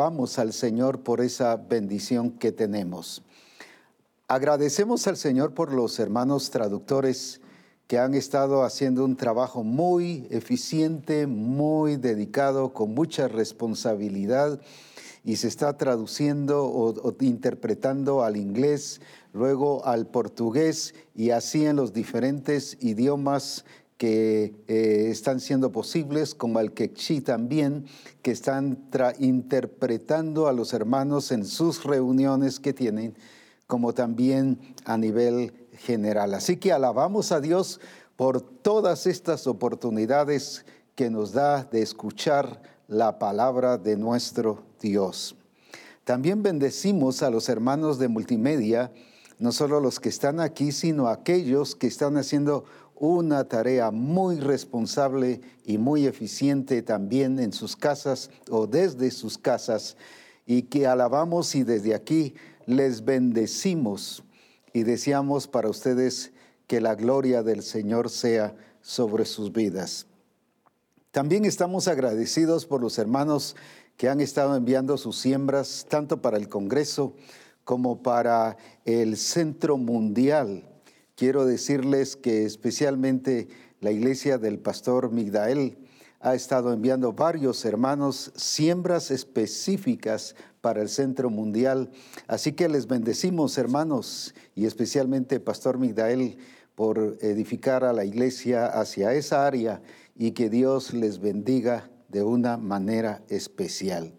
Vamos al Señor por esa bendición que tenemos. Agradecemos al Señor por los hermanos traductores que han estado haciendo un trabajo muy eficiente, muy dedicado, con mucha responsabilidad y se está traduciendo o, interpretando al inglés, luego al portugués y así en los diferentes idiomas que eh, están siendo posibles, como al quechí también, que están interpretando a los hermanos en sus reuniones que tienen, como también a nivel general. Así que alabamos a Dios por todas estas oportunidades que nos da de escuchar la palabra de nuestro Dios. También bendecimos a los hermanos de multimedia, no solo los que están aquí, sino aquellos que están haciendo una tarea muy responsable y muy eficiente también en sus casas o desde sus casas y que alabamos y desde aquí les bendecimos y deseamos para ustedes que la gloria del Señor sea sobre sus vidas. También estamos agradecidos por los hermanos que han estado enviando sus siembras tanto para el Congreso como para el Centro Mundial quiero decirles que especialmente la iglesia del pastor Migdael ha estado enviando varios hermanos siembras específicas para el Centro Mundial. Así que les bendecimos, hermanos, y especialmente Pastor Migdael, por edificar a la iglesia hacia esa área y que Dios les bendiga de una manera especial.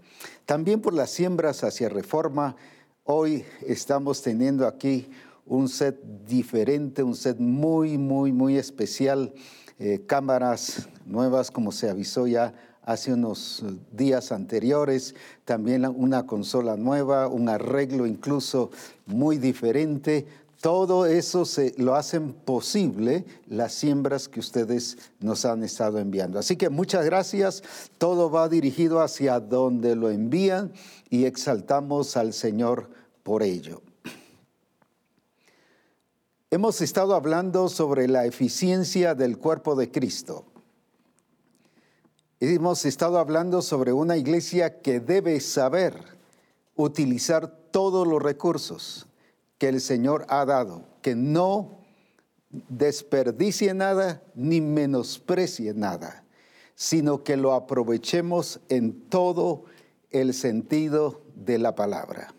También por las siembras hacia reforma, hoy estamos teniendo aquí un set diferente, un set muy, muy, muy especial, eh, cámaras nuevas como se avisó ya hace unos días anteriores, también una consola nueva, un arreglo incluso muy diferente. Todo eso se, lo hacen posible las siembras que ustedes nos han estado enviando. Así que muchas gracias. Todo va dirigido hacia donde lo envían y exaltamos al Señor por ello. Hemos estado hablando sobre la eficiencia del cuerpo de Cristo. Hemos estado hablando sobre una iglesia que debe saber utilizar todos los recursos que el Señor ha dado, que no desperdicie nada ni menosprecie nada, sino que lo aprovechemos en todo el sentido de la palabra.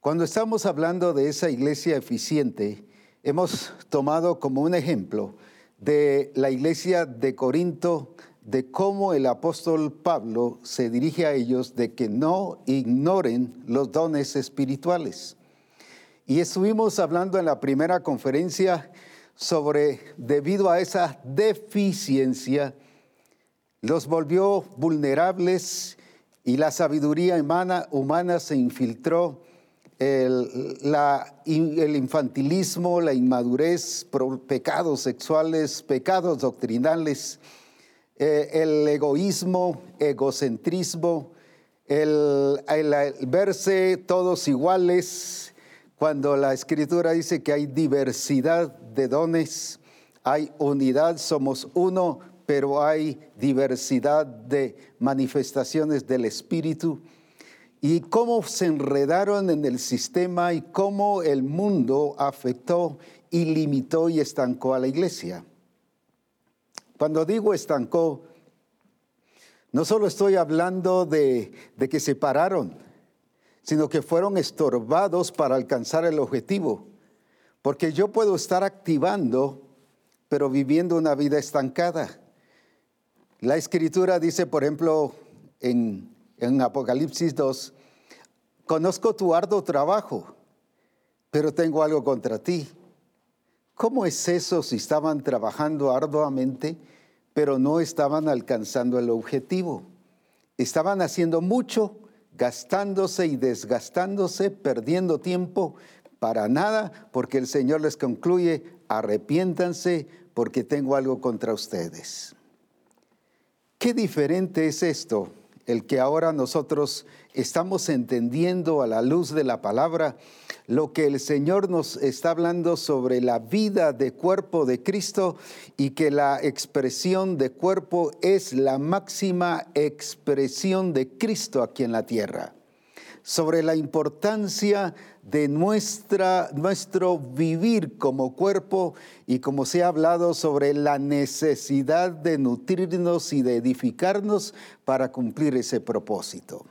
Cuando estamos hablando de esa iglesia eficiente, hemos tomado como un ejemplo de la iglesia de Corinto, de cómo el apóstol Pablo se dirige a ellos de que no ignoren los dones espirituales. Y estuvimos hablando en la primera conferencia sobre, debido a esa deficiencia, los volvió vulnerables y la sabiduría humana, humana se infiltró el, el infantilismo, la inmadurez, pecados sexuales, pecados doctrinales, eh, el egoísmo, egocentrismo, el, verse todos iguales, cuando la escritura dice que hay diversidad de dones, hay unidad, somos uno, pero hay diversidad de manifestaciones del Espíritu y cómo se enredaron en el sistema y cómo el mundo afectó y limitó y estancó a la iglesia. Cuando digo estancó, no solo estoy hablando de, de que se pararon, sino que fueron estorbados para alcanzar el objetivo. Porque yo puedo estar activando, pero viviendo una vida estancada. La escritura dice, por ejemplo, en en Apocalipsis 2, conozco tu arduo trabajo, pero tengo algo contra ti. ¿Cómo es eso si estaban trabajando arduamente, pero no estaban alcanzando el objetivo? Estaban haciendo mucho, gastándose y desgastándose, perdiendo tiempo para nada, porque el Señor les concluye, arrepiéntanse porque tengo algo contra ustedes. Qué diferente es esto el que ahora nosotros estamos entendiendo a la luz de la palabra, lo que el Señor nos está hablando sobre la vida de cuerpo de Cristo y que la expresión de cuerpo es la máxima expresión de Cristo aquí en la tierra sobre la importancia de nuestra, nuestro vivir como cuerpo y como se ha hablado sobre la necesidad de nutrirnos y de edificarnos para cumplir ese propósito.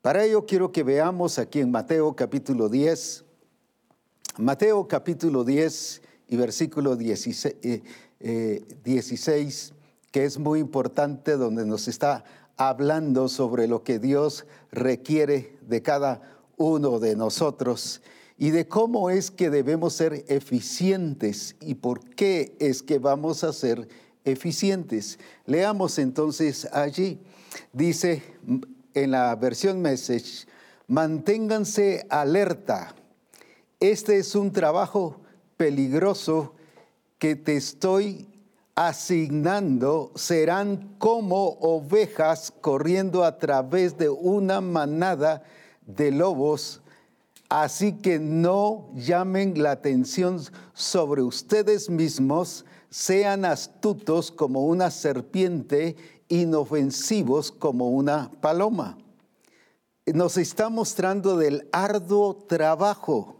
Para ello quiero que veamos aquí en Mateo capítulo 10, Mateo capítulo 10 y versículo 16, 16 eh, eh, que es muy importante, donde nos está hablando sobre lo que Dios requiere de cada uno de nosotros y de cómo es que debemos ser eficientes y por qué es que vamos a ser eficientes. Leamos entonces allí. Dice en la versión Message, manténganse alerta. Este es un trabajo peligroso que te estoy asignando serán como ovejas corriendo a través de una manada de lobos. Así que no llamen la atención sobre ustedes mismos, sean astutos como una serpiente, inofensivos como una paloma. Nos está mostrando del arduo trabajo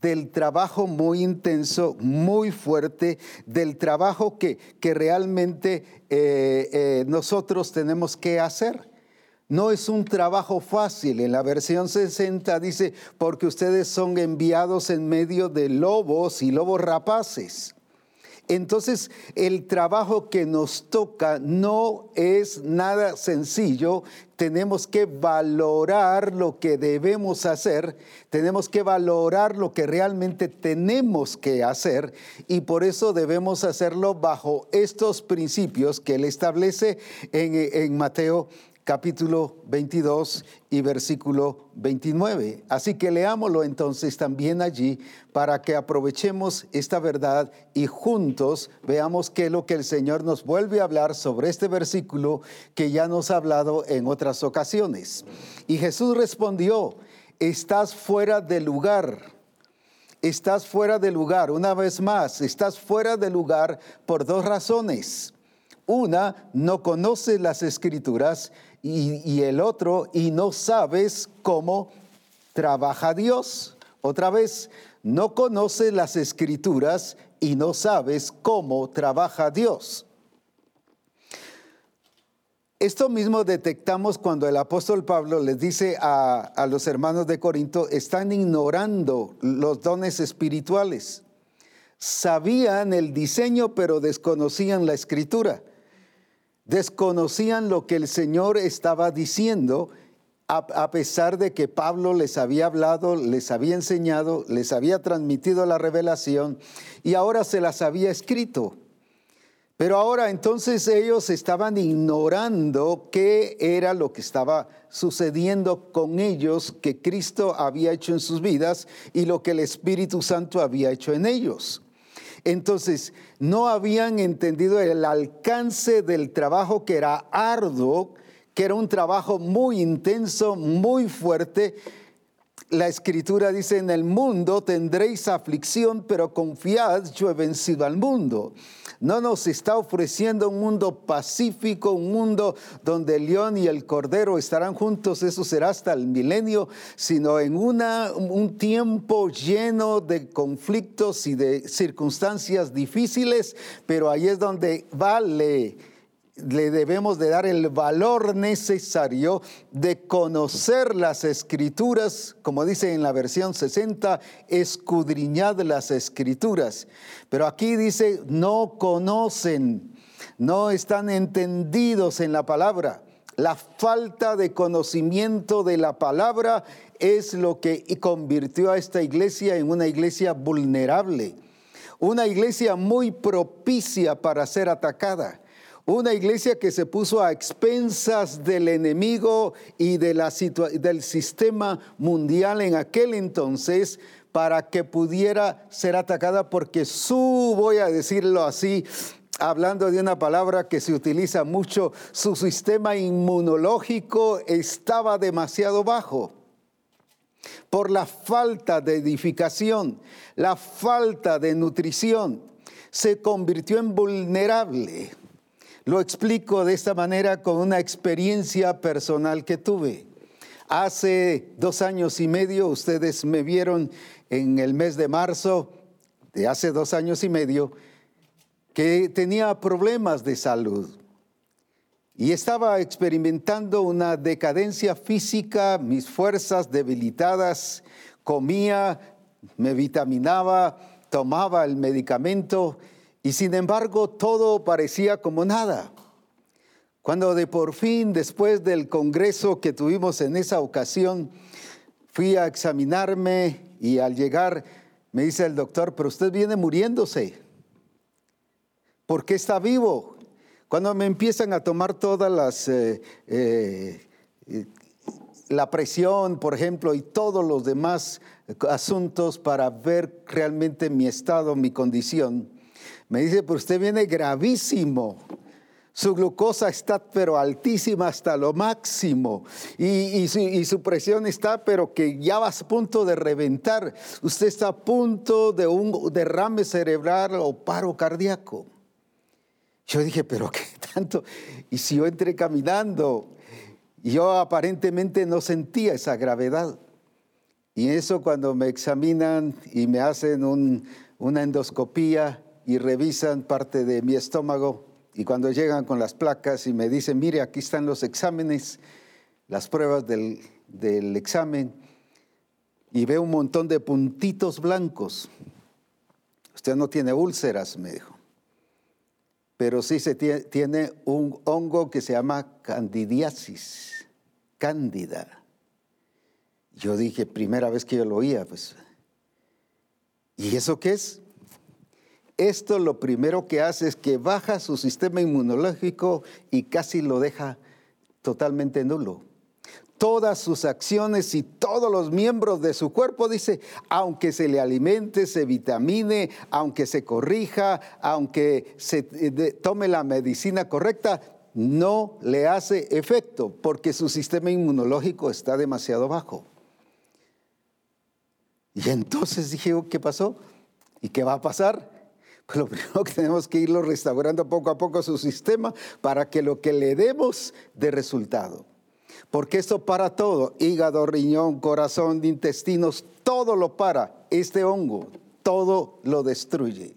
del trabajo muy intenso, muy fuerte, del trabajo que, que realmente eh, eh, nosotros tenemos que hacer. No es un trabajo fácil. En la versión 60 dice, porque ustedes son enviados en medio de lobos y lobos rapaces. Entonces, el trabajo que nos toca no es nada sencillo. Tenemos que valorar lo que debemos hacer, tenemos que valorar lo que realmente tenemos que hacer y por eso debemos hacerlo bajo estos principios que él establece en, en Mateo capítulo 22 y versículo 29. Así que leámoslo entonces también allí para que aprovechemos esta verdad y juntos veamos qué es lo que el Señor nos vuelve a hablar sobre este versículo que ya nos ha hablado en otras ocasiones. Y Jesús respondió, estás fuera de lugar. Estás fuera de lugar. Una vez más, estás fuera de lugar por dos razones. Una, no conoces las escrituras y, el otro, y no sabes cómo trabaja Dios. Otra vez, no conoces las escrituras y no sabes cómo trabaja Dios. Esto mismo detectamos cuando el apóstol Pablo les dice a, a, los hermanos de Corinto, están ignorando los dones espirituales. Sabían el diseño, pero desconocían la escritura desconocían lo que el Señor estaba diciendo, a, pesar de que Pablo les había hablado, les había enseñado, les había transmitido la revelación y ahora se las había escrito. Pero ahora entonces ellos estaban ignorando qué era lo que estaba sucediendo con ellos, que Cristo había hecho en sus vidas y lo que el Espíritu Santo había hecho en ellos. Entonces, no habían entendido el alcance del trabajo que era arduo, que era un trabajo muy intenso, muy fuerte. La escritura dice, en el mundo tendréis aflicción, pero confiad, yo he vencido al mundo no nos está ofreciendo un mundo pacífico, un mundo donde el león y el cordero estarán juntos, eso será hasta el milenio, sino en una, un tiempo lleno de conflictos y de circunstancias difíciles, pero ahí es donde vale le debemos de dar el valor necesario de conocer las escrituras, como dice en la versión 60, escudriñad las escrituras. Pero aquí dice, no conocen, no están entendidos en la palabra. La falta de conocimiento de la palabra es lo que convirtió a esta iglesia en una iglesia vulnerable, una iglesia muy propicia para ser atacada una iglesia que se puso a expensas del enemigo y del sistema mundial en aquel entonces para que pudiera ser atacada porque su, voy a decirlo así, hablando de una palabra que se utiliza mucho, su sistema inmunológico estaba demasiado bajo por la falta de edificación, la falta de nutrición, se convirtió en vulnerable. Lo explico de esta manera con una experiencia personal que tuve. Hace dos años y medio, ustedes me vieron en el mes de marzo de hace dos años y medio, que tenía problemas de salud y estaba experimentando una decadencia física, mis fuerzas debilitadas, comía, me vitaminaba, tomaba el medicamento y sin embargo todo parecía como nada. Cuando de por fin, después del congreso que tuvimos en esa ocasión, fui a examinarme y al llegar me dice el doctor, pero usted viene muriéndose. ¿Por qué está vivo? Cuando me empiezan a tomar todas las... Eh, eh, la presión, por ejemplo, y todos los demás asuntos para ver realmente mi estado, mi condición, me dice, pero usted viene gravísimo. Su glucosa está pero altísima hasta lo máximo y, su, presión está pero que ya va a punto de reventar. Usted está a punto de un derrame cerebral o paro cardíaco. Yo dije, pero qué tanto. Y si yo entré caminando, yo aparentemente no sentía esa gravedad. Y eso cuando me examinan y me hacen una endoscopía y revisan parte de mi estómago, y cuando llegan con las placas y me dicen, mire, aquí están los exámenes, las pruebas del, del examen, y veo un montón de puntitos blancos. Usted no tiene úlceras, me dijo pero sí se tiene, un hongo que se llama candidiasis, cándida. Yo dije, primera vez que yo lo oía, pues. ¿Y eso qué es? Esto lo primero que hace es que baja su sistema inmunológico y casi lo deja totalmente nulo todas sus acciones y todos los miembros de su cuerpo, dice, aunque se le alimente, se vitamine, aunque se corrija, aunque se eh, tome la medicina correcta, no le hace efecto porque su sistema inmunológico está demasiado bajo. Y entonces dije, oh, ¿qué pasó? ¿Y qué va a pasar? Lo primero que tenemos que irlo restaurando poco a poco su sistema para que lo que le demos dé resultado porque esto para todo, hígado, riñón, corazón, intestinos, todo lo para, este hongo, todo lo destruye.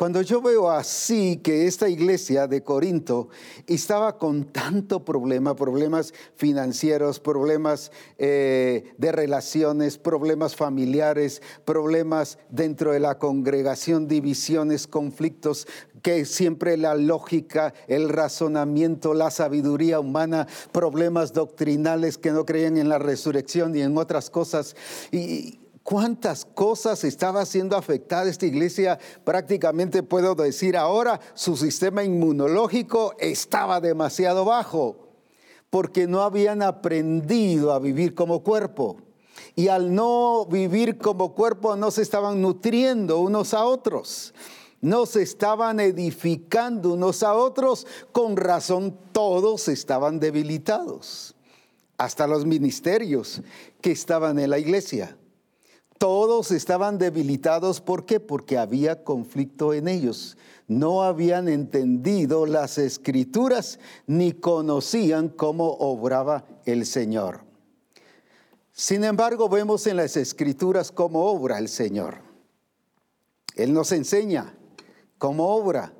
Cuando yo veo así que esta iglesia de Corinto estaba con tanto problema, problemas financieros, problemas eh, de relaciones, problemas familiares, problemas dentro de la congregación, divisiones, conflictos, que siempre la lógica, el razonamiento, la sabiduría humana, problemas doctrinales que no creían en la resurrección y en otras cosas. Y, cuántas cosas estaba siendo afectada esta iglesia, prácticamente puedo decir ahora, su sistema inmunológico estaba demasiado bajo, porque no habían aprendido a vivir como cuerpo. Y al no vivir como cuerpo no se estaban nutriendo unos a otros no se estaban edificando unos a otros, con razón todos estaban debilitados, hasta los ministerios que estaban en la iglesia. Todos estaban debilitados, ¿por qué? Porque había conflicto en ellos. No habían entendido las escrituras ni conocían cómo obraba el Señor. Sin embargo, vemos en las escrituras cómo obra el Señor. Él nos enseña cómo obra.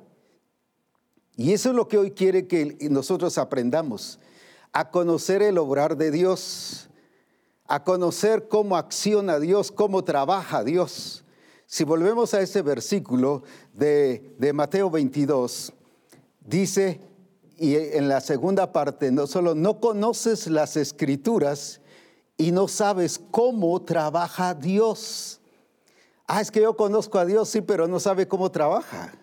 Y eso es lo que hoy quiere que nosotros aprendamos, a conocer el obrar de Dios a conocer cómo acciona Dios, cómo trabaja Dios. Si volvemos a ese versículo de, Mateo 22, dice, y en la segunda parte, no solo no conoces las escrituras y no sabes cómo trabaja Dios. Ah, es que yo conozco a Dios, sí, pero no sabe cómo trabaja.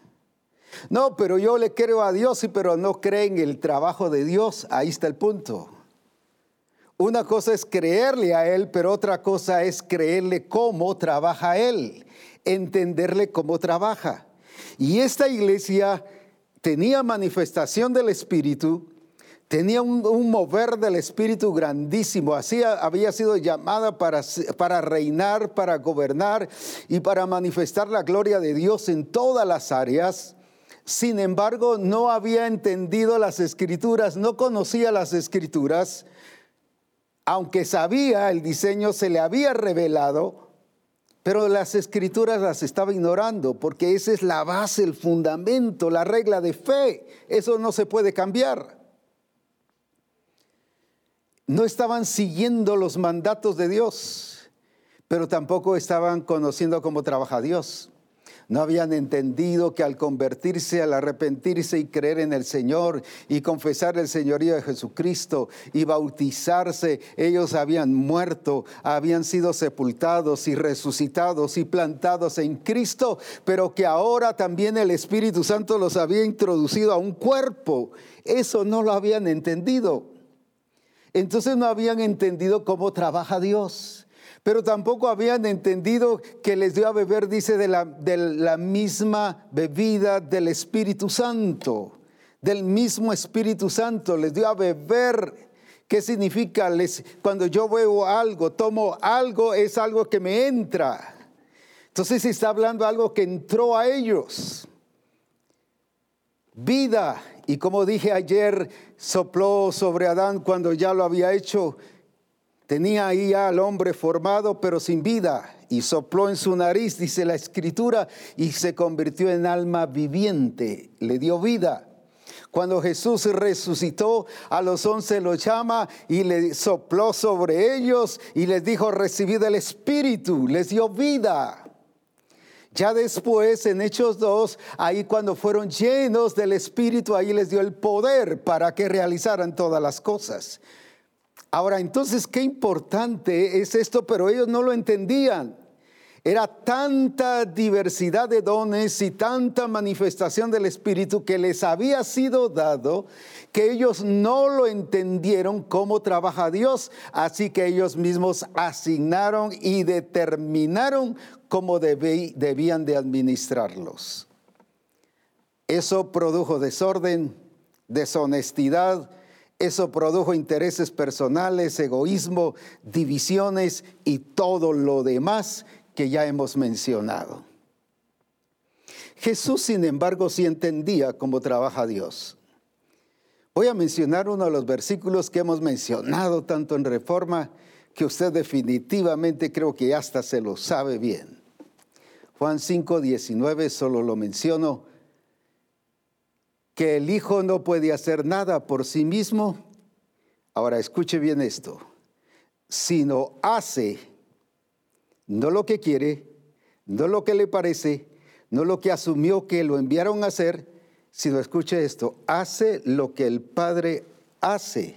No, pero yo le creo a Dios, sí, pero no cree en el trabajo de Dios. Ahí está el punto. Una cosa es creerle a Él, pero otra cosa es creerle cómo trabaja Él, entenderle cómo trabaja. Y esta iglesia tenía manifestación del Espíritu, tenía un, mover del Espíritu grandísimo, así había sido llamada para, para reinar, para gobernar y para manifestar la gloria de Dios en todas las áreas. Sin embargo, no había entendido las escrituras, no conocía las escrituras, aunque sabía el diseño, se le había revelado, pero las escrituras las estaba ignorando porque esa es la base, el fundamento, la regla de fe. Eso no se puede cambiar. No estaban siguiendo los mandatos de Dios, pero tampoco estaban conociendo cómo trabaja Dios. No habían entendido que al convertirse, al arrepentirse y creer en el Señor y confesar el señorío de Jesucristo y bautizarse, ellos habían muerto, habían sido sepultados y resucitados y plantados en Cristo, pero que ahora también el Espíritu Santo los había introducido a un cuerpo. Eso no lo habían entendido. Entonces no habían entendido cómo trabaja Dios pero tampoco habían entendido que les dio a beber, dice, de la, de la misma bebida del Espíritu Santo, del mismo Espíritu Santo, les dio a beber. ¿Qué significa? Cuando yo veo algo, tomo algo, es algo que me entra. Entonces está hablando algo que entró a ellos. Vida. Y como dije ayer, sopló sobre Adán cuando ya lo había hecho Tenía ahí al hombre formado pero sin vida y sopló en su nariz, dice la escritura, y se convirtió en alma viviente, le dio vida. Cuando Jesús resucitó, a los once los llama y le sopló sobre ellos y les dijo, recibid el Espíritu, les dio vida. Ya después, en Hechos 2, ahí cuando fueron llenos del Espíritu, ahí les dio el poder para que realizaran todas las cosas. Ahora, entonces, qué importante es esto, pero ellos no lo entendían. Era tanta diversidad de dones y tanta manifestación del Espíritu que les había sido dado que ellos no lo entendieron cómo trabaja Dios, así que ellos mismos asignaron y determinaron cómo debían de administrarlos. Eso produjo desorden, deshonestidad, eso produjo intereses personales, egoísmo, divisiones y todo lo demás que ya hemos mencionado. Jesús, sin embargo, sí entendía cómo trabaja Dios. Voy a mencionar uno de los versículos que hemos mencionado tanto en Reforma que usted definitivamente creo que hasta se lo sabe bien. Juan 5, 19, solo lo menciono que el Hijo no puede hacer nada por sí mismo. Ahora escuche bien esto, sino hace no lo que quiere, no lo que le parece, no lo que asumió que lo enviaron a hacer, sino escuche esto, hace lo que el Padre hace.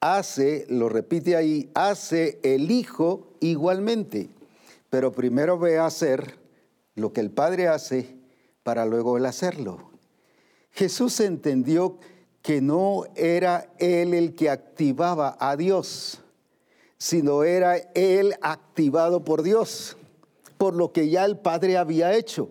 Hace, lo repite ahí, hace el Hijo igualmente, pero primero ve a hacer lo que el Padre hace para luego el hacerlo. Jesús entendió que no era Él el que activaba a Dios, sino era Él activado por Dios, por lo que ya el Padre había hecho.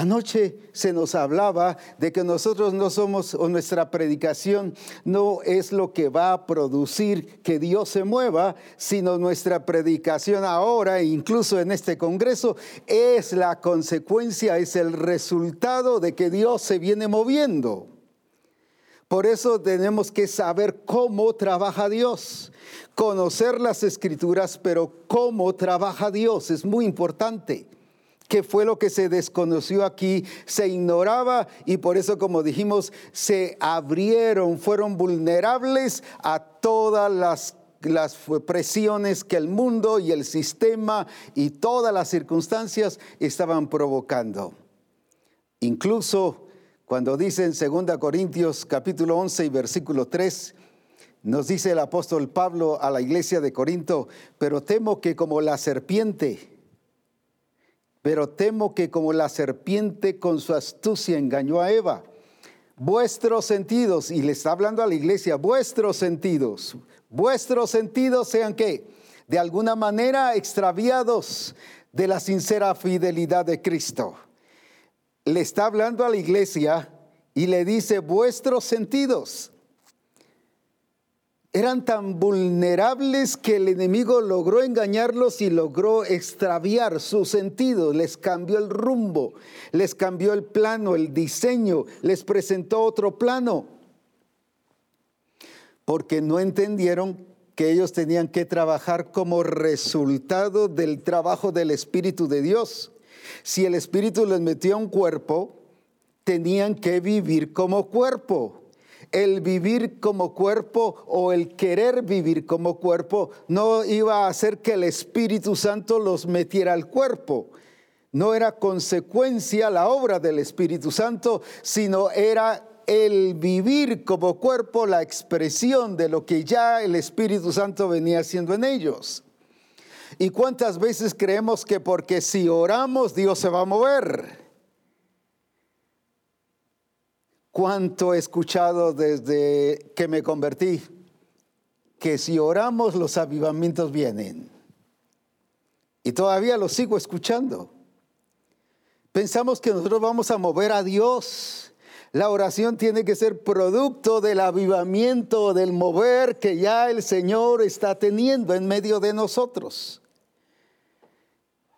Anoche se nos hablaba de que nosotros no somos, o nuestra predicación no es lo que va a producir que Dios se mueva, sino nuestra predicación ahora, incluso en este Congreso, es la consecuencia, es el resultado de que Dios se viene moviendo. Por eso tenemos que saber cómo trabaja Dios, conocer las escrituras, pero cómo trabaja Dios es muy importante que fue lo que se desconoció aquí, se ignoraba y por eso, como dijimos, se abrieron, fueron vulnerables a todas las las presiones que el mundo y el sistema y todas las circunstancias estaban provocando. Incluso cuando dice en 2 Corintios capítulo 11 y versículo 3, nos dice el apóstol Pablo a la iglesia de Corinto, pero temo que como la serpiente pero temo que como la serpiente con su astucia engañó a Eva, vuestros sentidos, y le está hablando a la iglesia, vuestros sentidos, vuestros sentidos sean que de alguna manera extraviados de la sincera fidelidad de Cristo. le está hablando a la iglesia y le dice, vuestros sentidos eran tan vulnerables que el enemigo logró engañarlos y logró extraviar sus sentidos, les cambió el rumbo, les cambió el plano, el diseño, les presentó otro plano, porque no entendieron que ellos tenían que trabajar como resultado del trabajo del Espíritu de Dios. Si el Espíritu les metió a un cuerpo, tenían que vivir como cuerpo el vivir como cuerpo o el querer vivir como cuerpo no iba a hacer que el Espíritu Santo los metiera al cuerpo. No era consecuencia la obra del Espíritu Santo, sino era el vivir como cuerpo la expresión de lo que ya el Espíritu Santo venía haciendo en ellos. ¿Y cuántas veces creemos que porque si oramos Dios se va a mover? Cuánto he escuchado desde que me convertí, que si oramos los avivamientos vienen. Y todavía lo sigo escuchando. Pensamos que nosotros vamos a mover a Dios. La oración tiene que ser producto del avivamiento, del mover que ya el Señor está teniendo en medio de nosotros.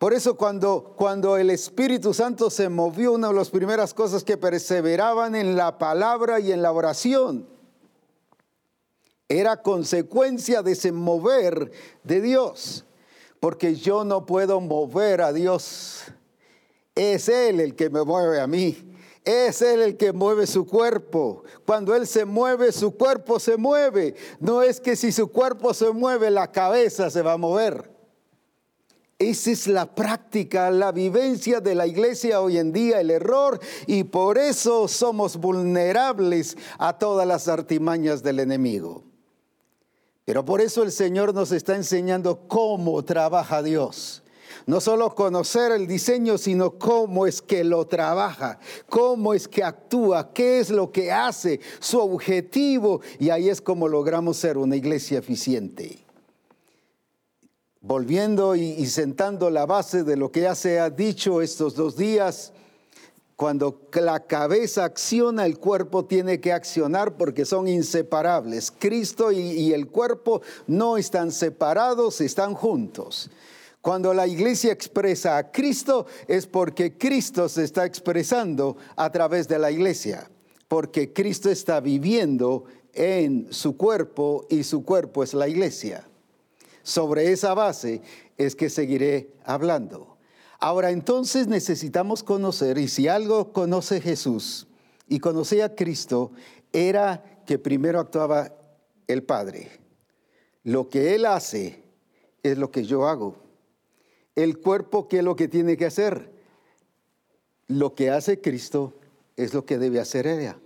Por eso cuando, cuando el Espíritu Santo se movió, una de las primeras cosas que perseveraban en la palabra y en la oración era consecuencia de ese mover de Dios. Porque yo no puedo mover a Dios. Es Él el que me mueve a mí. Es Él el que mueve su cuerpo. Cuando Él se mueve, su cuerpo se mueve. No es que si su cuerpo se mueve, la cabeza se va a mover. Esa es la práctica, la vivencia de la iglesia hoy en día, el error, y por eso somos vulnerables a todas las artimañas del enemigo. Pero por eso el Señor nos está enseñando cómo trabaja Dios. No solo conocer el diseño, sino cómo es que lo trabaja, cómo es que actúa, qué es lo que hace, su objetivo. Y ahí es como logramos ser una iglesia eficiente volviendo y, sentando la base de lo que ya se ha dicho estos dos días, cuando la cabeza acciona, el cuerpo tiene que accionar porque son inseparables. Cristo y, el cuerpo no están separados, están juntos. Cuando la iglesia expresa a Cristo es porque Cristo se está expresando a través de la iglesia, porque Cristo está viviendo en su cuerpo y su cuerpo es la iglesia. Sobre esa base es que seguiré hablando. Ahora entonces necesitamos conocer, y si algo conoce Jesús y conocía a Cristo, era que primero actuaba el Padre. Lo que Él hace es lo que yo hago. El cuerpo, ¿qué es lo que tiene que hacer? Lo que hace Cristo es lo que debe hacer ella.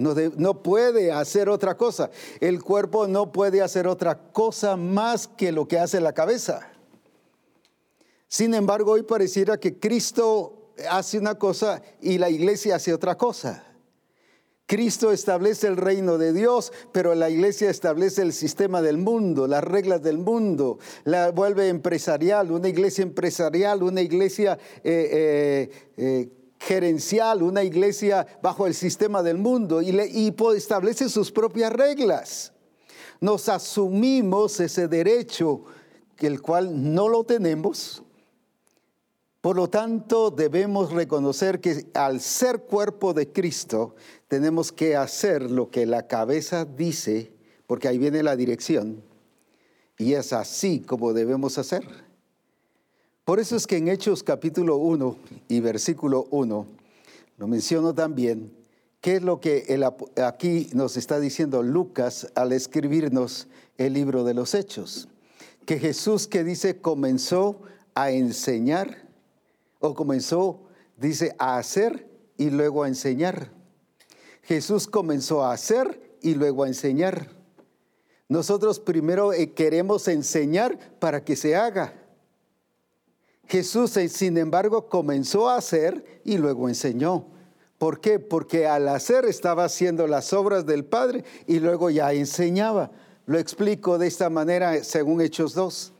No, puede hacer otra cosa. El cuerpo no puede hacer otra cosa más que lo que hace la cabeza. Sin embargo, hoy pareciera que Cristo hace una cosa y la iglesia hace otra cosa. Cristo establece el reino de Dios, pero la iglesia establece el sistema del mundo, las reglas del mundo, la vuelve empresarial, una iglesia empresarial, una iglesia eh, eh, eh, gerencial, una iglesia bajo el sistema del mundo y, y establece sus propias reglas. Nos asumimos ese derecho, el cual no lo tenemos. Por lo tanto, debemos reconocer que al ser cuerpo de Cristo, tenemos que hacer lo que la cabeza dice, porque ahí viene la dirección, y es así como debemos hacer. Por eso es que en Hechos capítulo 1 y versículo 1 lo menciono también, qué es lo que aquí nos está diciendo Lucas al escribirnos el libro de los Hechos. Que Jesús que dice comenzó a enseñar o comenzó, dice, a hacer y luego a enseñar. Jesús comenzó a hacer y luego a enseñar. Nosotros primero eh, queremos enseñar para que se haga. Jesús, eh, sin embargo, comenzó a hacer y luego enseñó. ¿Por qué? Porque al hacer estaba haciendo las obras del Padre y luego ya enseñaba. Lo explico de esta manera según Hechos 2.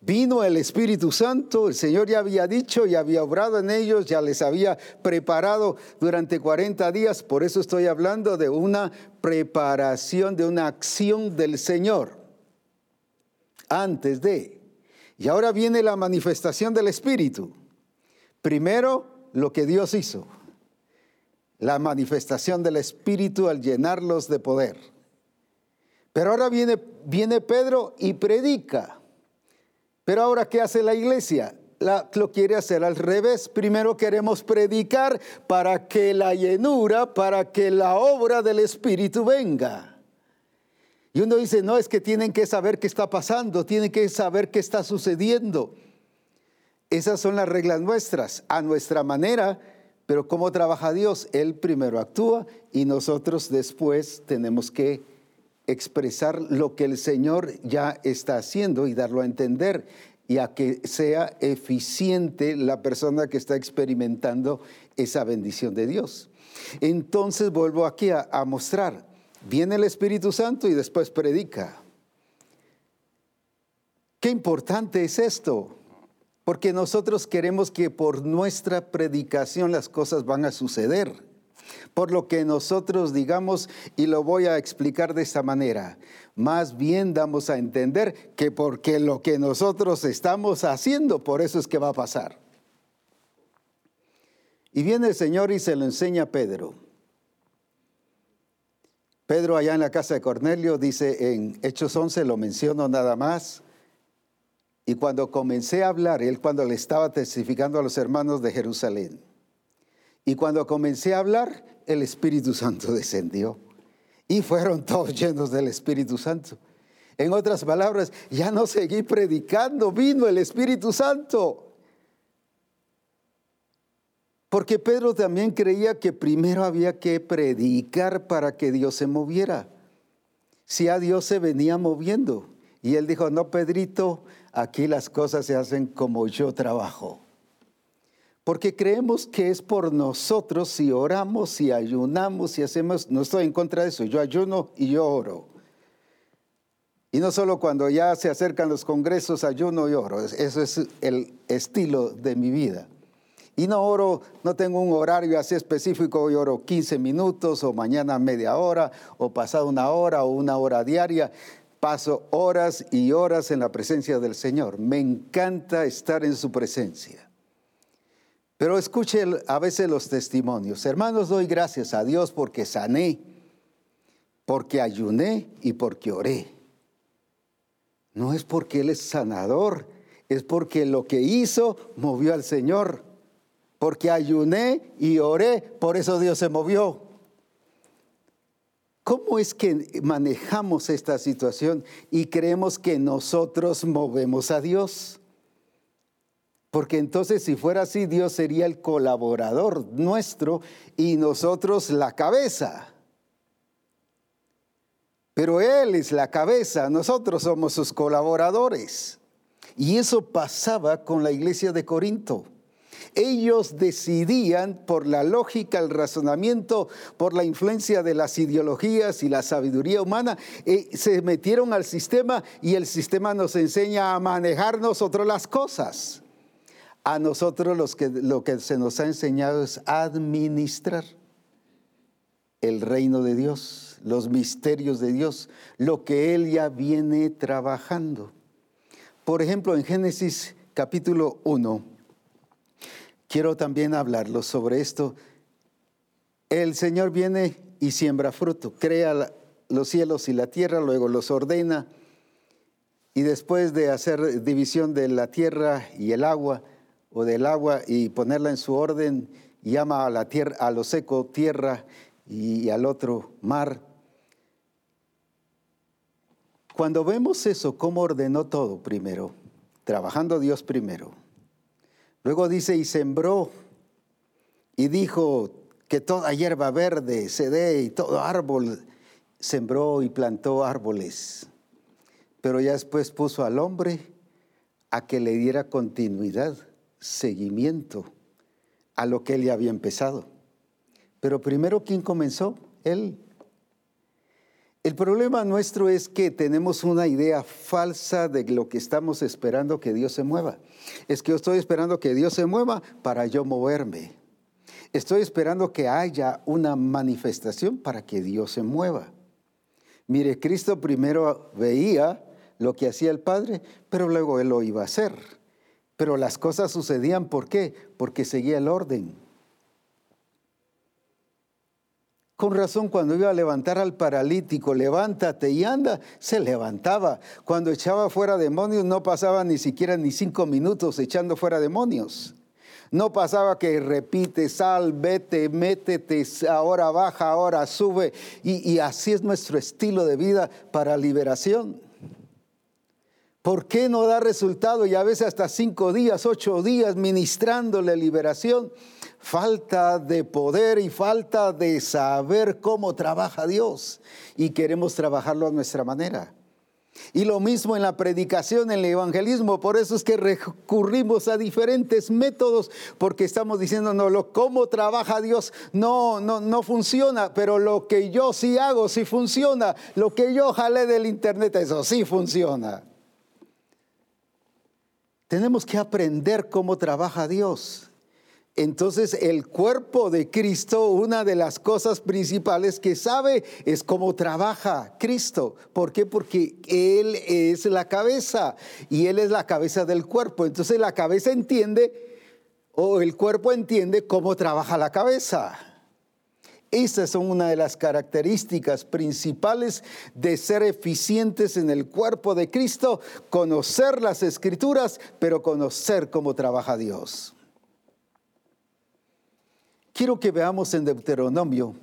Vino el Espíritu Santo, el Señor ya había dicho y había obrado en ellos, ya les había preparado durante 40 días, por eso estoy hablando de una preparación, de una acción del Señor antes de. Y ahora viene la manifestación del Espíritu. Primero, lo que Dios hizo, la manifestación del Espíritu al llenarlos de poder. Pero ahora viene, viene Pedro y predica. Pero ahora, ¿qué hace la iglesia? lo quiere hacer al revés. Primero queremos predicar para que la llenura, para que la obra del Espíritu venga. Y uno dice, no, es que tienen que saber qué está pasando, tienen que saber qué está sucediendo. Esas son las reglas nuestras, a nuestra manera, pero cómo trabaja Dios, Él primero actúa y nosotros después tenemos que expresar lo que el Señor ya está haciendo y darlo a entender y a que sea eficiente la persona que está experimentando esa bendición de Dios. Entonces vuelvo aquí a, a mostrar, viene el Espíritu Santo y después predica. Qué importante es esto porque nosotros queremos que por nuestra predicación las cosas van a suceder. Por lo que nosotros digamos, y lo voy a explicar de esta manera, más bien damos a entender que porque lo que nosotros estamos haciendo, por eso es que va a pasar. Y viene el Señor y se lo enseña a Pedro. Pedro allá en la casa de Cornelio dice en Hechos 11, lo menciono nada más, y cuando comencé a hablar, él cuando le estaba testificando a los hermanos de Jerusalén, y cuando comencé a hablar, el Espíritu Santo descendió. Y fueron todos llenos del Espíritu Santo. En otras palabras, ya no seguí predicando, vino el Espíritu Santo. Porque Pedro también creía que primero había que predicar para que Dios se moviera. Si a Dios se venía moviendo. Y él dijo, no, Pedrito, aquí las cosas se hacen como yo trabajo. Porque creemos que es por nosotros si oramos, si ayunamos, si hacemos, no estoy en contra de eso, yo ayuno y yo oro. Y no solo cuando ya se acercan los congresos, ayuno y oro, eso es el estilo de mi vida. Y no oro, no tengo un horario así específico, hoy oro 15 minutos o mañana media hora o pasado una hora o una hora diaria. Paso horas y horas en la presencia del Señor. Me encanta estar en su presencia. Pero escuche a veces los testimonios. Hermanos, doy gracias a Dios porque sané, porque ayuné y porque oré. No es porque Él es sanador, es porque lo que hizo movió al Señor. Porque ayuné y oré, por eso Dios se movió. ¿Cómo es que manejamos esta situación y creemos que nosotros movemos a Dios? Porque entonces si fuera así, Dios sería el colaborador nuestro y nosotros la cabeza. Pero Él es la cabeza, nosotros somos sus colaboradores. Y eso pasaba con la iglesia de Corinto ellos decidían por la lógica, el razonamiento, por la influencia de las ideologías y la sabiduría humana, eh, se metieron al sistema y el sistema nos enseña a manejar nosotros las cosas. A nosotros los que, lo que se nos ha enseñado es administrar el reino de Dios, los misterios de Dios, lo que Él ya viene trabajando. Por ejemplo, en Génesis capítulo 1, quiero también hablarlo sobre esto. El Señor viene y siembra fruto, crea los cielos y la tierra, luego los ordena y después de hacer división de la tierra y el agua o del agua y ponerla en su orden, llama a la tierra a lo seco tierra y al otro mar. Cuando vemos eso, cómo ordenó todo primero, trabajando Dios primero Luego dice, y sembró y dijo que toda hierba verde se dé y todo árbol, sembró y plantó árboles. Pero ya después puso al hombre a que le diera continuidad, seguimiento a lo que él ya había empezado. Pero primero, ¿quién comenzó? Él. El problema nuestro es que tenemos una idea falsa de lo que estamos esperando que Dios se mueva. Es que yo estoy esperando que Dios se mueva para yo moverme. Estoy esperando que haya una manifestación para que Dios se mueva. Mire, Cristo primero veía lo que hacía el Padre, pero luego Él lo iba a hacer. Pero las cosas sucedían, ¿por qué? Porque seguía el orden. Con razón, cuando iba a levantar al paralítico, levántate y anda, se levantaba. Cuando echaba fuera demonios, no pasaba ni siquiera ni cinco minutos echando fuera demonios. No pasaba que repite, sal, vete, métete, ahora baja, ahora sube. Y, y así es nuestro estilo de vida para liberación. ¿Por qué no da resultado y a veces hasta cinco días, ocho días ministrándole liberación? Falta de poder y falta de saber cómo trabaja Dios y queremos trabajarlo a nuestra manera. Y lo mismo en la predicación, en el evangelismo. Por eso es que recurrimos a diferentes métodos, porque estamos diciendo, no, lo, cómo trabaja Dios no, no, no funciona, pero lo que yo sí hago sí funciona. Lo que yo jalé del internet, eso sí funciona. Tenemos que aprender cómo trabaja Dios. Entonces el cuerpo de Cristo, una de las cosas principales que sabe es cómo trabaja Cristo. ¿Por qué? Porque Él es la cabeza y Él es la cabeza del cuerpo. Entonces la cabeza entiende o el cuerpo entiende cómo trabaja la cabeza. Esas son una de las características principales de ser eficientes en el cuerpo de Cristo, conocer las escrituras, pero conocer cómo trabaja Dios. Quiero que veamos en Deuteronomio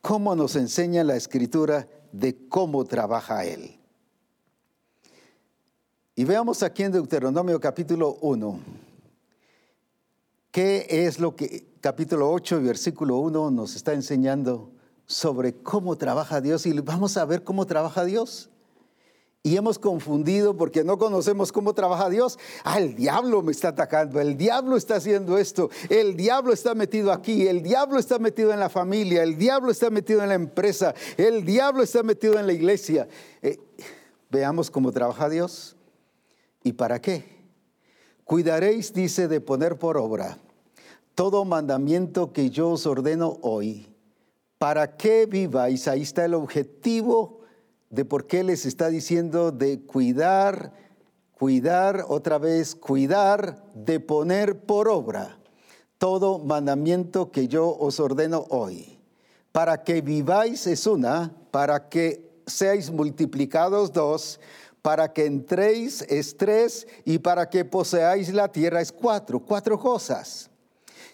cómo nos enseña la escritura de cómo trabaja Él. Y veamos aquí en Deuteronomio capítulo 1, qué es lo que capítulo 8, versículo 1 nos está enseñando sobre cómo trabaja Dios y vamos a ver cómo trabaja Dios. Y hemos confundido porque no conocemos cómo trabaja Dios. Ah, el diablo me está atacando, el diablo está haciendo esto, el diablo está metido aquí, el diablo está metido en la familia, el diablo está metido en la empresa, el diablo está metido en la iglesia. Eh, veamos cómo trabaja Dios. ¿Y para qué? Cuidaréis, dice, de poner por obra todo mandamiento que yo os ordeno hoy, para que viváis. Ahí está el objetivo de por qué les está diciendo de cuidar, cuidar, otra vez, cuidar, de poner por obra todo mandamiento que yo os ordeno hoy. Para que viváis es una, para que seáis multiplicados dos, para que entréis es tres y para que poseáis la tierra es cuatro, cuatro cosas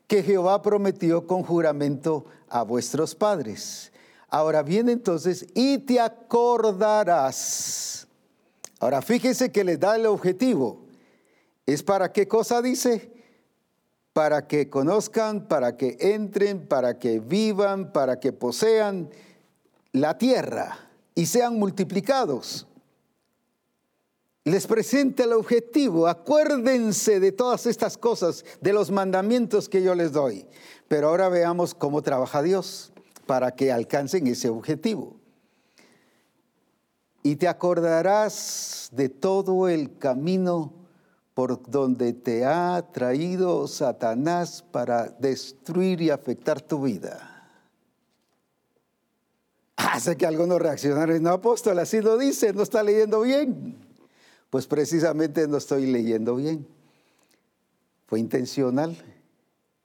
que Jehová prometió con juramento a vuestros padres. Ahora viene entonces, y te acordarás. Ahora fíjese que le da el objetivo. ¿Es para qué cosa dice? Para que conozcan, para que entren, para que vivan, para que posean la tierra y sean multiplicados les presenta el objetivo. Acuérdense de todas estas cosas, de los mandamientos que yo les doy. Pero ahora veamos cómo trabaja Dios para que alcancen ese objetivo. Y te acordarás de todo el camino por donde te ha traído Satanás para destruir y afectar tu vida. Hace que algunos reaccionarios, no apóstol, así lo dice, no está leyendo bien. Pues precisamente no estoy leyendo bien. Fue intencional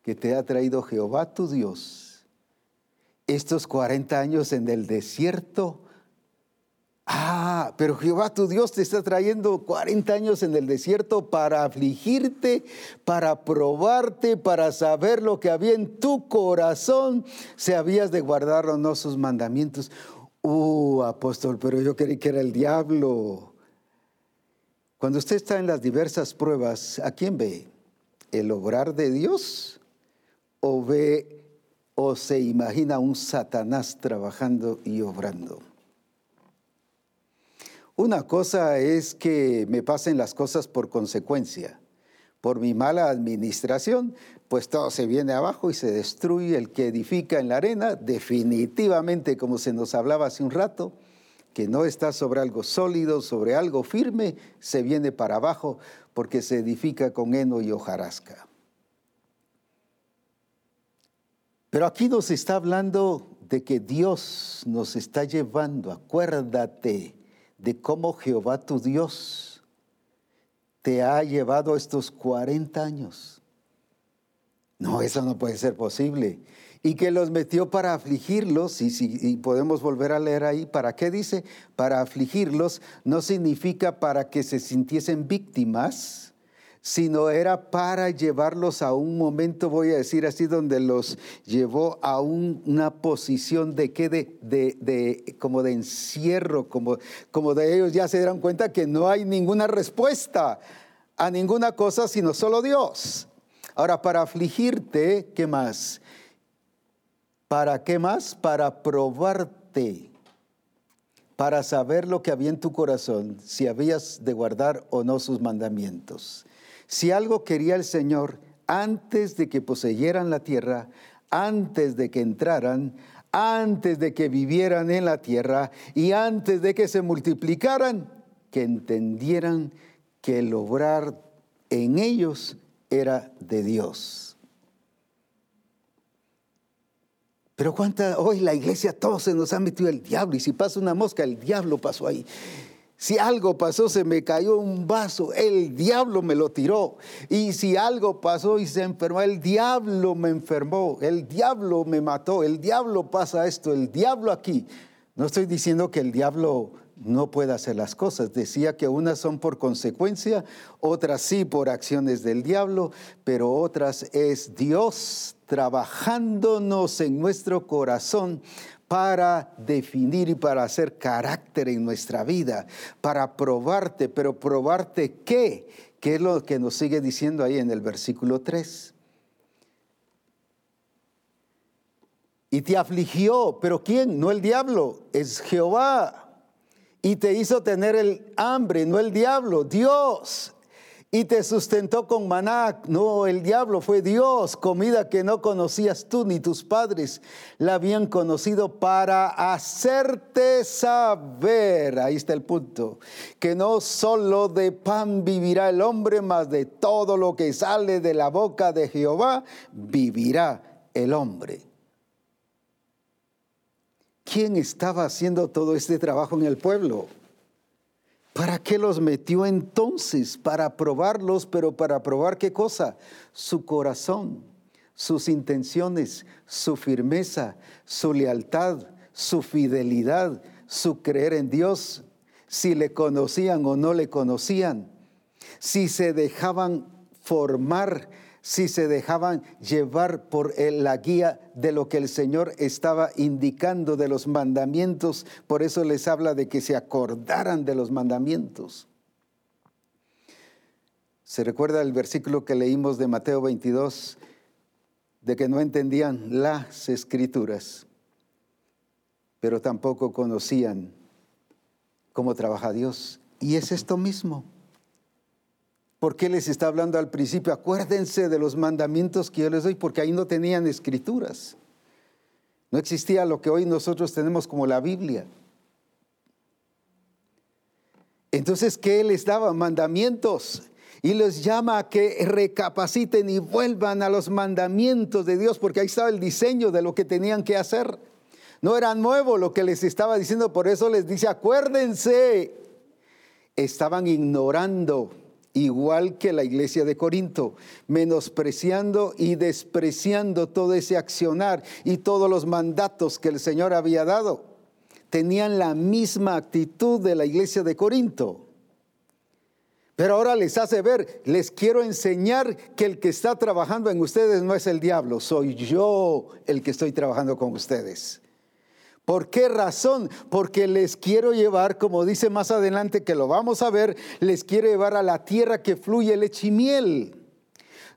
que te ha traído Jehová tu Dios estos 40 años en el desierto. Ah, pero Jehová tu Dios te está trayendo 40 años en el desierto para afligirte, para probarte, para saber lo que había en tu corazón, si habías de guardar o no sus mandamientos. Uh, apóstol, pero yo creí que era el diablo. Cuando usted está en las diversas pruebas, ¿a quién ve? ¿El obrar de Dios? ¿O ve o se imagina un Satanás trabajando y obrando? Una cosa es que me pasen las cosas por consecuencia. Por mi mala administración, pues todo se viene abajo y se destruye el que edifica en la arena, definitivamente, como se nos hablaba hace un rato, que no está sobre algo sólido, sobre algo firme, se viene para abajo porque se edifica con heno y hojarasca. Pero aquí nos está hablando de que Dios nos está llevando, acuérdate de cómo Jehová tu Dios te ha llevado estos 40 años. No, eso no puede ser posible y que los metió para afligirlos, y, si, podemos volver a leer ahí, ¿para qué dice? Para afligirlos no significa para que se sintiesen víctimas, sino era para llevarlos a un momento, voy a decir así, donde los llevó a una posición de que de, de, como de encierro, como, como de ellos ya se dieron cuenta que no hay ninguna respuesta a ninguna cosa sino solo Dios. Ahora, para afligirte, ¿qué más? ¿Para qué más? Para probarte, para saber lo que había en tu corazón, si habías de guardar o no sus mandamientos. Si algo quería el Señor antes de que poseyeran la tierra, antes de que entraran, antes de que vivieran en la tierra y antes de que se multiplicaran, que entendieran que el obrar en ellos era de Dios. Pero cuánta, hoy la iglesia todos se nos ha metido el diablo y si pasa una mosca, el diablo pasó ahí. Si algo pasó, se me cayó un vaso, el diablo me lo tiró. Y si algo pasó y se enfermó, el diablo me enfermó, el diablo me mató, el diablo pasa esto, el diablo aquí. No estoy diciendo que el diablo no pueda hacer las cosas. Decía que unas son por consecuencia, otras sí por acciones del diablo, pero otras es Dios trabajándonos en nuestro corazón para definir y para hacer carácter en nuestra vida, para probarte, pero probarte qué, qué es lo que nos sigue diciendo ahí en el versículo 3. Y te afligió, pero ¿quién? No el diablo, es Jehová. Y te hizo tener el hambre, no el diablo, Dios y te sustentó con maná. No, el diablo fue Dios, comida que no conocías tú ni tus padres la habían conocido para hacerte saber, ahí está el punto, que no solo de pan vivirá el hombre, mas de todo lo que sale de la boca de Jehová vivirá el hombre. ¿Quién estaba haciendo todo este trabajo en el pueblo? ¿Para qué los metió entonces? Para probarlos, pero para probar qué cosa? Su corazón, sus intenciones, su firmeza, su lealtad, su fidelidad, su creer en Dios, si le conocían o no le conocían, si se dejaban formar si se dejaban llevar por la guía de lo que el Señor estaba indicando de los mandamientos. Por eso les habla de que se acordaran de los mandamientos. ¿Se recuerda el versículo que leímos de Mateo 22? De que no entendían las escrituras, pero tampoco conocían cómo trabaja Dios. Y es esto mismo. ¿Por qué les está hablando al principio? Acuérdense de los mandamientos que yo les doy, porque ahí no tenían escrituras. No existía lo que hoy nosotros tenemos como la Biblia. Entonces, ¿qué les daba? Mandamientos. Y les llama a que recapaciten y vuelvan a los mandamientos de Dios, porque ahí estaba el diseño de lo que tenían que hacer. No era nuevo lo que les estaba diciendo, por eso les dice, acuérdense, estaban ignorando igual que la iglesia de Corinto, menospreciando y despreciando todo ese accionar y todos los mandatos que el Señor había dado. Tenían la misma actitud de la iglesia de Corinto. Pero ahora les hace ver, les quiero enseñar que el que está trabajando en ustedes no es el diablo, soy yo el que estoy trabajando con ustedes. ¿Por qué razón? Porque les quiero llevar, como dice más adelante que lo vamos a ver, les quiero llevar a la tierra que fluye leche y miel.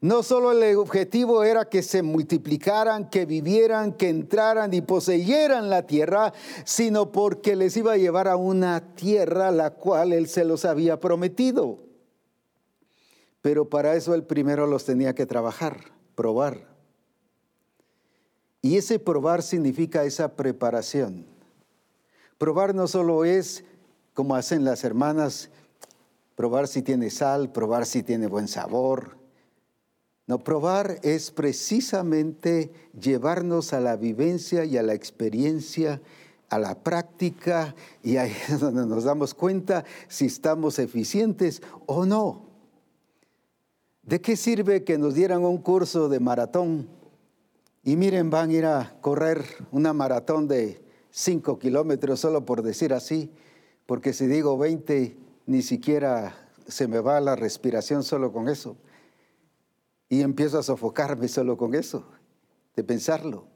No solo el objetivo era que se multiplicaran, que vivieran, que entraran y poseyeran la tierra, sino porque les iba a llevar a una tierra la cual Él se los había prometido. Pero para eso Él primero los tenía que trabajar, probar. Y ese probar significa esa preparación. Probar no solo es como hacen las hermanas, probar si tiene sal, probar si tiene buen sabor. No, probar es precisamente llevarnos a la vivencia y a la experiencia, a la práctica, y ahí es donde nos damos cuenta si estamos eficientes o no. ¿De qué sirve que nos dieran un curso de maratón? Y miren, van a ir a correr una maratón de 5 kilómetros, solo por decir así, porque si digo 20, ni siquiera se me va la respiración solo con eso. Y empiezo a sofocarme solo con eso, de pensarlo.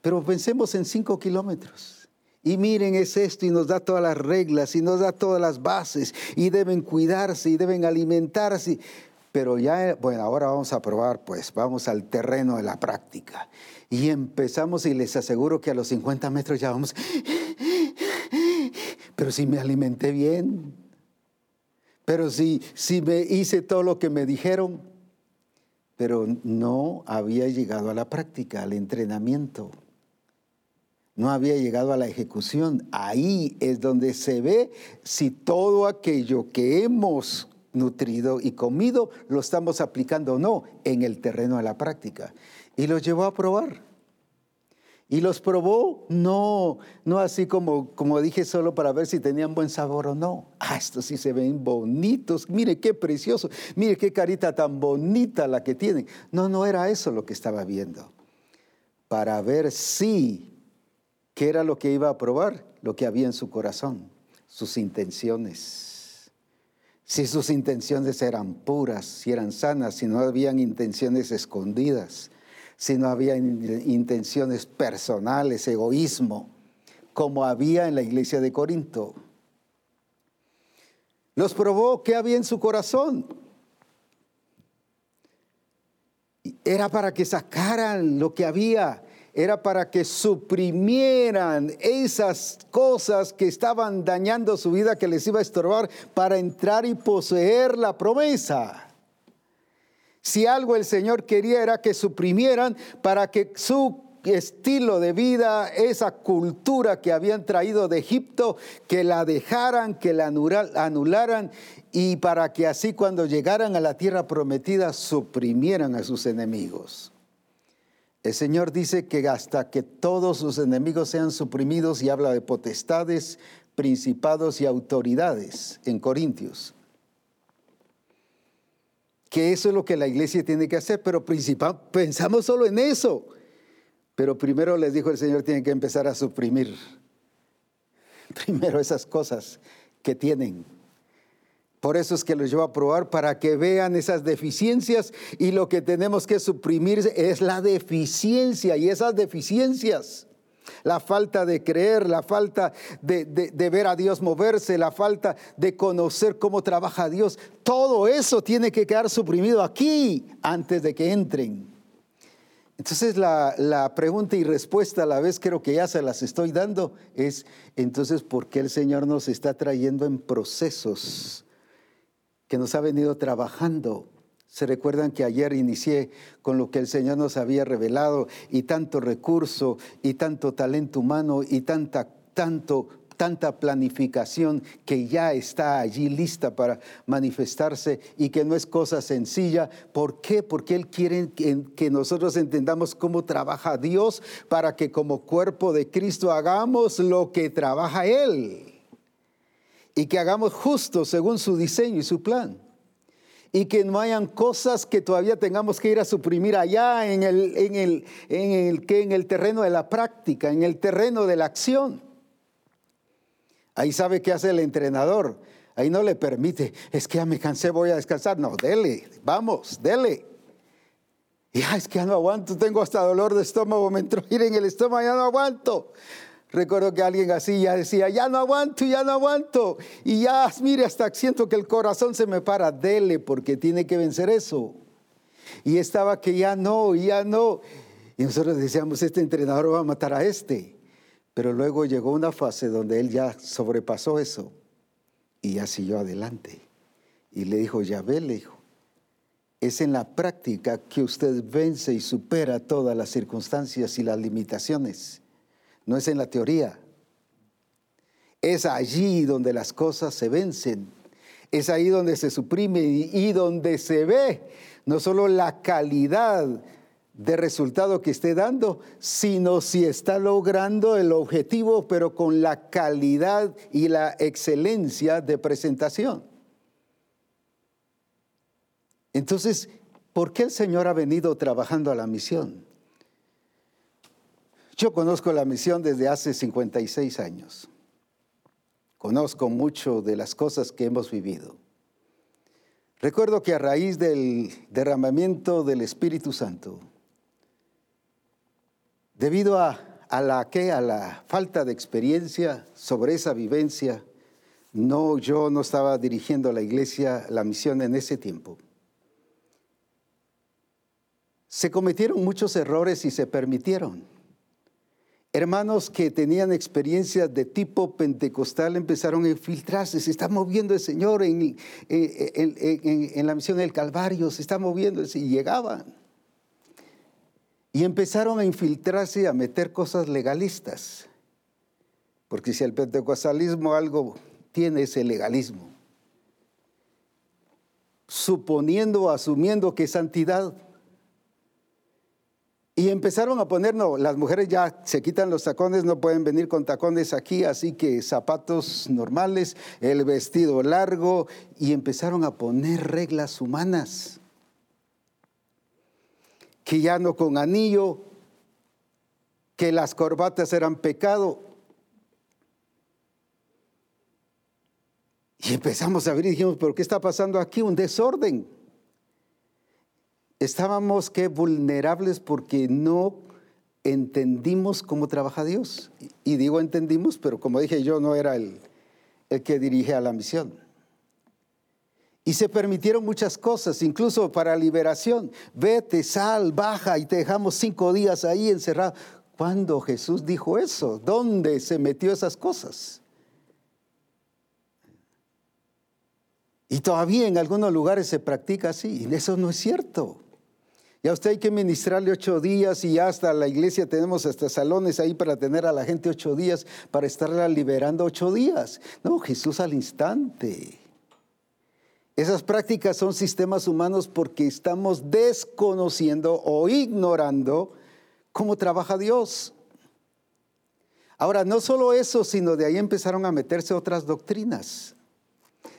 Pero pensemos en 5 kilómetros. Y miren, es esto y nos da todas las reglas y nos da todas las bases y deben cuidarse y deben alimentarse. Pero ya, bueno, ahora vamos a probar, pues vamos al terreno de la práctica. Y empezamos y les aseguro que a los 50 metros ya vamos, pero si me alimenté bien, pero si, si me hice todo lo que me dijeron, pero no había llegado a la práctica, al entrenamiento. No había llegado a la ejecución. Ahí es donde se ve si todo aquello que hemos nutrido y comido lo estamos aplicando o no en el terreno de la práctica y los llevó a probar. Y los probó, no, no así como, como dije, solo para ver si tenían buen sabor o no. Ah, estos sí se ven bonitos. Mire qué precioso. Mire qué carita tan bonita la que tienen. No, no era eso lo que estaba viendo. Para ver si, qué era lo que iba a probar, lo que había en su corazón, sus intenciones. Si sus intenciones eran puras, si eran sanas, si no habían intenciones escondidas si no había intenciones personales, egoísmo, como había en la iglesia de Corinto. Los probó qué había en su corazón. Era para que sacaran lo que había, era para que suprimieran esas cosas que estaban dañando su vida, que les iba a estorbar, para entrar y poseer la promesa. Si algo el Señor quería era que suprimieran para que su estilo de vida, esa cultura que habían traído de Egipto, que la dejaran, que la anularan y para que así cuando llegaran a la tierra prometida suprimieran a sus enemigos. El Señor dice que hasta que todos sus enemigos sean suprimidos y habla de potestades, principados y autoridades en Corintios que eso es lo que la iglesia tiene que hacer, pero pensamos solo en eso. Pero primero les dijo el Señor, tienen que empezar a suprimir primero esas cosas que tienen. Por eso es que los llevo a probar para que vean esas deficiencias y lo que tenemos que suprimir es la deficiencia y esas deficiencias la falta de creer, la falta de, ver a Dios moverse, la falta de conocer cómo trabaja Dios. Todo eso tiene que quedar suprimido aquí antes de que entren. Entonces la, la, pregunta y respuesta a la vez creo que ya se las estoy dando es, entonces, ¿por qué el Señor nos está trayendo en procesos que nos ha venido trabajando? Se recuerdan que ayer inicié con lo que el Señor nos había revelado y tanto recurso y tanto talento humano y tanta, tanto, tanta planificación que ya está allí lista para manifestarse y que no es cosa sencilla. ¿Por qué? Porque Él quiere que, nosotros entendamos cómo trabaja Dios para que como cuerpo de Cristo hagamos lo que trabaja Él y que hagamos justo según su diseño y su plan y que no hayan cosas que todavía tengamos que ir a suprimir allá en el, en el, en el, que en el terreno de la práctica, en el terreno de la acción. Ahí sabe qué hace el entrenador. Ahí no le permite, es que ya me cansé, voy a descansar. No, dele, vamos, dele. Ya es que ya no aguanto, tengo hasta dolor de estómago, me entró ir en el estómago, ya no aguanto. Recuerdo que alguien así ya decía, ya no aguanto, ya no aguanto. Y ya, mire, hasta siento que el corazón se me para, dele, porque tiene que vencer eso. Y estaba que ya no, ya no. Y nosotros decíamos, este entrenador va a matar a este. Pero luego llegó una fase donde él ya sobrepasó eso y ya siguió adelante. Y le dijo, ya ve, le dijo, es en la práctica que usted vence y supera todas las circunstancias y las limitaciones no es en la teoría. Es allí donde las cosas se vencen. Es ahí donde se suprime y, donde se ve no solo la calidad de resultado que esté dando, sino si está logrando el objetivo, pero con la calidad y la excelencia de presentación. Entonces, ¿por qué el Señor ha venido trabajando a la misión? Yo conozco la misión desde hace 56 años. Conozco mucho de las cosas que hemos vivido. Recuerdo que a raíz del derramamiento del Espíritu Santo, debido a, la, a la falta de experiencia sobre esa vivencia, no, yo no estaba dirigiendo la iglesia, la misión en ese tiempo. Se cometieron muchos errores y se permitieron. Hermanos que tenían experiencias de tipo pentecostal empezaron a infiltrarse, se está moviendo el Señor en, la misión del Calvario, se está moviendo y llegaban. Y empezaron a infiltrarse y a meter cosas legalistas. Porque si el pentecostalismo algo tiene ese legalismo. Suponiendo asumiendo que es santidad. Y empezaron a poner, no, las mujeres ya se quitan los tacones, no pueden venir con tacones aquí, así que zapatos normales, el vestido largo, y empezaron a poner reglas humanas. Que ya no con anillo, que las corbatas eran pecado. Y empezamos a ver y dijimos, pero ¿qué está pasando aquí? Un desorden estábamos que vulnerables porque no entendimos cómo trabaja Dios. Y digo entendimos, pero como dije yo, no era el, el que dirige a la misión. Y se permitieron muchas cosas, incluso para liberación. Vete, sal, baja y te dejamos cinco días ahí encerrado. ¿Cuándo Jesús dijo eso? ¿Dónde se metió esas cosas? Y todavía en algunos lugares se practica así. Y eso no es cierto. Y a usted hay que ministrarle ocho días y hasta la iglesia tenemos hasta salones ahí para tener a la gente ocho días, para estarla liberando ocho días. No, Jesús al instante. Esas prácticas son sistemas humanos porque estamos desconociendo o ignorando cómo trabaja Dios. Ahora, no solo eso, sino de ahí empezaron a meterse otras doctrinas.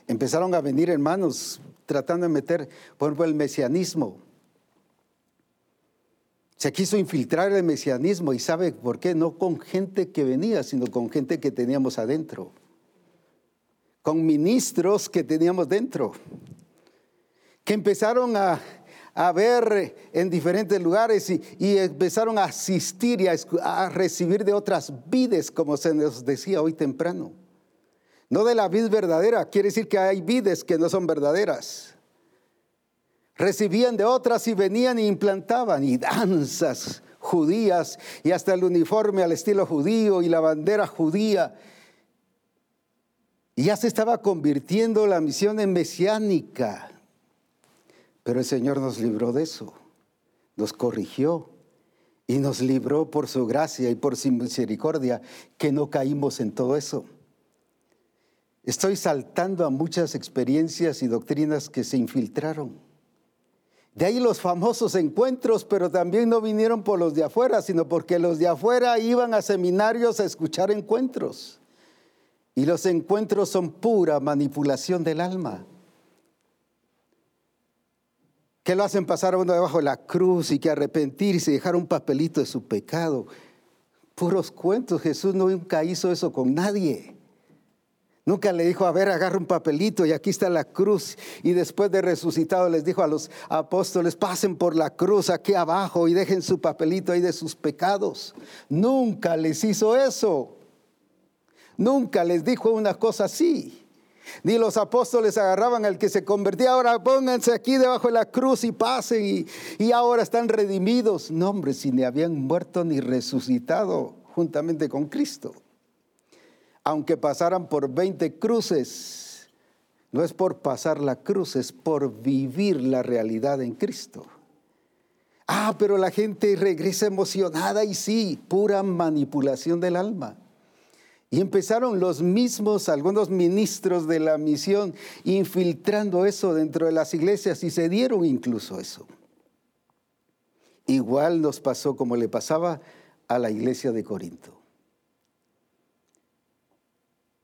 Empezaron a venir hermanos tratando de meter, por ejemplo, el mesianismo se quiso infiltrar el mesianismo y sabe por qué, no con gente que venía, sino con gente que teníamos adentro, con ministros que teníamos dentro, que empezaron a, ver en diferentes lugares y, empezaron a asistir y a, a, recibir de otras vides, como se nos decía hoy temprano. No de la vid verdadera, quiere decir que hay vides que no son verdaderas recibían de otras y venían e implantaban y danzas judías y hasta el uniforme al estilo judío y la bandera judía. Y ya se estaba convirtiendo la misión en mesiánica. Pero el Señor nos libró de eso, nos corrigió y nos libró por su gracia y por su misericordia que no caímos en todo eso. Estoy saltando a muchas experiencias y doctrinas que se infiltraron de ahí los famosos encuentros, pero también no vinieron por los de afuera, sino porque los de afuera iban a seminarios a escuchar encuentros. Y los encuentros son pura manipulación del alma. Que lo hacen pasar a uno debajo de la cruz y que arrepentirse y dejar un papelito de su pecado. Puros cuentos. Jesús nunca hizo eso con nadie. Nunca le dijo, a ver, agarra un papelito y aquí está la cruz. Y después de resucitado les dijo a los apóstoles, pasen por la cruz aquí abajo y dejen su papelito ahí de sus pecados. Nunca les hizo eso. Nunca les dijo una cosa así. Ni los apóstoles agarraban al que se convertía, ahora pónganse aquí debajo de la cruz y pasen y, y ahora están redimidos. No, hombre, si ni habían muerto ni resucitado juntamente con Cristo aunque pasaran por 20 cruces, no es por pasar la cruz, es por vivir la realidad en Cristo. Ah, pero la gente regresa emocionada y sí, pura manipulación del alma. Y empezaron los mismos, algunos ministros de la misión, infiltrando eso dentro de las iglesias y se dieron incluso eso. Igual nos pasó como le pasaba a la iglesia de Corinto.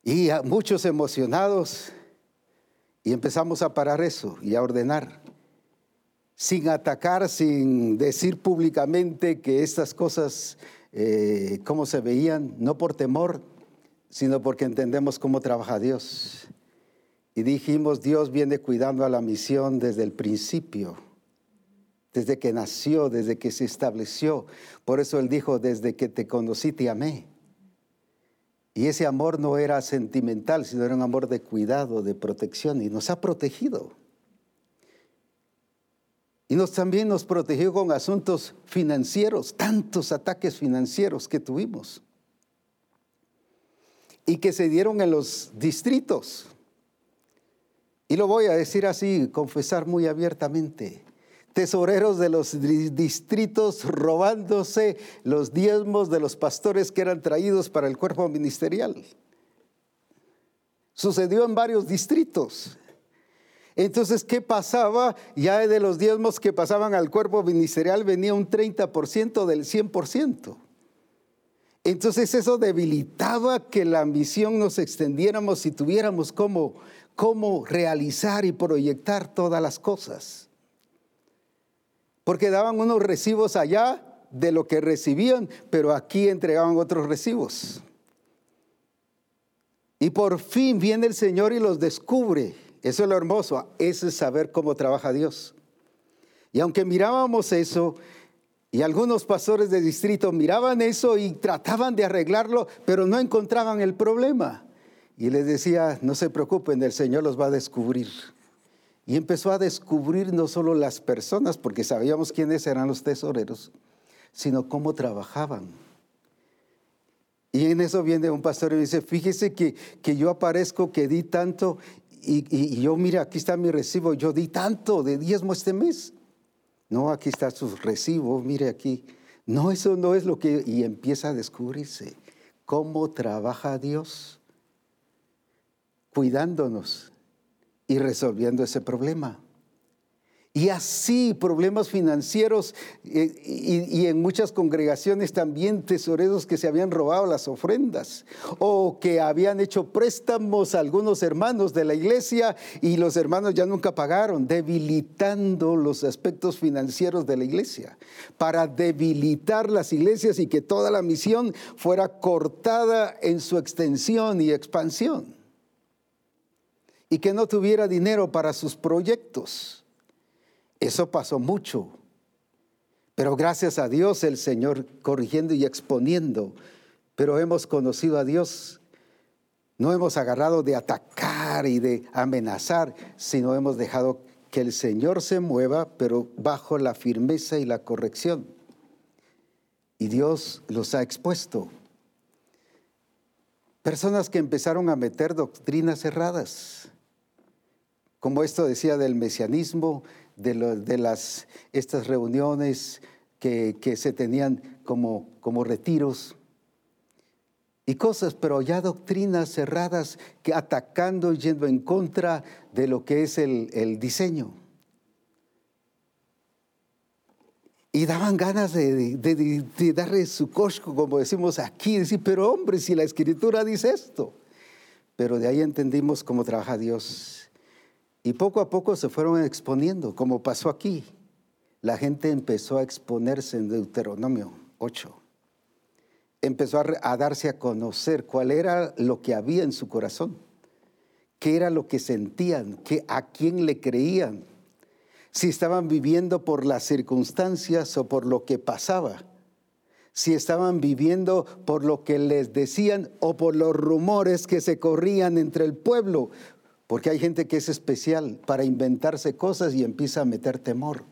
Y muchos emocionados, y empezamos a parar eso y a ordenar, sin atacar, sin decir públicamente que estas cosas, eh, cómo se veían, no por temor, sino porque entendemos cómo trabaja Dios. Y dijimos, Dios viene cuidando a la misión desde el principio, desde que nació, desde que se estableció. Por eso Él dijo, desde que te conocí, te amé. Y ese amor no era sentimental, sino era un amor de cuidado, de protección, y nos ha protegido. Y nos también nos protegió con asuntos financieros, tantos ataques financieros que tuvimos y que se dieron en los distritos. Y lo voy a decir así, confesar muy abiertamente. Tesoreros de los distritos robándose los diezmos de los pastores que eran traídos para el cuerpo ministerial. Sucedió en varios distritos. Entonces, ¿qué pasaba? Ya de los diezmos que pasaban al cuerpo ministerial venía un 30% del 100%. Entonces eso debilitaba que la misión nos extendiéramos y tuviéramos cómo, cómo realizar y proyectar todas las cosas. Porque daban unos recibos allá de lo que recibían, pero aquí entregaban otros recibos. Y por fin viene el Señor y los descubre. Eso es lo hermoso, ese es saber cómo trabaja Dios. Y aunque mirábamos eso, y algunos pastores de distrito miraban eso y trataban de arreglarlo, pero no encontraban el problema. Y les decía, no se preocupen, el Señor los va a descubrir. Y empezó a descubrir no solo las personas, porque sabíamos quiénes eran los tesoreros, sino cómo trabajaban. Y en eso viene un pastor y dice, fíjese que, que yo aparezco, que di tanto, y, y, yo, mira, aquí está mi recibo, yo di tanto de diezmo este mes. No, aquí está su recibo, mire aquí. No, eso no es lo que... Y empieza a descubrirse cómo trabaja Dios cuidándonos y resolviendo ese problema. Y así problemas financieros eh, y, en muchas congregaciones también tesoreros que se habían robado las ofrendas o que habían hecho préstamos a algunos hermanos de la iglesia y los hermanos ya nunca pagaron, debilitando los aspectos financieros de la iglesia para debilitar las iglesias y que toda la misión fuera cortada en su extensión y expansión y que no tuviera dinero para sus proyectos. Eso pasó mucho. Pero gracias a Dios el Señor corrigiendo y exponiendo. Pero hemos conocido a Dios. No hemos agarrado de atacar y de amenazar, sino hemos dejado que el Señor se mueva, pero bajo la firmeza y la corrección. Y Dios los ha expuesto. Personas que empezaron a meter doctrinas erradas, como esto decía del mesianismo, de, las, estas reuniones que, se tenían como, como retiros y cosas, pero ya doctrinas cerradas que atacando y yendo en contra de lo que es el, diseño. Y daban ganas de, de, darle su cosco, como decimos aquí, decir, pero hombre, si la escritura dice esto. Pero de ahí entendimos cómo trabaja Dios y poco a poco se fueron exponiendo, como pasó aquí. La gente empezó a exponerse en Deuteronomio 8. Empezó a, darse a conocer cuál era lo que había en su corazón, qué era lo que sentían, qué, a quién le creían, si estaban viviendo por las circunstancias o por lo que pasaba si estaban viviendo por lo que les decían o por los rumores que se corrían entre el pueblo, porque hay gente que es especial para inventarse cosas y empieza a meter temor.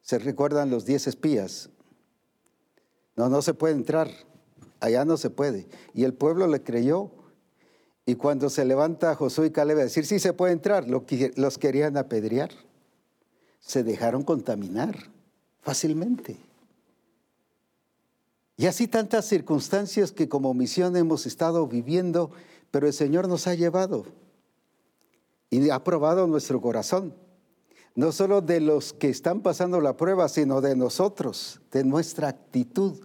¿Se recuerdan los diez espías? No, no se puede entrar. Allá no se puede. Y el pueblo le creyó. Y cuando se levanta Josué y Caleb a decir, sí se puede entrar, los querían apedrear. Se dejaron contaminar fácilmente. Y así tantas circunstancias que como misión hemos estado viviendo, pero el Señor nos ha llevado y ha probado nuestro corazón. No solo de los que están pasando la prueba, sino de nosotros, de nuestra actitud.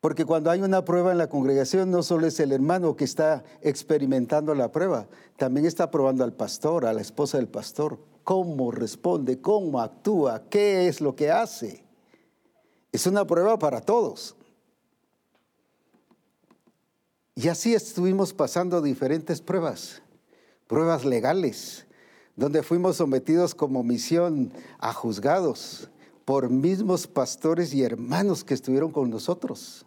Porque cuando hay una prueba en la congregación, no solo es el hermano que está experimentando la prueba, también está probando al pastor, a la esposa del pastor, cómo responde, cómo actúa, qué es lo que hace. Es una prueba para todos. Y así estuvimos pasando diferentes pruebas, pruebas legales, donde fuimos sometidos como misión a juzgados por mismos pastores y hermanos que estuvieron con nosotros.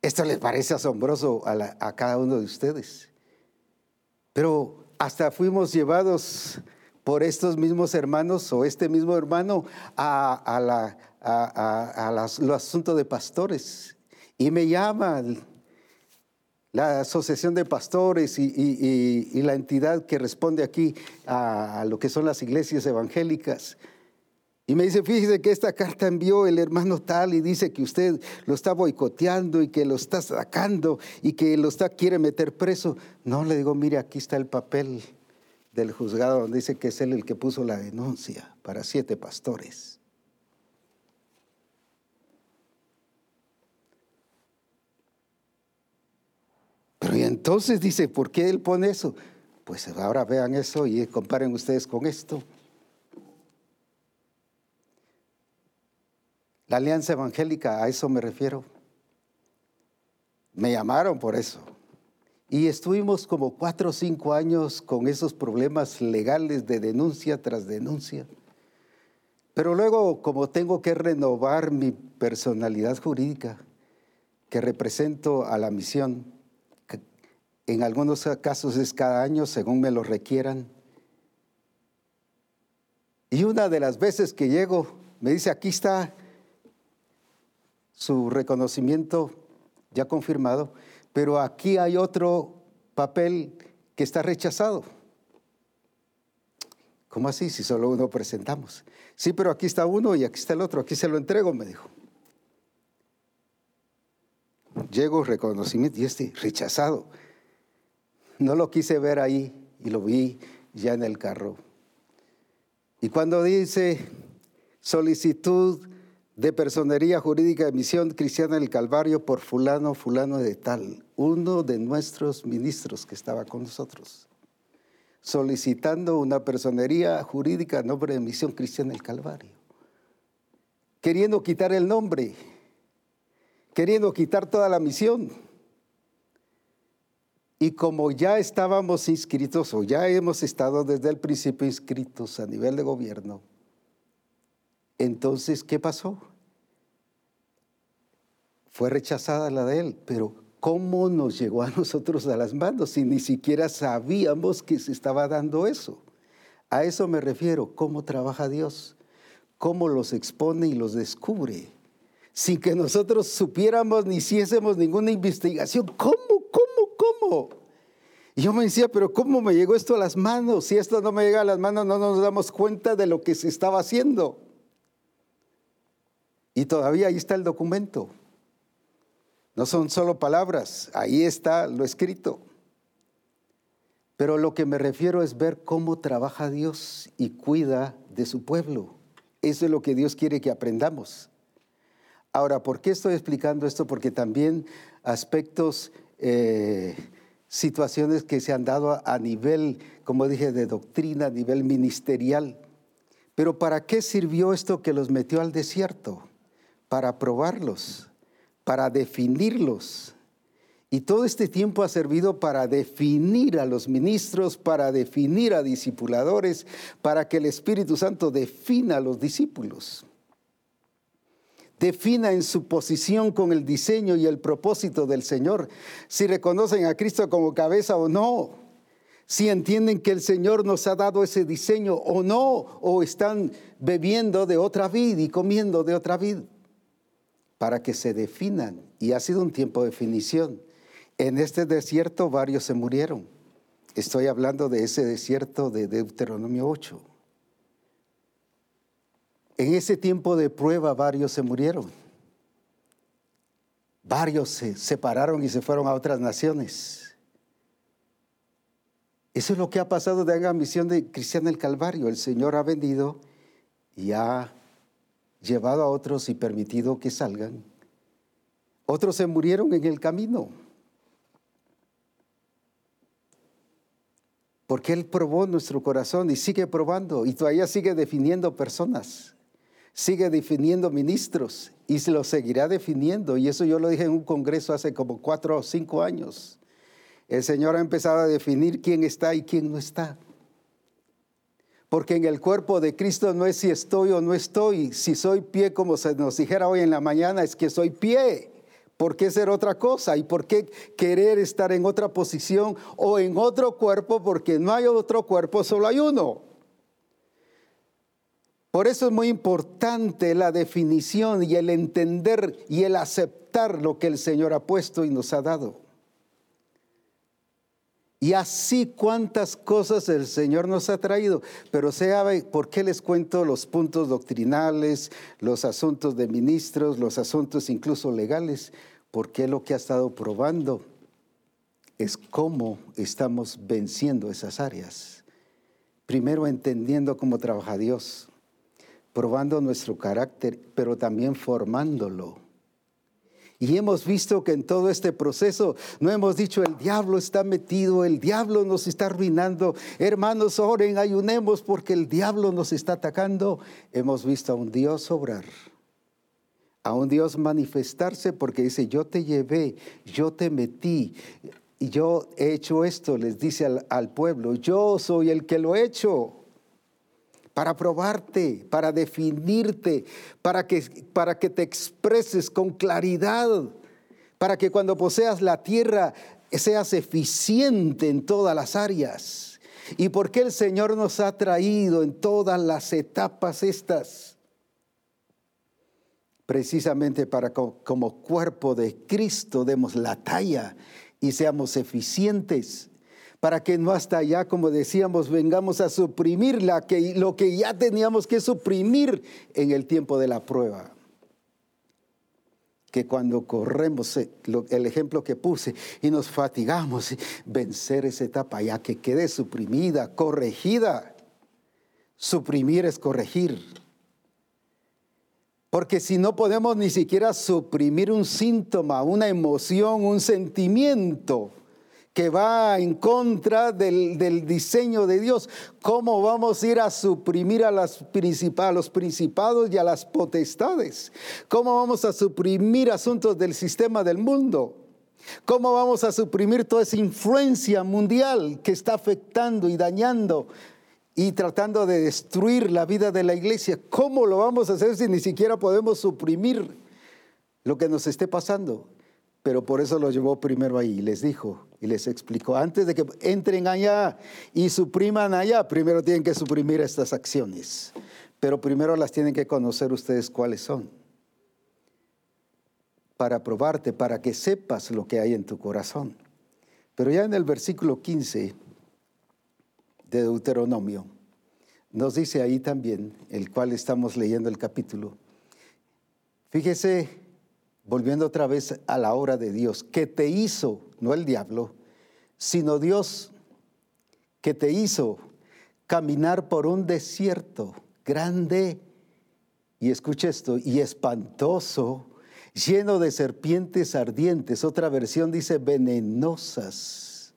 Esto les parece asombroso a, cada uno de ustedes, pero hasta fuimos llevados por estos mismos hermanos o este mismo hermano a, la, a, los asuntos de pastores. Y me llama la Asociación de Pastores y, la entidad que responde aquí a, lo que son las iglesias evangélicas. Y me dice, fíjese que esta carta envió el hermano tal y dice que usted lo está boicoteando y que lo está sacando y que lo está, quiere meter preso. No, le digo, mire, aquí está el papel del juzgado donde dice que es él el que puso la denuncia para siete pastores. Y entonces dice, ¿por qué él pone eso? Pues ahora vean eso y comparen ustedes con esto. La alianza evangélica, a eso me refiero. Me llamaron por eso. Y estuvimos como cuatro o cinco años con esos problemas legales de denuncia tras denuncia. Pero luego, como tengo que renovar mi personalidad jurídica, que represento a la misión, en algunos casos es cada año, según me lo requieran. Y una de las veces que llego, me dice, aquí está su reconocimiento ya confirmado pero aquí hay otro papel que está rechazado. ¿Cómo así? Si solo uno presentamos. Sí, pero aquí está uno y aquí está el otro. Aquí se lo entrego, me dijo. Llego, reconocimiento y este rechazado. No lo quise ver ahí y lo vi ya en el carro. Y cuando dice solicitud de personería jurídica de misión cristiana del Calvario por fulano, fulano de tal, uno de nuestros ministros que estaba con nosotros, solicitando una personería jurídica a nombre de misión cristiana del Calvario, queriendo quitar el nombre, queriendo quitar toda la misión. Y como ya estábamos inscritos o ya hemos estado desde el principio inscritos a nivel de gobierno, entonces, ¿qué pasó? Fue rechazada la de él, pero ¿cómo nos llegó a nosotros a las manos si ni siquiera sabíamos que se estaba dando eso? A eso me refiero, cómo trabaja Dios, cómo los expone y los descubre, sin que nosotros supiéramos ni hiciésemos ninguna investigación. ¿Cómo, Y yo me decía, pero ¿cómo me llegó esto a las manos? Si esto no me llega a las manos, no nos damos cuenta de lo que se estaba haciendo. Y todavía ahí está el documento. No son solo palabras, ahí está lo escrito. Pero lo que me refiero es ver cómo trabaja Dios y cuida de su pueblo. Eso es lo que Dios quiere que aprendamos. Ahora, ¿por qué estoy explicando esto? Porque también aspectos, eh, situaciones que se han dado a nivel, como dije, de doctrina, a nivel ministerial. Pero ¿para qué sirvió esto que los metió al desierto? para probarlos, para definirlos. Y todo este tiempo ha servido para definir a los ministros, para definir a discipuladores, para que el Espíritu Santo defina a los discípulos. Defina en su posición con el diseño y el propósito del Señor, si reconocen a Cristo como cabeza o no, si entienden que el Señor nos ha dado ese diseño o no, o están bebiendo de otra vid y comiendo de otra vid para que se definan. Y ha sido un tiempo de definición. En este desierto varios se murieron. Estoy hablando de ese desierto de Deuteronomio 8. En ese tiempo de prueba varios se murieron. Varios se separaron y se fueron a otras naciones. Eso es lo que ha pasado de la misión de Cristiana del Calvario. El Señor ha vendido y ha llevado a otros y permitido que salgan. Otros se murieron en el camino. Porque Él probó nuestro corazón y sigue probando y todavía sigue definiendo personas, sigue definiendo ministros y se lo seguirá definiendo. Y eso yo lo dije en un congreso hace como cuatro o cinco años. El Señor ha empezado a definir quién está y quién no está. Porque en el cuerpo de Cristo no es si estoy o no estoy. Si soy pie, como se nos dijera hoy en la mañana, es que soy pie. ¿Por qué ser otra cosa? ¿Y por qué querer estar en otra posición o en otro cuerpo? Porque no hay otro cuerpo, solo hay uno. Por eso es muy importante la definición y el entender y el aceptar lo que el Señor ha puesto y nos ha dado. Y así cuántas cosas el Señor nos ha traído. Pero sea, ¿por qué les cuento los puntos doctrinales, los asuntos de ministros, los asuntos incluso legales? Porque lo que ha estado probando es cómo estamos venciendo esas áreas. Primero entendiendo cómo trabaja Dios, probando nuestro carácter, pero también formándolo y hemos visto que en todo este proceso no hemos dicho el diablo está metido, el diablo nos está arruinando. Hermanos, oren, ayunemos porque el diablo nos está atacando. Hemos visto a un Dios obrar, a un Dios manifestarse porque dice, yo te llevé, yo te metí. Y yo he hecho esto, les dice al, al pueblo, yo soy el que lo he hecho para probarte, para definirte, para que, para que te expreses con claridad, para que cuando poseas la tierra seas eficiente en todas las áreas. ¿Y por qué el Señor nos ha traído en todas las etapas estas? Precisamente para como cuerpo de Cristo demos la talla y seamos eficientes para que no hasta allá, como decíamos, vengamos a suprimir que, lo que ya teníamos que suprimir en el tiempo de la prueba. Que cuando corremos, eh, el ejemplo que puse, y nos fatigamos, vencer esa etapa ya que quede suprimida, corregida. Suprimir es corregir. Porque si no podemos ni siquiera suprimir un síntoma, una emoción, un sentimiento, que va en contra del, diseño de Dios. ¿Cómo vamos a ir a suprimir a, los principados y a las potestades? ¿Cómo vamos a suprimir asuntos del sistema del mundo? ¿Cómo vamos a suprimir toda esa influencia mundial que está afectando y dañando y tratando de destruir la vida de la iglesia? ¿Cómo lo vamos a hacer si ni siquiera podemos suprimir lo que nos esté pasando? pero por eso lo llevó primero ahí. Les dijo y les explicó, antes de que entren allá y supriman allá, primero tienen que suprimir estas acciones. Pero primero las tienen que conocer ustedes cuáles son. Para probarte, para que sepas lo que hay en tu corazón. Pero ya en el versículo 15 de Deuteronomio, nos dice ahí también, el cual estamos leyendo el capítulo. Fíjese volviendo otra vez a la obra de Dios, que te hizo, no el diablo, sino Dios, que te hizo caminar por un desierto grande, y escucha esto, y espantoso, lleno de serpientes ardientes, otra versión dice venenosas,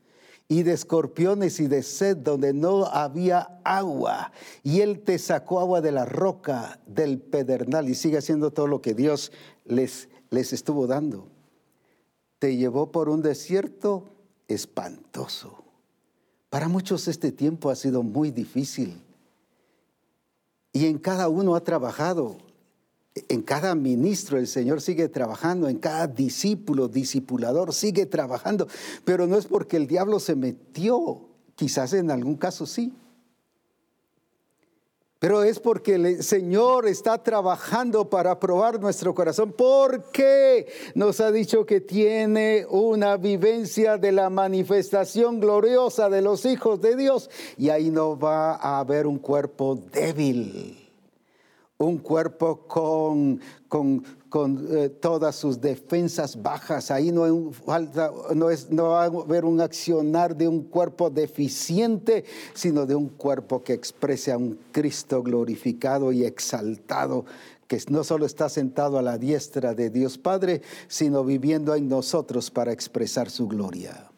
y de escorpiones y de sed donde no había agua, y Él te sacó agua de la roca, del pedernal, y sigue haciendo todo lo que Dios les les estuvo dando. Te llevó por un desierto espantoso. Para muchos este tiempo ha sido muy difícil. Y en cada uno ha trabajado. En cada ministro el Señor sigue trabajando, en cada discípulo, discipulador sigue trabajando, pero no es porque el diablo se metió, quizás en algún caso sí, pero es porque el Señor está trabajando para probar nuestro corazón, porque nos ha dicho que tiene una vivencia de la manifestación gloriosa de los hijos de Dios. Y ahí no va a haber un cuerpo débil, un cuerpo con, con, eh, todas sus defensas bajas. Ahí no, falta, no, es, no va a haber un accionar de un cuerpo deficiente, sino de un cuerpo que exprese a un Cristo glorificado y exaltado, que no solo está sentado a la diestra de Dios Padre, sino viviendo en nosotros para expresar su gloria.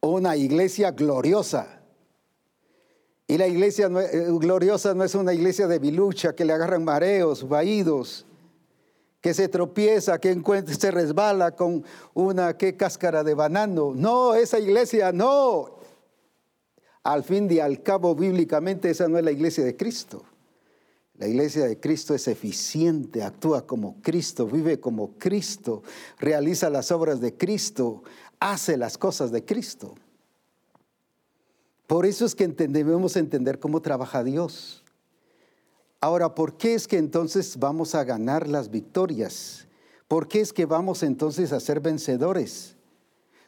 Una iglesia gloriosa y la iglesia eh, gloriosa no es una iglesia de bilucha que le agarran mareos, vaídos, que se tropieza, que se resbala con una ¿qué, cáscara de banano. No, esa iglesia no. Al fin y al cabo, bíblicamente, esa no es la iglesia de Cristo. La iglesia de Cristo es eficiente, actúa como Cristo, vive como Cristo, realiza las obras de Cristo, hace las cosas de Cristo. Por eso es que debemos entender cómo trabaja Dios. Ahora, ¿por qué es que entonces vamos a ganar las victorias? ¿Por qué es que vamos entonces a ser vencedores?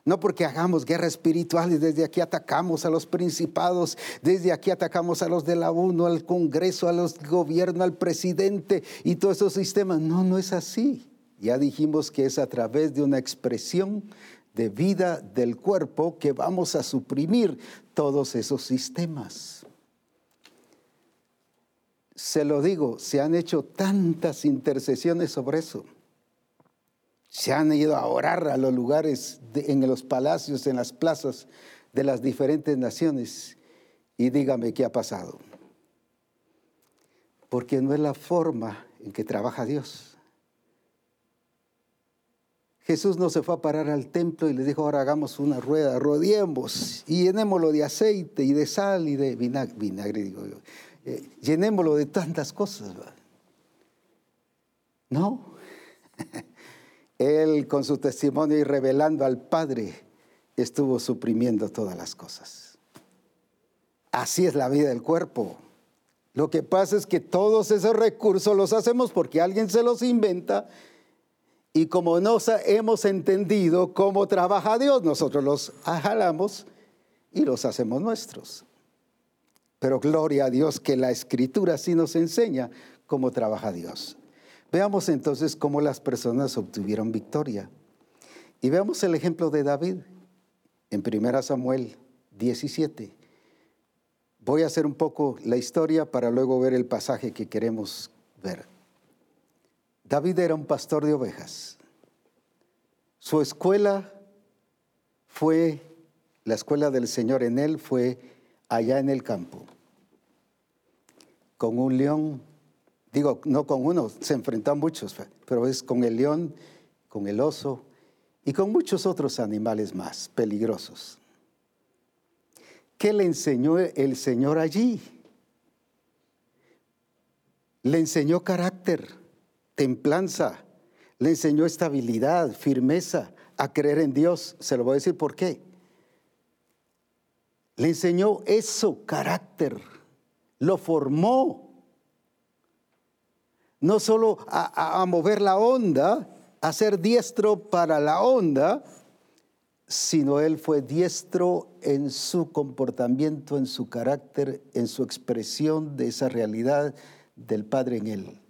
No porque hagamos guerra espiritual y desde aquí atacamos a los principados, desde aquí atacamos a los de la ONU, al Congreso, a los gobiernos, al presidente y todos esos sistemas. No, no es así. Ya dijimos que es a través de una expresión de vida del cuerpo que vamos a suprimir todos esos sistemas. Se lo digo, se han hecho tantas intercesiones sobre eso. Se han ido a orar a los lugares, en los palacios, en las plazas de las diferentes naciones. Y dígame qué ha pasado. Porque no es la forma en que trabaja Dios. Jesús no se fue a parar al templo y le dijo, ahora hagamos una rueda, rodeemos y llenémoslo de aceite y de sal y de vinagre. Eh, llenémoslo de tantas cosas. No. Él con su testimonio y revelando al Padre estuvo suprimiendo todas las cosas. Así es la vida del cuerpo. Lo que pasa es que todos esos recursos los hacemos porque alguien se los inventa y como no hemos entendido cómo trabaja Dios, nosotros los jalamos y los hacemos nuestros. Pero gloria a Dios que la escritura sí nos enseña cómo trabaja Dios. Veamos entonces cómo las personas obtuvieron victoria. Y veamos el ejemplo de David en 1 Samuel 17. Voy a hacer un poco la historia para luego ver el pasaje que queremos ver. David era un pastor de ovejas. Su escuela fue, la escuela del Señor en él fue allá en el campo, con un león, digo, no con uno, se enfrentan muchos, pero es con el león, con el oso y con muchos otros animales más peligrosos. ¿Qué le enseñó el Señor allí? Le enseñó carácter templanza, le enseñó estabilidad, firmeza, a creer en Dios. Se lo voy a decir por qué. Le enseñó eso, carácter, lo formó. No solo a, a mover la onda, a ser diestro para la onda, sino él fue diestro en su comportamiento, en su carácter, en su expresión de esa realidad del Padre en él.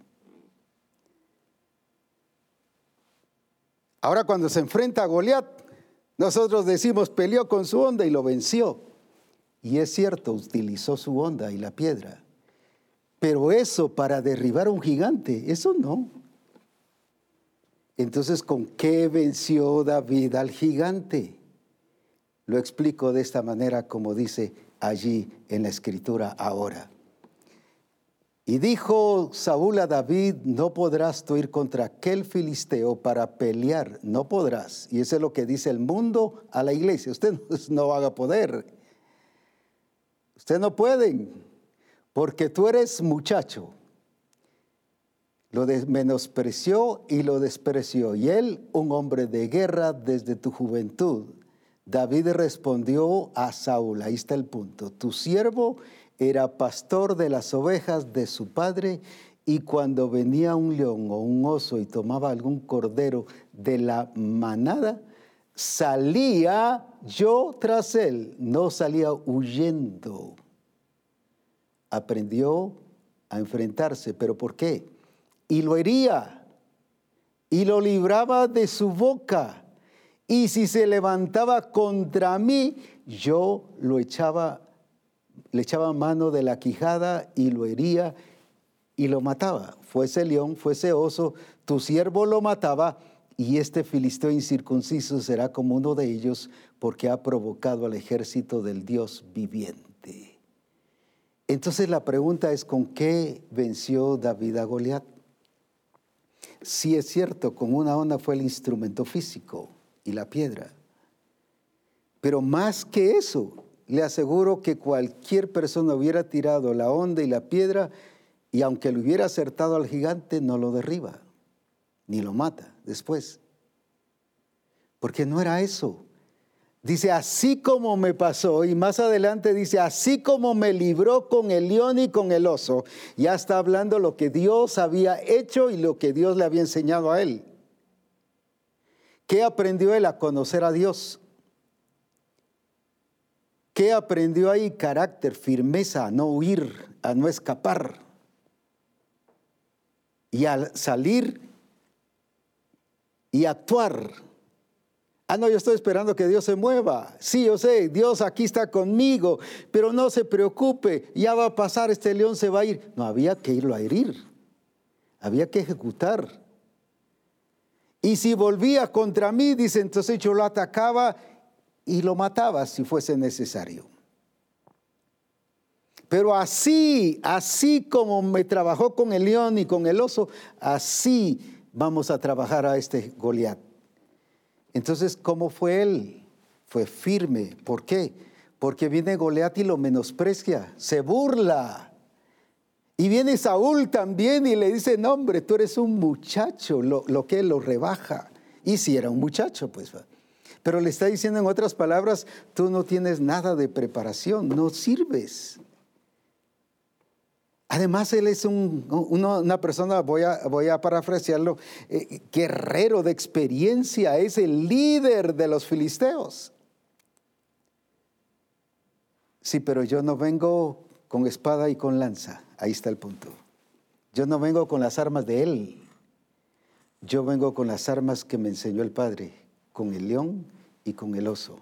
Ahora cuando se enfrenta a Goliat, nosotros decimos peleó con su onda y lo venció. Y es cierto, utilizó su onda y la piedra. Pero eso para derribar a un gigante, eso no. Entonces, ¿con qué venció David al gigante? Lo explico de esta manera como dice allí en la escritura ahora. Y dijo Saúl a David, no podrás tú ir contra aquel filisteo para pelear, no podrás. Y eso es lo que dice el mundo a la iglesia, usted no va a poder. Usted no pueden, porque tú eres muchacho. Lo menospreció y lo despreció. Y él, un hombre de guerra desde tu juventud. David respondió a Saúl, ahí está el punto, tu siervo era pastor de las ovejas de su padre y cuando venía un león o un oso y tomaba algún cordero de la manada, salía yo tras él, no salía huyendo. Aprendió a enfrentarse. ¿Pero por qué? Y lo hería y lo libraba de su boca. Y si se levantaba contra mí, yo lo echaba, le echaba mano de la quijada y lo hería y lo mataba. Fuese león, fuese oso, tu siervo lo mataba y este filisteo incircunciso será como uno de ellos porque ha provocado al ejército del Dios viviente. Entonces la pregunta es, ¿con qué venció David a Goliat? Sí es cierto, con una onda fue el instrumento físico y la piedra. Pero más que eso, le aseguro que cualquier persona hubiera tirado la onda y la piedra y aunque le hubiera acertado al gigante, no lo derriba, ni lo mata después. Porque no era eso. Dice, así como me pasó, y más adelante dice, así como me libró con el león y con el oso, ya está hablando lo que Dios había hecho y lo que Dios le había enseñado a él. ¿Qué aprendió él a conocer a Dios? ¿Qué aprendió ahí? Carácter, firmeza, a no huir, a no escapar. Y al salir y actuar. Ah, no, yo estoy esperando que Dios se mueva. Sí, yo sé, Dios aquí está conmigo, pero no se preocupe, ya va a pasar, este león se va a ir. No, había que irlo a herir, había que ejecutar. Y si volvía contra mí, dice, entonces yo lo atacaba y lo mataba si fuese necesario. Pero así, así como me trabajó con el león y con el oso, así vamos a trabajar a este Goliat. Entonces, ¿cómo fue él? Fue firme. ¿Por qué? Porque viene Goliat y lo menosprecia, se burla. Y viene Saúl también y le dice, no hombre, tú eres un muchacho, lo, lo que lo rebaja. Y si era un muchacho, pues. Pero le está diciendo en otras palabras, tú no tienes nada de preparación, no sirves. Además, él es una persona, voy a, voy a parafrasearlo, eh, guerrero de experiencia, es el líder de los filisteos. Sí, pero yo no vengo con espada y con lanza. Ahí está el punto. Yo no vengo con las armas de él. Yo vengo con las armas que me enseñó el Padre, con el león y con el oso.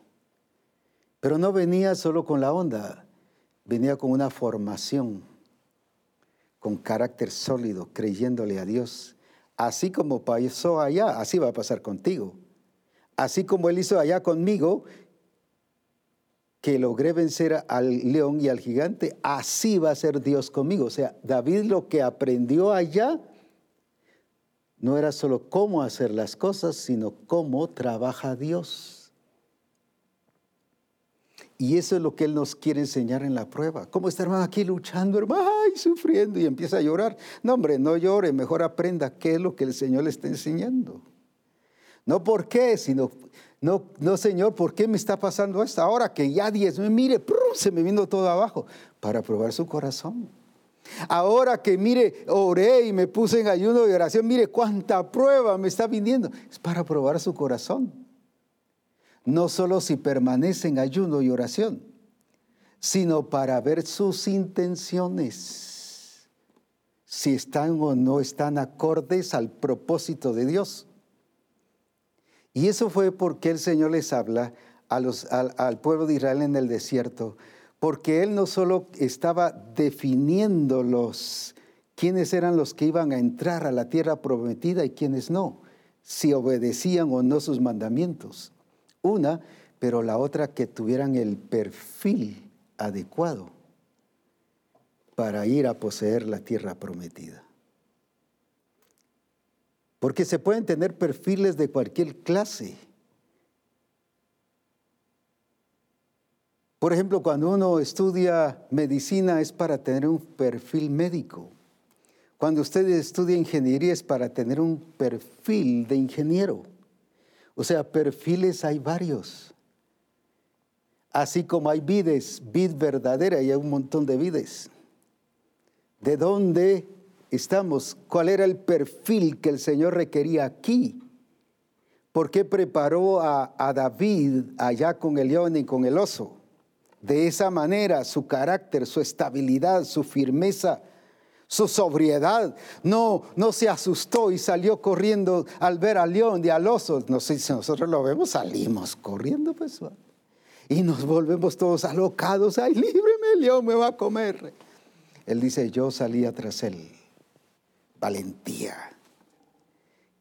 Pero no venía solo con la onda, venía con una formación, con carácter sólido, creyéndole a Dios. Así como pasó allá, así va a pasar contigo. Así como Él hizo allá conmigo, que logré vencer al león y al gigante, así va a ser Dios conmigo. O sea, David lo que aprendió allá no era solo cómo hacer las cosas, sino cómo trabaja Dios. Y eso es lo que Él nos quiere enseñar en la prueba. ¿Cómo está hermano aquí luchando, hermano? Ay, sufriendo y empieza a llorar. No, hombre, no llore, mejor aprenda qué es lo que el Señor le está enseñando. No por qué, sino no, no, Señor, ¿por qué me está pasando esto? Ahora que ya diez, mire, se me vino todo abajo para probar su corazón. Ahora que mire, oré y me puse en ayuno y oración, mire cuánta prueba me está viniendo. Es para probar su corazón. No solo si permanece en ayuno y oración, sino para ver sus intenciones, si están o no están acordes al propósito de Dios. Y eso fue porque el Señor les habla al, pueblo de Israel en el desierto, porque Él no solo estaba definiendo los, quiénes eran los que iban a entrar a la tierra prometida y quiénes no, si obedecían o no sus mandamientos. Una, pero la otra que tuvieran el perfil adecuado para ir a poseer la tierra prometida. Porque se pueden tener perfiles de cualquier clase. Por ejemplo, cuando uno estudia medicina es para tener un perfil médico. Cuando usted estudia ingeniería es para tener un perfil de ingeniero. O sea, perfiles hay varios. Así como hay vides, vid verdadera y hay un montón de vides. ¿De dónde estamos, cuál era el perfil que el Señor requería aquí. ¿Por qué preparó a, a, David allá con el león y con el oso? De esa manera, su carácter, su estabilidad, su firmeza, su sobriedad. No, no se asustó y salió corriendo al ver al león y al oso. No sé si nosotros lo vemos, salimos corriendo, pues. Y nos volvemos todos alocados. Ay, líbreme, león me va a comer. Él dice, yo salía tras él. Valentía.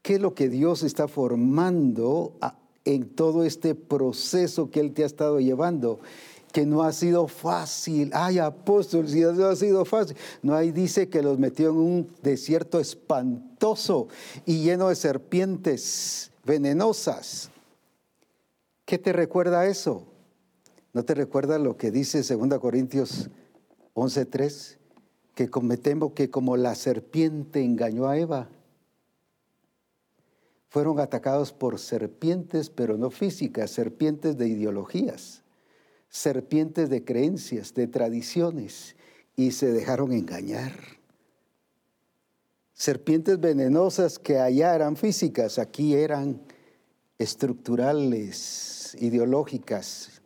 ¿Qué es lo que Dios está formando en todo este proceso que Él te ha estado llevando? Que no ha sido fácil. Ay, apóstol, si no ha sido fácil. No, ahí dice que los metió en un desierto espantoso y lleno de serpientes venenosas. ¿Qué te recuerda eso? ¿No te recuerda lo que dice 2 Corintios 11:3? Que cometemos que como la serpiente engañó a Eva, fueron atacados por serpientes, pero no físicas, serpientes de ideologías serpientes de creencias, de tradiciones, y se dejaron engañar. Serpientes venenosas que allá eran físicas, aquí eran estructurales, ideológicas,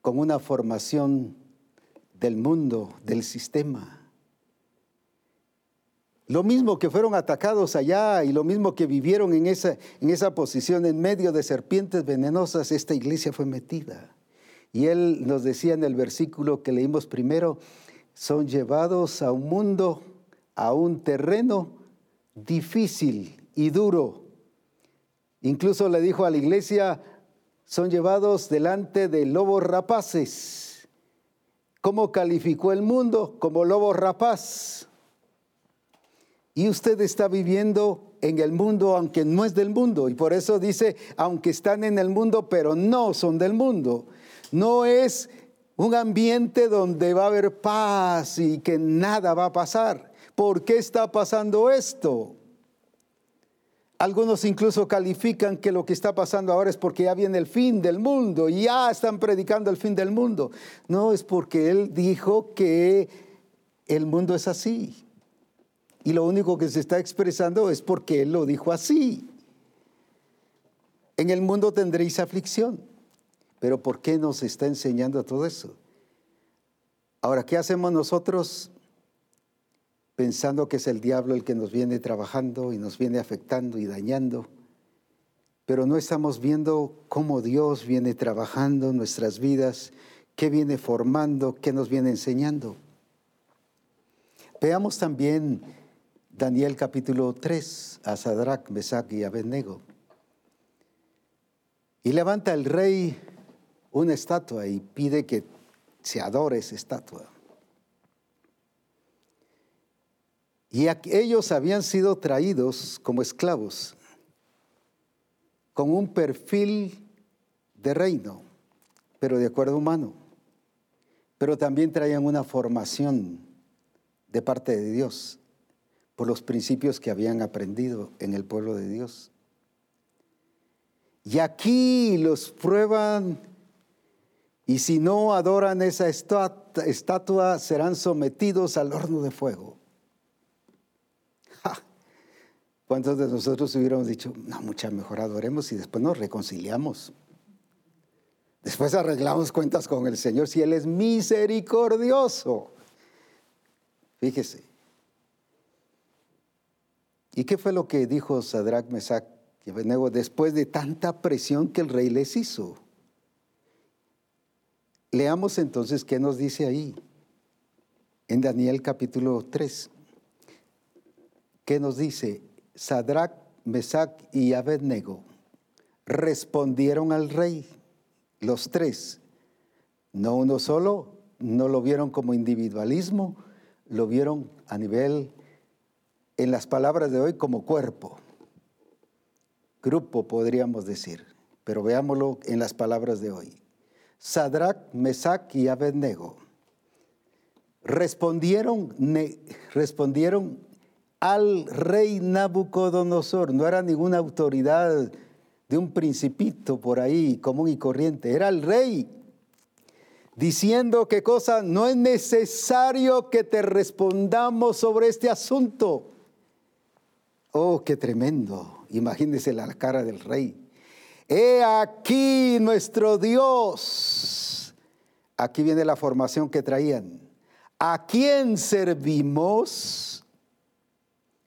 con una formación del mundo, del sistema. Lo mismo que fueron atacados allá y lo mismo que vivieron en esa, en esa posición en medio de serpientes venenosas, esta iglesia fue metida. Y él nos decía en el versículo que leímos primero, son llevados a un mundo, a un terreno difícil y duro. Incluso le dijo a la iglesia, son llevados delante de lobos rapaces. ¿Cómo calificó el mundo? Como lobo rapaz. Y usted está viviendo en el mundo aunque no es del mundo. Y por eso dice, aunque están en el mundo, pero no son del mundo. No es un ambiente donde va a haber paz y que nada va a pasar. ¿Por qué está pasando esto? Algunos incluso califican que lo que está pasando ahora es porque ya viene el fin del mundo y ya están predicando el fin del mundo. No, es porque Él dijo que el mundo es así. Y lo único que se está expresando es porque Él lo dijo así. En el mundo tendréis aflicción. Pero ¿por qué nos está enseñando todo eso? Ahora, ¿qué hacemos nosotros pensando que es el diablo el que nos viene trabajando y nos viene afectando y dañando? Pero no estamos viendo cómo Dios viene trabajando en nuestras vidas, qué viene formando, qué nos viene enseñando. Veamos también Daniel capítulo 3, a Sadrach, Mesach y Abednego. Y levanta el rey una estatua y pide que se adore esa estatua. Y ellos habían sido traídos como esclavos, con un perfil de reino, pero de acuerdo humano. Pero también traían una formación de parte de Dios por los principios que habían aprendido en el pueblo de Dios. Y aquí los prueban y si no adoran esa estatua, serán sometidos al horno de fuego. ¿Cuántos de nosotros hubiéramos dicho, no, mucha mejor adoremos y después nos reconciliamos? Después arreglamos cuentas con el Señor si Él es misericordioso. Fíjese. ¿Y qué fue lo que dijo Sadrach, Mesach y Abednego después de tanta presión que el rey les hizo? Leamos entonces qué nos dice ahí, en Daniel capítulo 3. ¿Qué nos dice? Sadrach, Mesach y Abednego respondieron al rey, los tres, no uno solo, no lo vieron como individualismo, lo vieron a nivel, en las palabras de hoy, como cuerpo, grupo podríamos decir, pero veámoslo en las palabras de hoy. Sadrach, Mesach y Abednego respondieron, respondieron al rey Nabucodonosor. No era ninguna autoridad de un principito por ahí común y corriente, era el rey diciendo que cosa no es necesario que te respondamos sobre este asunto. Oh, qué tremendo. Imagínese la cara del rey. He aquí nuestro Dios. Aquí viene la formación que traían. ¿A quién servimos?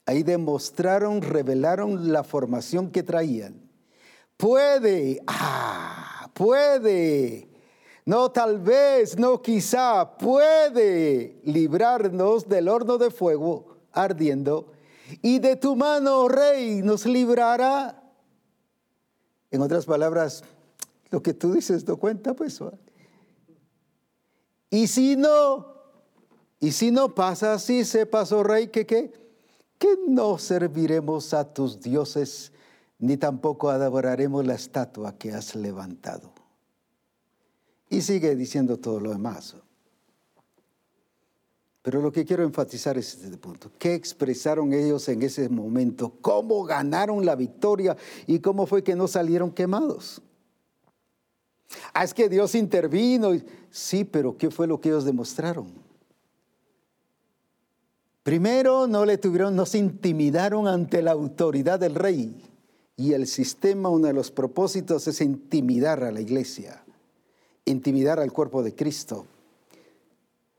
Ahí demostraron, revelaron la formación que traían. Puede, ah, puede, no tal vez, no quizá, puede librarnos del horno de fuego ardiendo y de tu mano, rey, nos librará. En otras palabras, lo que tú dices no cuenta, pues. Y si no, y si no pasa así, sepas, oh rey, que qué, que no serviremos a tus dioses, ni tampoco adoraremos la estatua que has levantado. Y sigue diciendo todo lo demás. Pero lo que quiero enfatizar es este punto. ¿Qué expresaron ellos en ese momento? ¿Cómo ganaron la victoria? ¿Y cómo fue que no salieron quemados? Ah, es que Dios intervino. Sí, pero ¿qué fue lo que ellos demostraron? Primero, no le tuvieron, no se intimidaron ante la autoridad del rey. Y el sistema, uno de los propósitos es intimidar a la iglesia, intimidar al cuerpo de Cristo.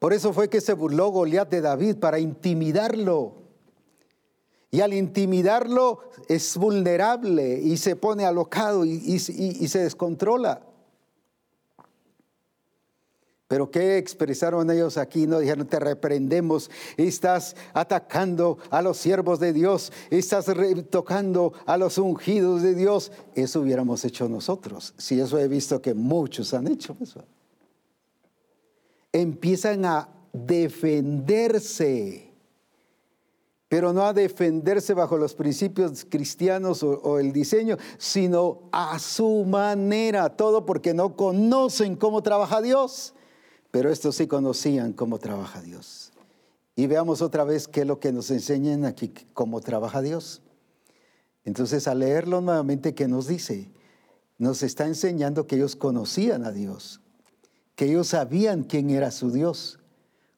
Por eso fue que se burló Goliat de David para intimidarlo. Y al intimidarlo es vulnerable y se pone alocado y, se descontrola. Pero ¿qué expresaron ellos aquí? No dijeron, te reprendemos, estás atacando a los siervos de Dios, estás tocando a los ungidos de Dios. Eso hubiéramos hecho nosotros. Si eso he visto que muchos han hecho. Pues empiezan a defenderse, pero no a defenderse bajo los principios cristianos o, el diseño, sino a su manera, todo porque no conocen cómo trabaja Dios, pero estos sí conocían cómo trabaja Dios. Y veamos otra vez qué es lo que nos enseñan aquí, cómo trabaja Dios. Entonces, al leerlo nuevamente, ¿qué nos dice? Nos está enseñando que ellos conocían a Dios, que ellos sabían quién era su Dios,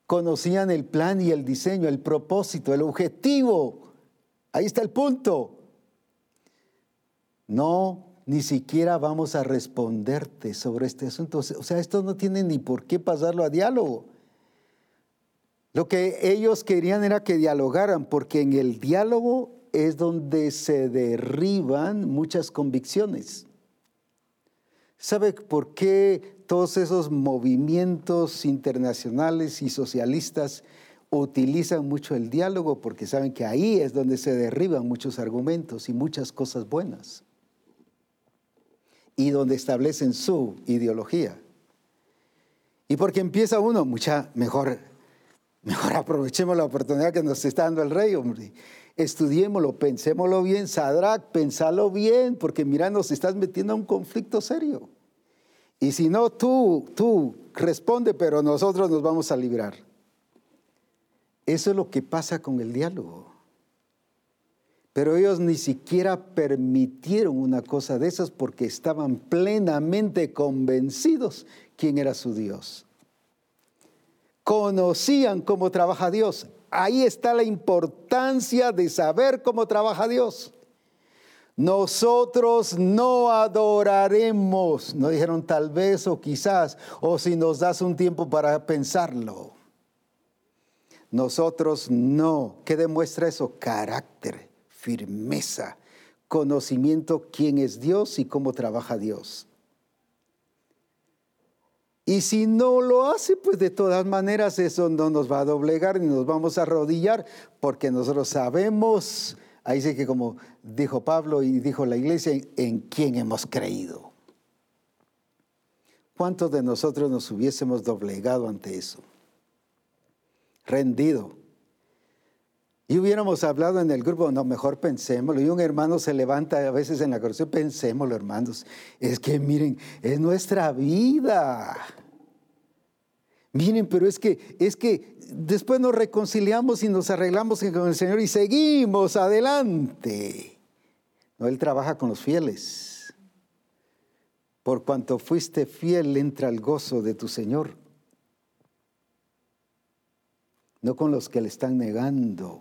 conocían el plan y el diseño, el propósito, el objetivo. Ahí está el punto. No, ni siquiera vamos a responderte sobre este asunto. O sea, esto no tiene ni por qué pasarlo a diálogo. Lo que ellos querían era que dialogaran, porque en el diálogo es donde se derriban muchas convicciones. ¿Sabe por qué todos esos movimientos internacionales y socialistas utilizan mucho el diálogo porque saben que ahí es donde se derriban muchos argumentos y muchas cosas buenas y donde establecen su ideología. Y porque empieza uno, mucha mejor, mejor aprovechemos la oportunidad que nos está dando el rey, hombre. Estudiémoslo, pensémoslo bien, Sadrach, pensalo bien, porque mira, nos estás metiendo a un conflicto serio. Y si no, tú, tú responde, pero nosotros nos vamos a librar. Eso es lo que pasa con el diálogo. Pero ellos ni siquiera permitieron una cosa de esas porque estaban plenamente convencidos quién era su Dios. Conocían cómo trabaja Dios. Ahí está la importancia de saber cómo trabaja Dios. Nosotros no adoraremos, no dijeron tal vez o quizás, o si nos das un tiempo para pensarlo. Nosotros no. ¿Qué demuestra eso? Carácter, firmeza, conocimiento quién es Dios y cómo trabaja Dios. Y si no lo hace, pues de todas maneras eso no nos va a doblegar ni nos vamos a arrodillar, porque nosotros sabemos Ahí sí que como dijo Pablo y dijo la iglesia, en quién hemos creído. ¿Cuántos de nosotros nos hubiésemos doblegado ante eso? Rendido. Y hubiéramos hablado en el grupo, no, mejor pensémoslo. Y un hermano se levanta a veces en la corrupción, pensémoslo, hermanos. Es que miren, es nuestra vida. Miren, pero es que, es que después nos reconciliamos y nos arreglamos con el Señor y seguimos adelante. No, Él trabaja con los fieles. Por cuanto fuiste fiel, entra el gozo de tu Señor. No con los que le están negando.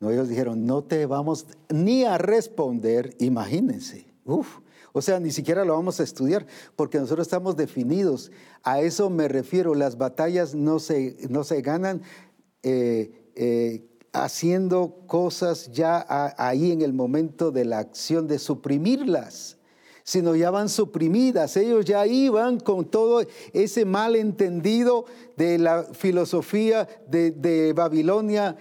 No, ellos dijeron, no te vamos ni a responder, imagínense. Uf, O sea, ni siquiera lo vamos a estudiar porque nosotros estamos definidos. A eso me refiero. Las batallas no se, no se ganan eh, eh, haciendo cosas ya ahí en el momento de la acción de suprimirlas sino ya van suprimidas. Ellos ya iban con todo ese malentendido de la filosofía de, de Babilonia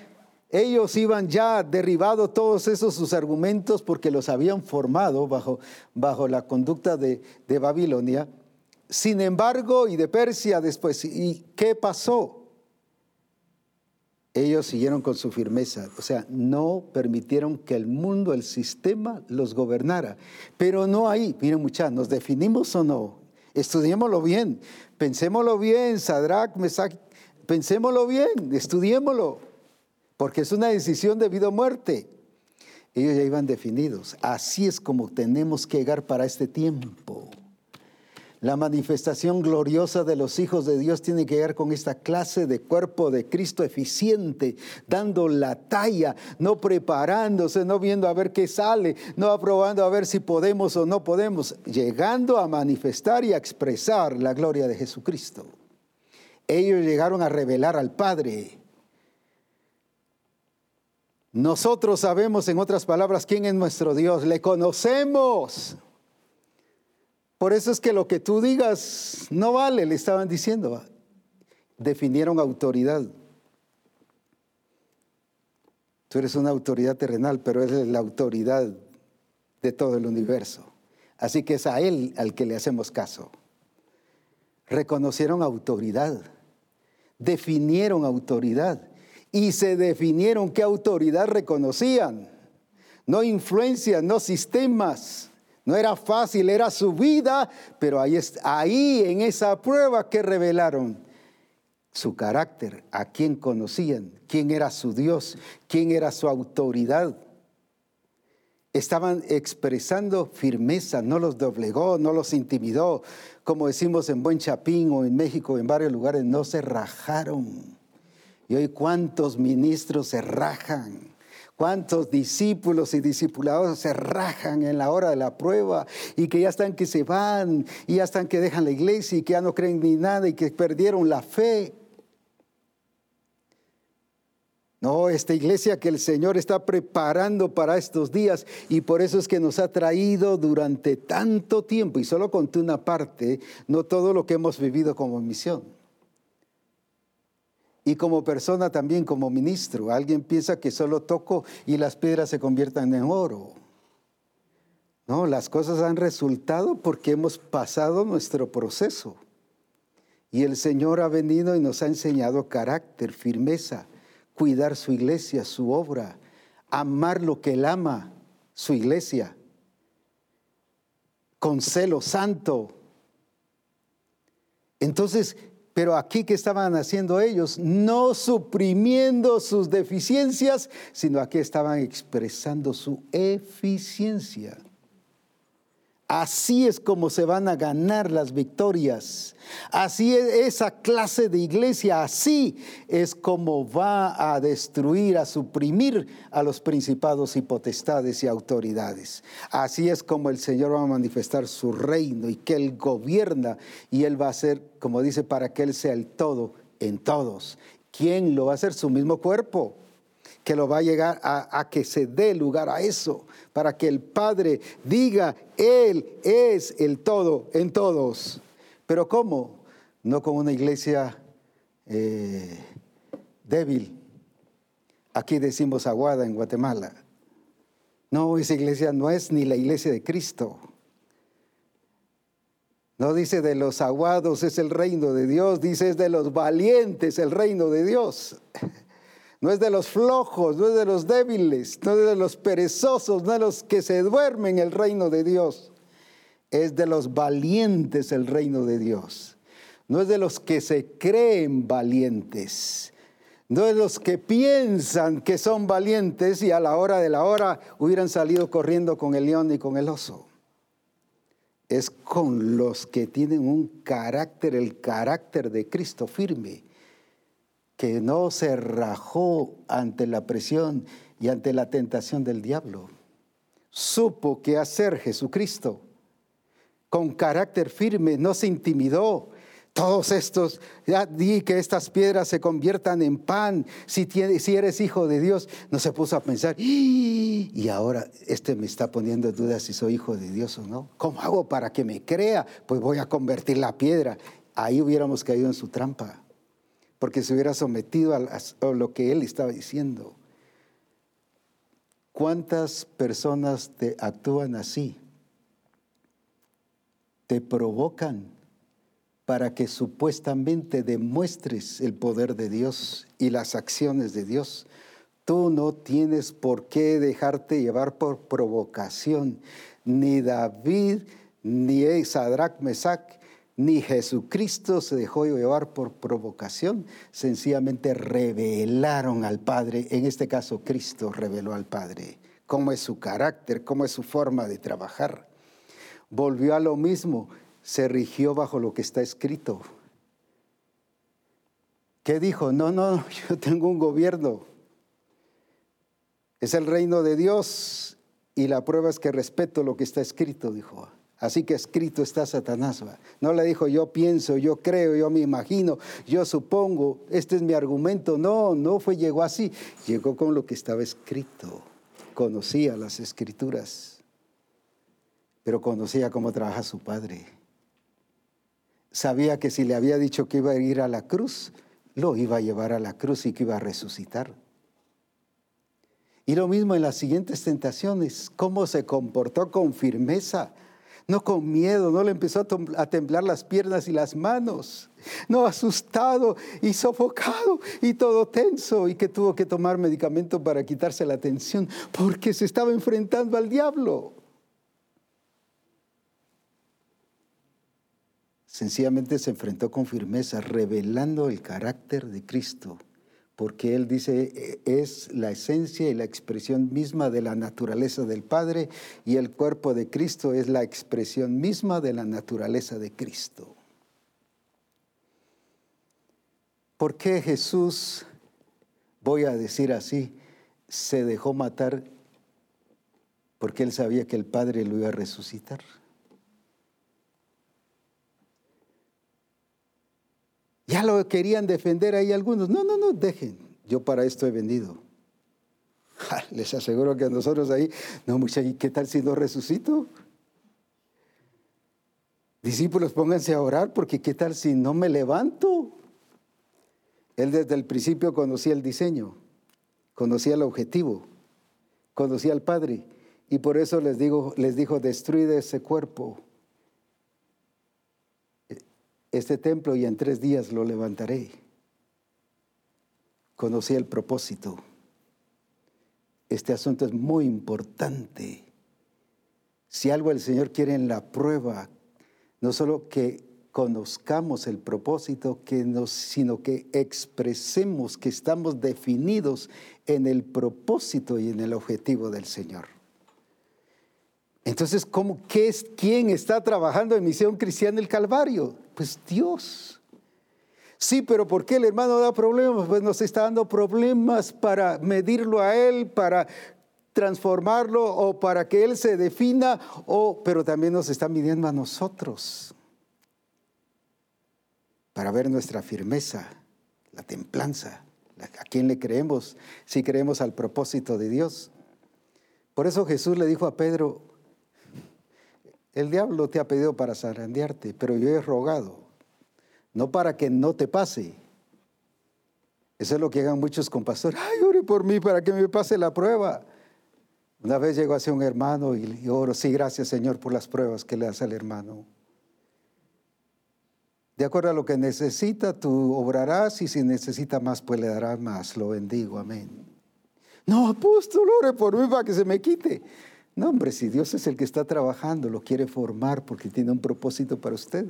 ellos iban ya derribado todos esos sus argumentos porque los habían formado bajo, bajo la conducta de, de Babilonia. Sin embargo, y de Persia después, ¿y qué pasó? Ellos siguieron con su firmeza, o sea, no permitieron que el mundo, el sistema los gobernara. Pero no ahí, miren muchachos, ¿nos definimos o no? Estudiémoslo bien, pensémoslo bien, Sadrach, Mesach, pensémoslo bien, estudiémoslo porque es una decisión de vida o muerte. Ellos ya iban definidos. Así es como tenemos que llegar para este tiempo. La manifestación gloriosa de los hijos de Dios tiene que llegar con esta clase de cuerpo de Cristo eficiente, dando la talla, no preparándose, no viendo a ver qué sale, no aprobando a ver si podemos o no podemos, llegando a manifestar y a expresar la gloria de Jesucristo. Ellos llegaron a revelar al Padre. Nosotros sabemos, en otras palabras, quién es nuestro Dios. Le conocemos. Por eso es que lo que tú digas no vale, le estaban diciendo. Definieron autoridad. Tú eres una autoridad terrenal, pero eres la autoridad de todo el universo. Así que es a Él al que le hacemos caso. Reconocieron autoridad, definieron autoridad y se definieron qué autoridad reconocían. No influencias, no sistemas. No era fácil, era su vida, pero ahí, ahí en esa prueba que revelaron su carácter, a quién conocían, quién era su Dios, quién era su autoridad. Estaban expresando firmeza, no los doblegó, no los intimidó, como decimos en Buen Chapín o en México, en varios lugares, no se rajaron. Y hoy cuántos ministros se rajan, cuántos discípulos y discipulados se rajan en la hora de la prueba y que ya están que se van y ya están que dejan la iglesia y que ya no creen ni nada y que perdieron la fe. No, esta iglesia que el Señor está preparando para estos días y por eso es que nos ha traído durante tanto tiempo y solo conté una parte, no todo lo que hemos vivido como misión y como persona también, como ministro. Alguien piensa que solo toco y las piedras se conviertan en oro. No, las cosas han resultado porque hemos pasado nuestro proceso. Y el Señor ha venido y nos ha enseñado carácter, firmeza, cuidar su iglesia, su obra, amar lo que Él ama, su iglesia, con celo santo. Entonces, pero aquí que estaban haciendo ellos, no suprimiendo sus deficiencias, sino aquí estaban expresando su eficiencia. Así es como se van a ganar las victorias. Así es esa clase de iglesia, así es como va a destruir, a suprimir a los principados y potestades y autoridades. Así es como el Señor va a manifestar su reino y que Él gobierna y Él va a ser, como dice, para que Él sea el todo en todos. ¿Quién lo va a hacer? Su mismo cuerpo que lo va a llegar a, que se dé lugar a eso, para que el Padre diga, Él es el todo en todos. Pero ¿cómo? No con una iglesia eh, débil. Aquí decimos aguada en Guatemala. No, esa iglesia no es ni la iglesia de Cristo. No dice de los aguados es el reino de Dios, dice es de los valientes el reino de Dios. No es de los flojos, no es de los débiles, no es de los perezosos, no es de los que se duermen el reino de Dios. Es de los valientes el reino de Dios. No es de los que se creen valientes. No es de los que piensan que son valientes y a la hora de la hora hubieran salido corriendo con el león y con el oso. Es con los que tienen un carácter, el carácter de Cristo firme que no se rajó ante la presión y ante la tentación del diablo. Supo qué hacer Jesucristo. con carácter firme, no se intimidó. Todos estos, ya di que estas piedras se conviertan en pan. Si, si eres hijo de Dios, no se puso a pensar, y ahora este me está poniendo dudas si soy hijo de Dios o no. ¿Cómo hago para que me crea? Pues voy a convertir la piedra. Ahí hubiéramos caído en su trampa, porque se hubiera sometido a lo que él estaba diciendo. ¿Cuántas personas te actúan así? Te provocan para que supuestamente demuestres el poder de Dios y las acciones de Dios. Tú no tienes por qué dejarte llevar por provocación. Ni David, ni Sadrach, Mesach, ni Jesucristo se dejó llevar por provocación, sencillamente revelaron al Padre, en este caso Cristo reveló al Padre, cómo es su carácter, cómo es su forma de trabajar. Volvió a lo mismo, se rigió bajo lo que está escrito. ¿Qué dijo? No, no, yo tengo un gobierno. Es el reino de Dios y la prueba es que respeto lo que está escrito, dijo. Así que escrito está Satanás. No le dijo yo pienso, yo creo, yo me imagino, yo supongo, este es mi argumento. No, no fue, llegó así. Llegó con lo que estaba escrito. Conocía las escrituras, pero conocía cómo trabaja su padre. Sabía que si le había dicho que iba a ir a la cruz, lo iba a llevar a la cruz y que iba a resucitar. Y lo mismo en las siguientes tentaciones, cómo se comportó con firmeza no con miedo, no le empezó a temblar las piernas y las manos, no asustado y sofocado y todo tenso y que tuvo que tomar medicamento para quitarse la tensión porque se estaba enfrentando al diablo. Sencillamente se enfrentó con firmeza, revelando el carácter de Cristo porque Él dice e, es la esencia y la expresión misma de la naturaleza del Padre y el cuerpo de Cristo es la expresión misma de la naturaleza de Cristo. ¿Por qué Jesús, voy a decir así, se dejó matar? Porque Él sabía que el Padre lo iba a resucitar. Ya lo querían defender ahí algunos. No, no, no, dejen. Yo para esto he vendido. Les aseguro que a nosotros ahí, no, muchachos, ¿qué tal si no resucito? Discípulos, pónganse a orar porque ¿qué tal si no me levanto? Él desde el principio conocía el diseño, conocía el objetivo, conocía al Padre y por eso les, digo, les dijo, destruye ese cuerpo este templo y en tres días lo levantaré. Conocí el propósito. Este asunto es muy importante. Si algo el Señor quiere en la prueba, no solo que conozcamos el propósito, que nos, sino que expresemos que estamos definidos en el propósito y en el objetivo del Señor. Entonces, ¿cómo, qué es, ¿quién está trabajando en Misión Cristiana el Calvario? Pues Dios. Sí, pero ¿por qué el hermano da problemas? Pues nos está dando problemas para medirlo a Él, para transformarlo o para que Él se defina, o, pero también nos está midiendo a nosotros para ver nuestra firmeza, la templanza, a quién le creemos, si creemos al propósito de Dios. Por eso Jesús le dijo a Pedro, el diablo te ha pedido para zarandearte, pero yo he rogado, no para que no te pase. Eso es lo que hagan muchos con pastores. Ay, ore por mí para que me pase la prueba. Una vez llegó hacia un hermano y oro, sí, gracias Señor por las pruebas que le das al hermano. De acuerdo a lo que necesita, tú obrarás y si necesita más, pues le darás más. Lo bendigo, amén. No, apóstol, ore por mí para que se me quite. No, hombre, si Dios es el que está trabajando, lo quiere formar porque tiene un propósito para usted.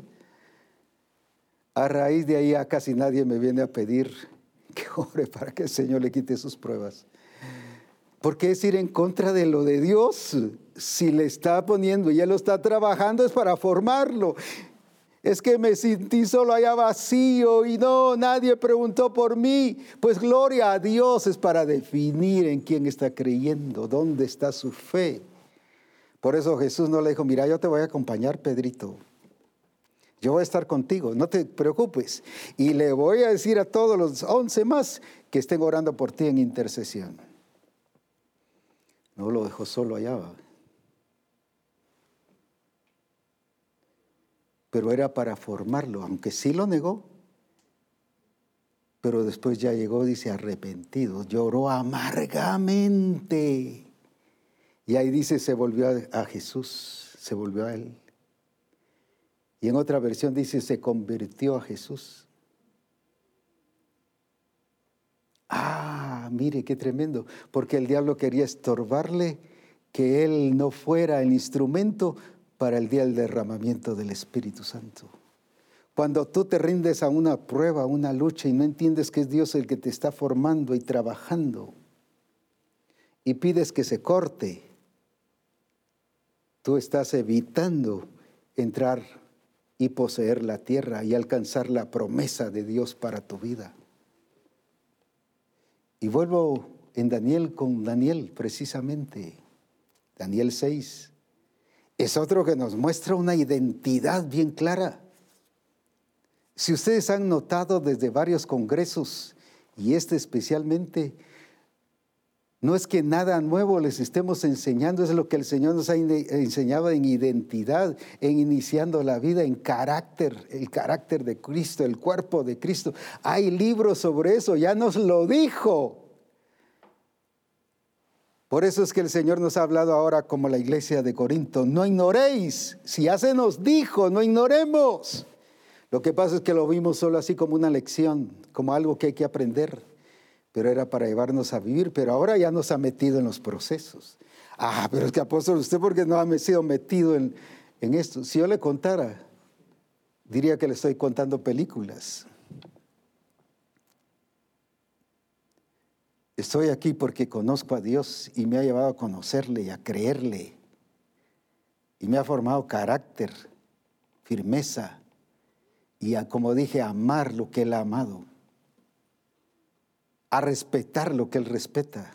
A raíz de ahí a casi nadie me viene a pedir que ore para que el Señor le quite sus pruebas. Porque es ir en contra de lo de Dios. Si le está poniendo y Él lo está trabajando es para formarlo. Es que me sentí solo allá vacío y no, nadie preguntó por mí. Pues gloria a Dios es para definir en quién está creyendo, dónde está su fe Por eso Jesús no le dijo, mira, yo te voy a acompañar, Pedrito. Yo voy a estar contigo, no te preocupes. Y le voy a decir a todos los once más que estén orando por ti en intercesión. No lo dejó solo allá. Pero era para formarlo, aunque sí lo negó. Pero después ya llegó, dice, arrepentido, lloró amargamente. Y ahí dice, se volvió a Jesús, se volvió a él. Y en otra versión dice, se convirtió a Jesús. Ah, mire qué tremendo, porque el diablo quería estorbarle que él no fuera el instrumento para el día del derramamiento del Espíritu Santo. Cuando tú te rindes a una prueba, a una lucha y no entiendes que es Dios el que te está formando y trabajando y pides que se corte, tú estás evitando entrar y poseer la tierra y alcanzar la promesa de Dios para tu vida. Y vuelvo en Daniel con Daniel precisamente, Daniel 6. Es otro que nos muestra una identidad bien clara. Si ustedes han notado desde varios congresos, y este especialmente, no es que nada nuevo les estemos enseñando, es lo que el Señor nos ha enseñado en identidad, en iniciando la vida, en carácter, el carácter de Cristo, el cuerpo de Cristo. Hay libros sobre eso, ya nos lo dijo. Por eso es que el Señor nos ha hablado ahora como la iglesia de Corinto. No ignoréis, si ya se nos dijo, no ignoremos. Lo que pasa es que lo vimos solo así como una lección, como algo que hay que aprender pero era para llevarnos a vivir, pero ahora ya nos ha metido en los procesos. Ah, pero es que apóstol, usted porque no ha sido metido en, en esto. Si yo le contara, diría que le estoy contando películas. Estoy aquí porque conozco a Dios y me ha llevado a conocerle y a creerle. Y me ha formado carácter, firmeza y como dije, amar lo que Él ha amado a respetar lo que Él respeta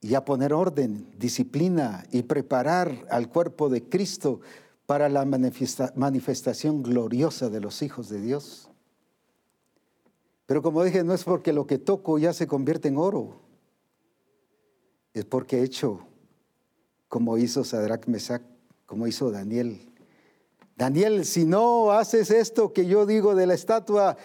y a poner orden, disciplina y preparar al cuerpo de Cristo para la manifestación gloriosa de los hijos de Dios. Pero como dije, no es porque lo que toco ya se convierte en oro, es porque he hecho como hizo Sadrach Mesach, como hizo Daniel. Daniel, si no haces esto que yo digo de la estatua,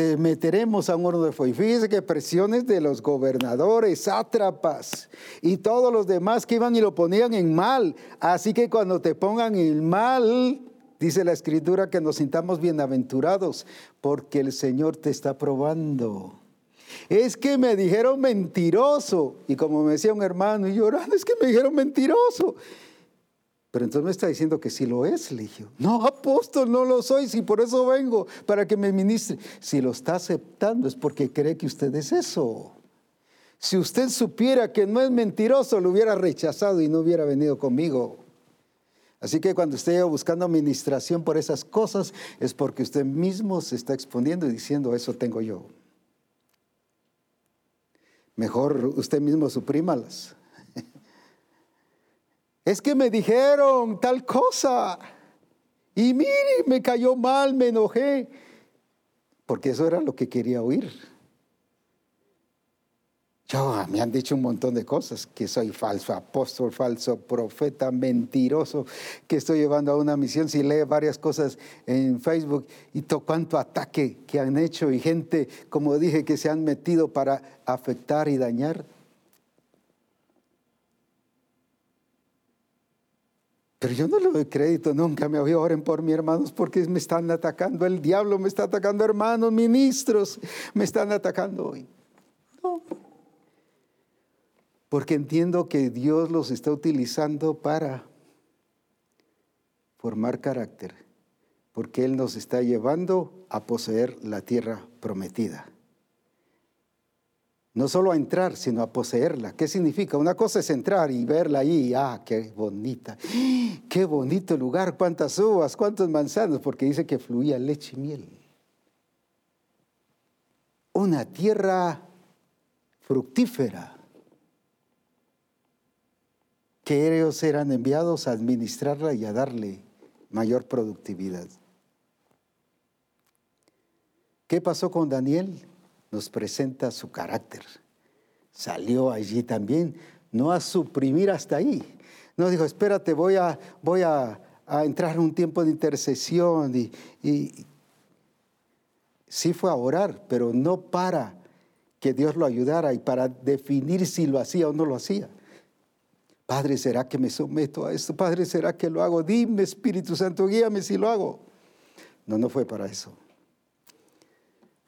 te meteremos a un horno de fuego. Fíjese que presiones de los gobernadores, sátrapas y todos los demás que iban y lo ponían en mal. Así que cuando te pongan en mal, dice la escritura que nos sintamos bienaventurados porque el Señor te está probando. Es que me dijeron mentiroso. Y como me decía un hermano y llorando, es que me dijeron mentiroso. Pero entonces me está diciendo que sí lo es, le No, apóstol, no lo soy, si por eso vengo, para que me ministre. Si lo está aceptando es porque cree que usted es eso. Si usted supiera que no es mentiroso, lo hubiera rechazado y no hubiera venido conmigo. Así que cuando esté buscando administración por esas cosas, es porque usted mismo se está exponiendo y diciendo, eso tengo yo. Mejor usted mismo suprímalas. Es que me dijeron tal cosa. Y mire, me cayó mal, me enojé. Porque eso era lo que quería oír. Yo, ah, me han dicho un montón de cosas, que soy falso apóstol, falso profeta, mentiroso, que estoy llevando a una misión. Si lee varias cosas en Facebook y todo cuánto ataque que han hecho y gente, como dije, que se han metido para afectar y dañar. Pero yo no le doy crédito, nunca me oí, oren por mis hermanos porque me están atacando, el diablo me está atacando, hermanos, ministros, me están atacando hoy. No. Porque entiendo que Dios los está utilizando para formar carácter, porque Él nos está llevando a poseer la tierra prometida. No solo a entrar, sino a poseerla. ¿Qué significa? Una cosa es entrar y verla ahí. Ah, qué bonita. Qué bonito lugar. Cuántas uvas, cuántos manzanos, porque dice que fluía leche y miel. Una tierra fructífera. que ellos eran enviados a administrarla y a darle mayor productividad. ¿Qué pasó con Daniel? Nos presenta su carácter. Salió allí también, no a suprimir hasta ahí. No dijo, espérate, voy a, voy a, entrar en un tiempo de intercesión. Y, y sí fue a orar, pero no para que Dios lo ayudara y para definir si lo hacía o no lo hacía. Padre, ¿será que me someto a esto? Padre, ¿será que lo hago? Dime, Espíritu Santo, guíame si lo hago. No, no fue para eso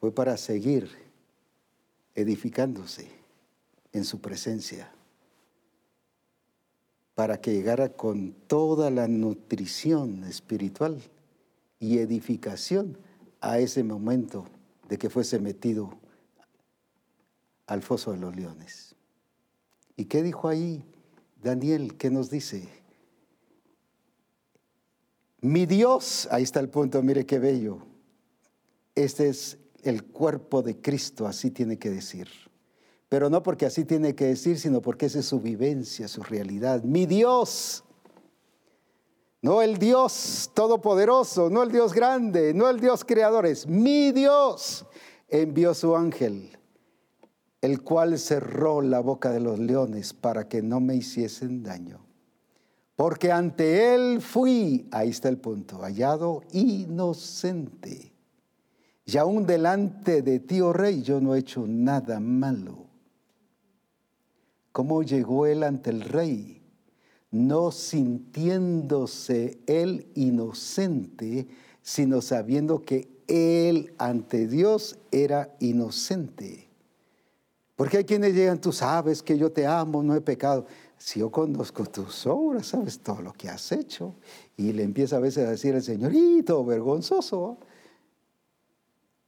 fue para seguir edificándose en su presencia, para que llegara con toda la nutrición espiritual y edificación a ese momento de que fuese metido al foso de los leones. ¿Y qué dijo ahí Daniel? ¿Qué nos dice? Mi Dios, ahí está el punto, mire qué bello. Este es el cuerpo de Cristo, así tiene que decir. Pero no porque así tiene que decir, sino porque esa es su vivencia, su realidad. Mi Dios, no el Dios todopoderoso, no el Dios grande, no el Dios creador, es mi Dios envió su ángel, el cual cerró la boca de los leones para que no me hiciesen daño. Porque ante él fui, ahí está el punto, hallado inocente y aún delante de ti, oh rey, yo no he hecho nada malo. ¿Cómo llegó él ante el rey? No sintiéndose él inocente, sino sabiendo que él ante Dios era inocente. Porque hay quienes llegan, tú sabes que yo te amo, no he pecado. Si yo conozco tus obras, sabes todo lo que has hecho. Y le empieza a veces a decir el Señorito, vergonzoso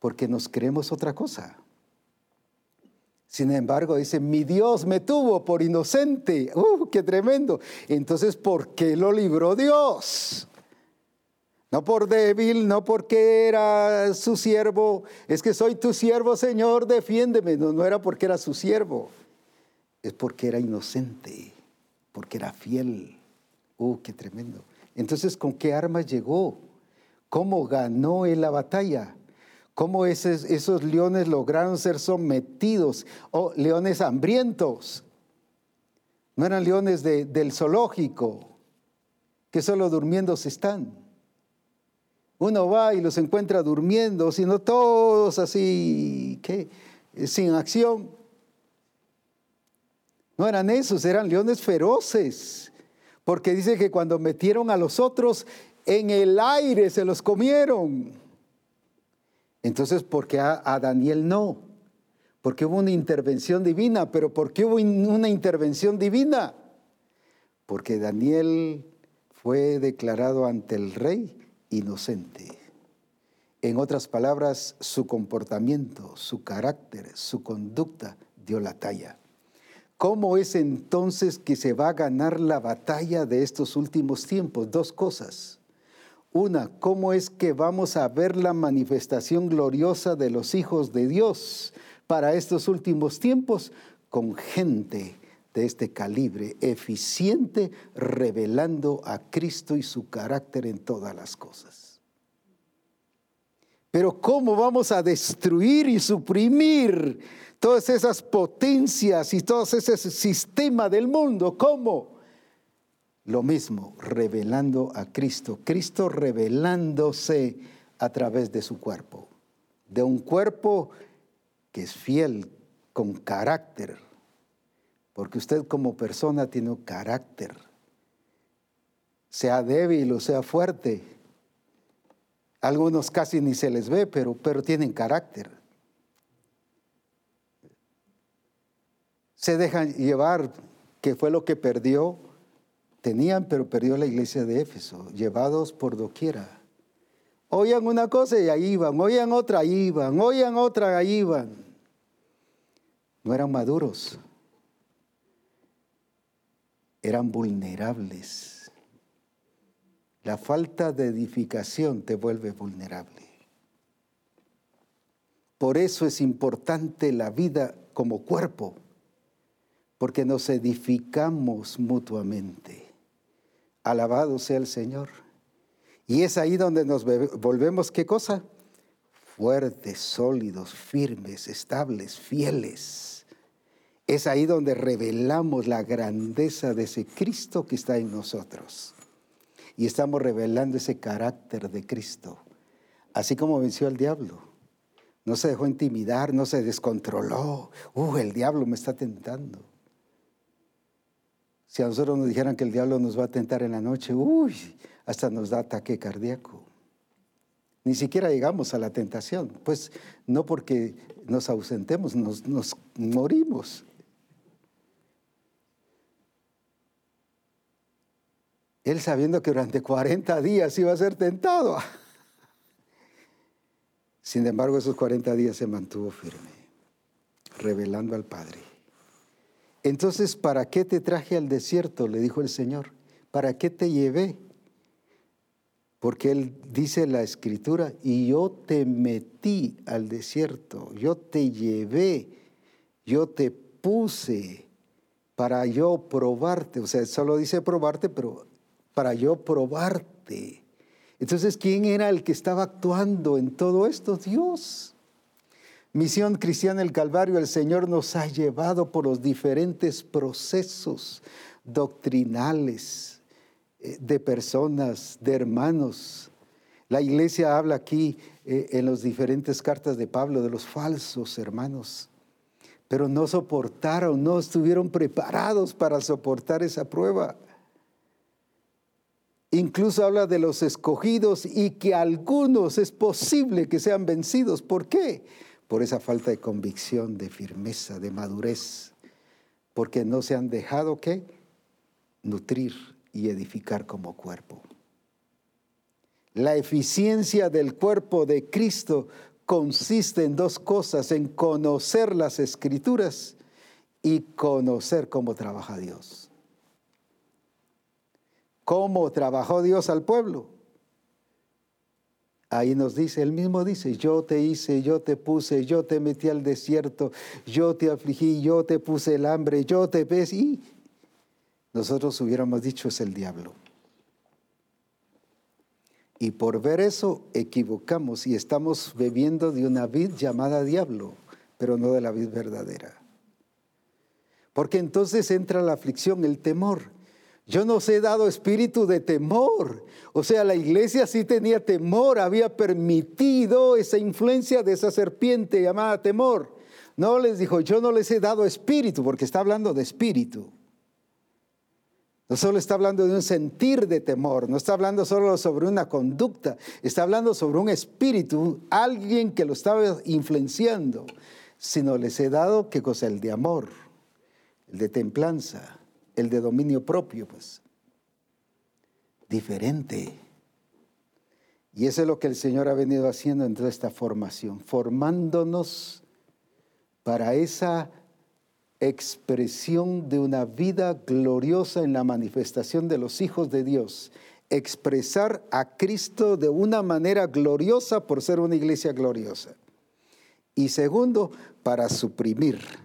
porque nos creemos otra cosa. Sin embargo, dice, mi Dios me tuvo por inocente. ¡Uh, qué tremendo! Entonces, ¿por qué lo libró Dios? No por débil, no porque era su siervo. Es que soy tu siervo, Señor, defiéndeme. No, no era porque era su siervo. Es porque era inocente, porque era fiel. ¡Uh, qué tremendo! Entonces, ¿con qué armas llegó? ¿Cómo ganó él la batalla? Cómo esos, leones lograron ser sometidos, o leones hambrientos. No eran leones del zoológico, que solo durmiendo se están. Uno va y los encuentra durmiendo, sino todos así, ¿qué? sin acción. No eran esos, eran leones feroces, porque dice que cuando metieron a los otros en el aire se los comieron. Entonces, ¿por qué a, Daniel no? Porque hubo una intervención divina, pero ¿por qué hubo una intervención divina? Porque Daniel fue declarado ante el rey inocente. En otras palabras, su comportamiento, su carácter, su conducta dio la talla. ¿Cómo es entonces que se va a ganar la batalla de estos últimos tiempos? Dos cosas. Una, ¿cómo es que vamos a ver la manifestación gloriosa de los hijos de Dios para estos últimos tiempos? Con gente de este calibre, eficiente, revelando a Cristo y su carácter en todas las cosas. Pero ¿cómo vamos a destruir y suprimir todas esas potencias y todo ese sistema del mundo? ¿Cómo? Lo mismo, revelando a Cristo, Cristo revelándose a través de su cuerpo, de un cuerpo que es fiel, con carácter, porque usted como persona tiene un carácter, sea débil o sea fuerte. Algunos casi ni se les ve, pero, pero tienen carácter. Se dejan llevar, que fue lo que perdió Tenían, pero perdió la iglesia de Éfeso, llevados por doquiera. Oían una cosa y ahí iban, oían otra, ahí iban, oían otra, ahí iban. No eran maduros, eran vulnerables. La falta de edificación te vuelve vulnerable. Por eso es importante la vida como cuerpo porque nos edificamos mutuamente. Alabado sea el Señor. Y es ahí donde nos volvemos, ¿qué cosa? Fuertes, sólidos, firmes, estables, fieles. Es ahí donde revelamos la grandeza de ese Cristo que está en nosotros. Y estamos revelando ese carácter de Cristo. Así como venció al diablo. No se dejó intimidar, no se descontroló. Uh, el diablo me está tentando. Si a nosotros nos dijeran que el diablo nos va a tentar en la noche, uy, hasta nos da ataque cardíaco. Ni siquiera llegamos a la tentación, pues no porque nos ausentemos, nos, morimos. Él sabiendo que durante 40 días iba a ser tentado. Sin embargo, esos 40 días se mantuvo firme, revelando al Padre. Entonces, ¿para qué te traje al desierto? Le dijo el Señor. ¿Para qué te llevé? Porque Él dice la escritura, y yo te metí al desierto, yo te llevé, yo te puse para yo probarte. O sea, solo dice probarte, pero para yo probarte. Entonces, ¿quién era el que estaba actuando en todo esto? Dios. Misión Cristiana el Calvario, el Señor nos ha llevado por los diferentes procesos doctrinales eh, de personas, de hermanos. La iglesia habla aquí eh, en las diferentes cartas de Pablo de los falsos hermanos, pero no soportaron, no estuvieron preparados para soportar esa prueba. Incluso habla de los escogidos y que algunos es posible que sean vencidos. ¿Por qué? Por esa falta de convicción, de firmeza, de madurez, porque no se han dejado que nutrir y edificar como cuerpo. La eficiencia del cuerpo de Cristo consiste en dos cosas, en conocer las escrituras y conocer cómo trabaja Dios. ¿Cómo trabajó Dios al pueblo? Ahí nos dice, él mismo dice, yo te hice, yo te puse, yo te metí al desierto, yo te afligí, yo te puse el hambre, yo te ves y nosotros hubiéramos dicho es el diablo. Y por ver eso equivocamos y estamos bebiendo de una vid llamada diablo, pero no de la vid verdadera. Porque entonces entra la aflicción, el temor. Yo nos he dado espíritu de temor. O sea, la iglesia sí tenía temor, había permitido esa influencia de esa serpiente llamada temor. No les dijo, yo no les he dado espíritu, porque está hablando de espíritu. No solo está hablando de un sentir de temor, no está hablando solo sobre una conducta, está hablando sobre un espíritu, alguien que lo estaba influenciando, sino les he dado, ¿qué cosa? El de amor, el de templanza el de dominio propio, pues. Diferente. Y eso es lo que el Señor ha venido haciendo en toda esta formación, formándonos para esa expresión de una vida gloriosa en la manifestación de los hijos de Dios. Expresar a Cristo de una manera gloriosa por ser una iglesia gloriosa. Y segundo, para suprimir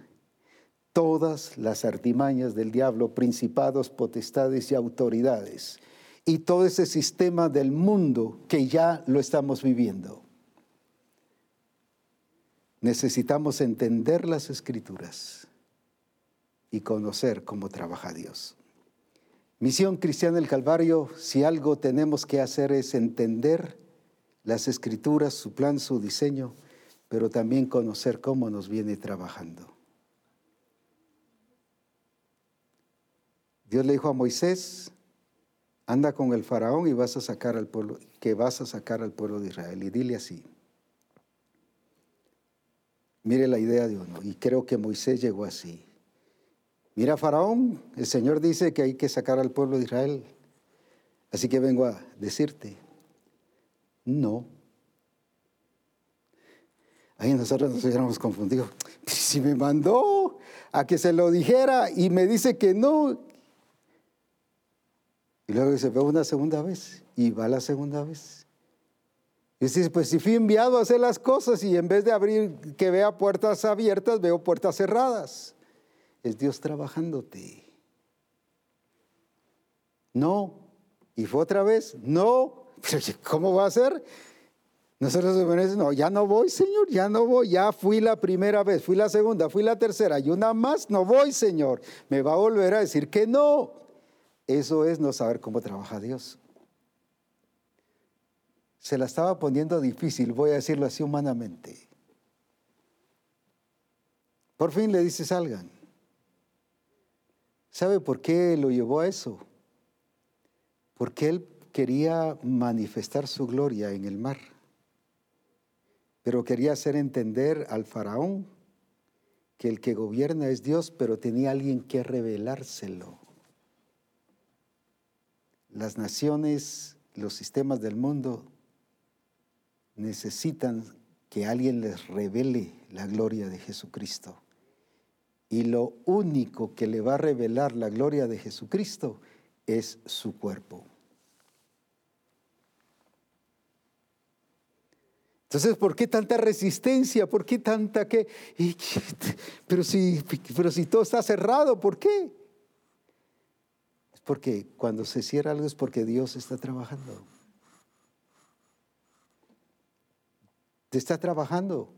todas las artimañas del diablo, principados, potestades y autoridades, y todo ese sistema del mundo que ya lo estamos viviendo. Necesitamos entender las escrituras y conocer cómo trabaja Dios. Misión Cristiana del Calvario, si algo tenemos que hacer es entender las escrituras, su plan, su diseño, pero también conocer cómo nos viene trabajando. Dios le dijo a Moisés, anda con el faraón y vas a sacar al pueblo, que vas a sacar al pueblo de Israel. Y dile así. Mire la idea de uno, y creo que Moisés llegó así. Mira, faraón, el Señor dice que hay que sacar al pueblo de Israel. Así que vengo a decirte, no. Ahí nosotros nos hubiéramos confundido. Si me mandó a que se lo dijera y me dice que no, y luego dice, ve una segunda vez. Y va la segunda vez. Y dice, pues si fui enviado a hacer las cosas y en vez de abrir que vea puertas abiertas, veo puertas cerradas. es Dios trabajándote. No. Y fue otra vez, no. ¿Cómo va a ser? Nosotros no, ya no voy, Señor, ya no voy, ya fui la primera vez, fui la segunda, fui la tercera, y una más, no voy, Señor. Me va a volver a decir que no. Eso es no saber cómo trabaja Dios. Se la estaba poniendo difícil, voy a decirlo así humanamente. Por fin le dice, salgan. ¿Sabe por qué lo llevó a eso? Porque él quería manifestar su gloria en el mar pero quería hacer entender al faraón que el que gobierna es Dios, pero tenía alguien que revelárselo. Las naciones, los sistemas del mundo necesitan que alguien les revele la gloria de Jesucristo. Y lo único que le va a revelar la gloria de Jesucristo es su cuerpo. Entonces, ¿por qué tanta resistencia? ¿Por qué tanta que... Pero si, pero si todo está cerrado, ¿por qué? Porque cuando se cierra algo es porque Dios está trabajando. Te está trabajando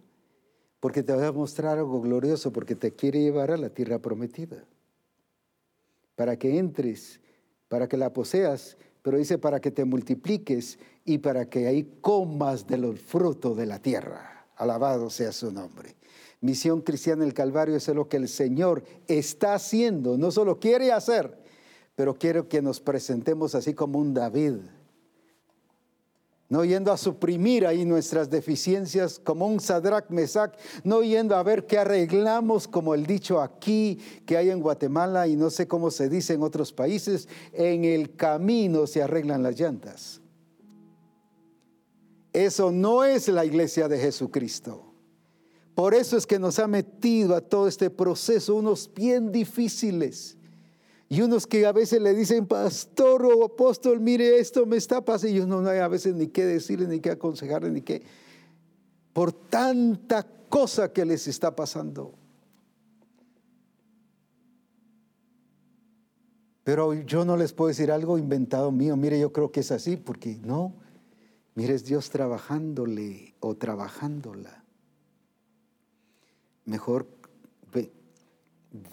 porque te va a mostrar algo glorioso, porque te quiere llevar a la tierra prometida. Para que entres, para que la poseas pero dice para que te multipliques y para que ahí comas de los frutos de la tierra. Alabado sea su nombre. Misión cristiana del Calvario es lo que el Señor está haciendo, no solo quiere hacer, pero quiere que nos presentemos así como un David no yendo a suprimir ahí nuestras deficiencias como un Sadrach Mesac, no yendo a ver qué arreglamos como el dicho aquí que hay en Guatemala y no sé cómo se dice en otros países, en el camino se arreglan las llantas. Eso no es la iglesia de Jesucristo. Por eso es que nos ha metido a todo este proceso unos bien difíciles y unos que a veces le dicen, pastor o apóstol, mire, esto me está pasando. Y uno no hay a veces ni qué decirle, ni qué aconsejarle, ni qué. Por tanta cosa que les está pasando. Pero yo no les puedo decir algo inventado mío. Mire, yo creo que es así, porque no. Mire, es Dios trabajándole o trabajándola. Mejor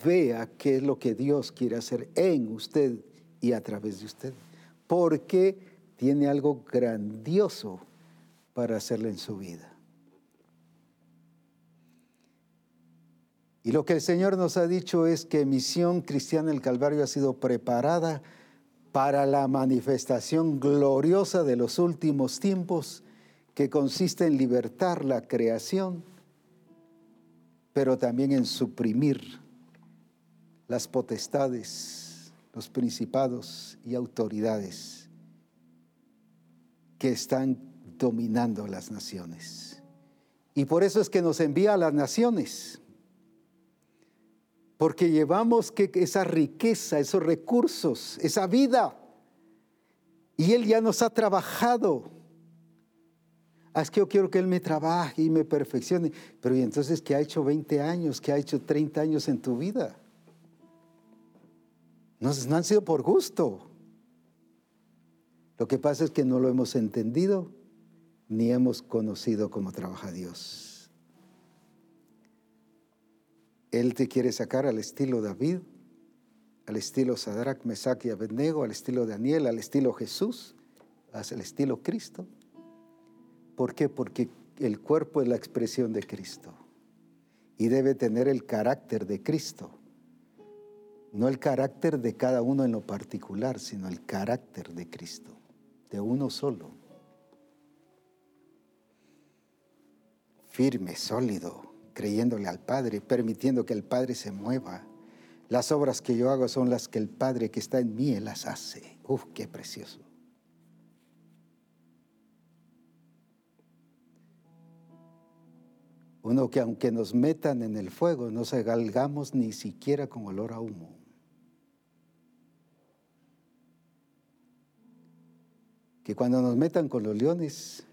vea qué es lo que Dios quiere hacer en usted y a través de usted, porque tiene algo grandioso para hacerle en su vida. Y lo que el Señor nos ha dicho es que Misión Cristiana del Calvario ha sido preparada para la manifestación gloriosa de los últimos tiempos, que consiste en libertar la creación, pero también en suprimir las potestades, los principados y autoridades que están dominando las naciones. Y por eso es que nos envía a las naciones, porque llevamos que esa riqueza, esos recursos, esa vida, y Él ya nos ha trabajado. Ah, es que yo quiero que Él me trabaje y me perfeccione. Pero ¿y entonces qué ha hecho 20 años? ¿Qué ha hecho 30 años en tu vida? No, han sido por gusto. Lo que pasa es que no lo hemos entendido ni hemos conocido cómo trabaja Dios. Él te quiere sacar al estilo David, al estilo Sadrach, Mesach y Abednego, al estilo Daniel, al estilo Jesús, al estilo Cristo. ¿Por qué? Porque el cuerpo es la expresión de Cristo y debe tener el carácter de Cristo. No el carácter de cada uno en lo particular, sino el carácter de Cristo, de uno solo. Firme, sólido, creyéndole al Padre, permitiendo que el Padre se mueva. Las obras que yo hago son las que el Padre que está en mí, las hace. Uf, qué precioso. Uno que aunque nos metan en el fuego, no se galgamos ni siquiera con olor a humo. Que cuando nos metan con los leones,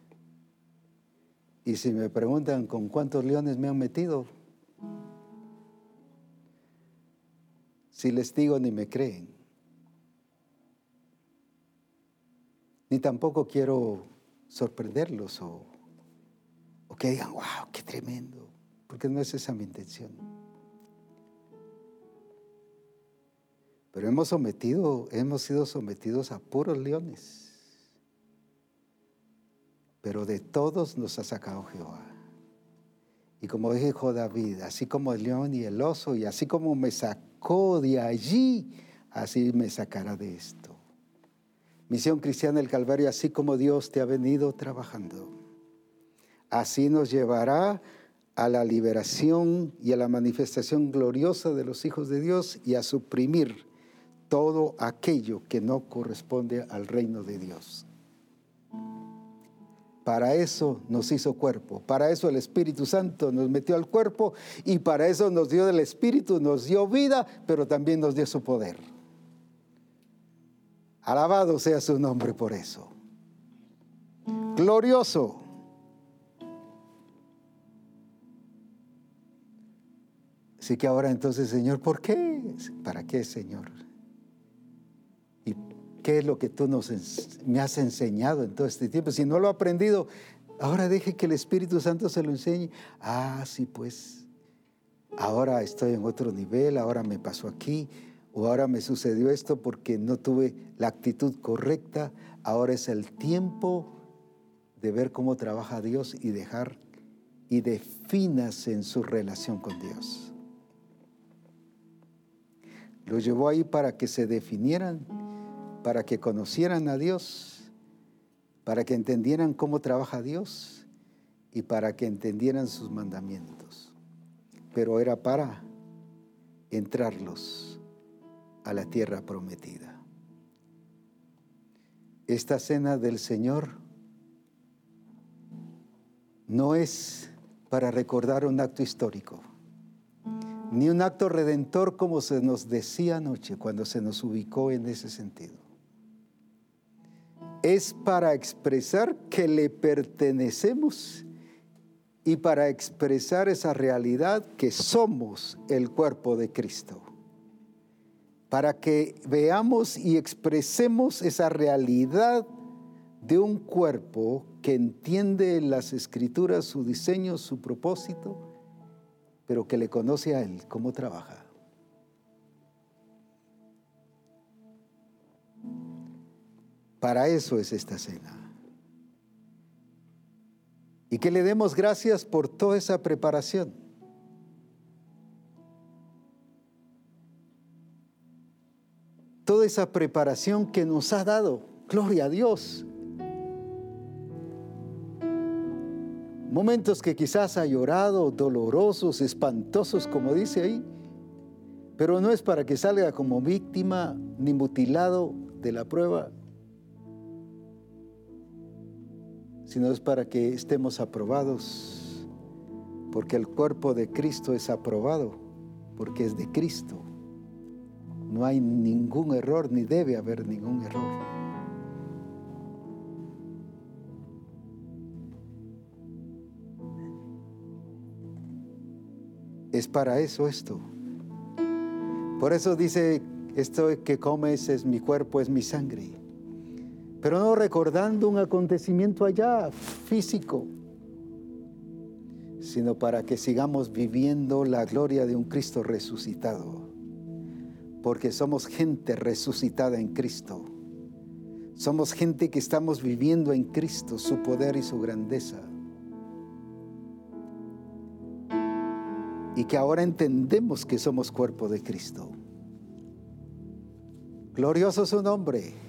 y si me preguntan con cuántos leones me han metido, si les digo ni me creen. Ni tampoco quiero sorprenderlos o, que digan, wow, qué tremendo, porque no es esa mi intención. Pero hemos sometido, hemos sido sometidos a puros leones. Pero de todos nos ha sacado Jehová. Y como dijo David, así como el león y el oso, y así como me sacó de allí, así me sacará de esto. Misión Cristiana del Calvario, así como Dios te ha venido trabajando, así nos llevará a la liberación y a la manifestación gloriosa de los hijos de Dios y a suprimir todo aquello que no corresponde al reino de Dios. Para eso nos hizo cuerpo, para eso el Espíritu Santo nos metió al cuerpo y para eso nos dio el Espíritu, nos dio vida, pero también nos dio su poder. Alabado sea su nombre por eso. Glorioso. Así que ahora entonces, Señor, ¿por qué? ¿Para qué, Señor? ¿Qué es lo que tú nos, me has enseñado en todo este tiempo? Si no lo he aprendido, ahora deje que el Espíritu Santo se lo enseñe. Ah, sí, pues, ahora estoy en otro nivel, ahora me pasó aquí, o ahora me sucedió esto porque no tuve la actitud correcta. Ahora es el tiempo de ver cómo trabaja Dios y dejar y definas en su relación con Dios. Lo llevó ahí para que se definieran para que conocieran a Dios, para que entendieran cómo trabaja Dios y para que entendieran sus mandamientos. Pero era para entrarlos a la tierra prometida. Esta cena del Señor no es para recordar un acto histórico, ni un acto redentor como se nos decía anoche cuando se nos ubicó en ese sentido es para expresar que le pertenecemos y para expresar esa realidad que somos el cuerpo de Cristo. Para que veamos y expresemos esa realidad de un cuerpo que entiende en las escrituras su diseño, su propósito, pero que le conoce a Él cómo trabaja. Para eso es esta cena. Y que le demos gracias por toda esa preparación. Toda esa preparación que nos ha dado. Gloria a Dios. Momentos que quizás ha llorado, dolorosos, espantosos, como dice ahí. Pero no es para que salga como víctima ni mutilado de la prueba, sino es para que estemos aprobados, porque el cuerpo de Cristo es aprobado, porque es de Cristo. No hay ningún error, ni debe haber ningún error. Es para eso esto. Por eso dice, esto que comes es mi cuerpo, es mi sangre pero no recordando un acontecimiento allá físico, sino para que sigamos viviendo la gloria de un Cristo resucitado, porque somos gente resucitada en Cristo. Somos gente que estamos viviendo en Cristo su poder y su grandeza. Y que ahora entendemos que somos cuerpo de Cristo. Glorioso su nombre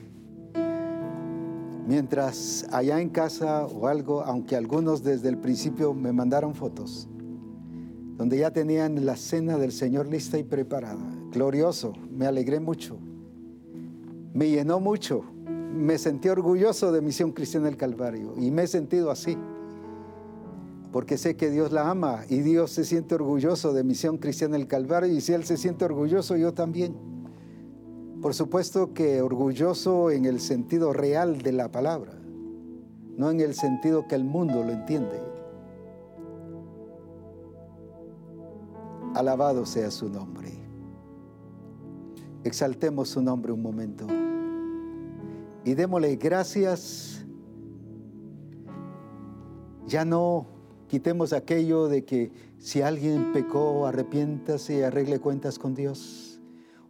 mientras allá en casa o algo, aunque algunos desde el principio me mandaron fotos, donde ya tenían la cena del Señor lista y preparada. Glorioso, me alegré mucho, me llenó mucho, me sentí orgulloso de Misión Cristiana del Calvario y me he sentido así, porque sé que Dios la ama y Dios se siente orgulloso de Misión Cristiana del Calvario y si Él se siente orgulloso, yo también. Por supuesto que orgulloso en el sentido real de la palabra, no en el sentido que el mundo lo entiende. Alabado sea su nombre. Exaltemos su nombre un momento y démosle gracias. Ya no quitemos aquello de que si alguien pecó, arrepiéntase y arregle cuentas con Dios.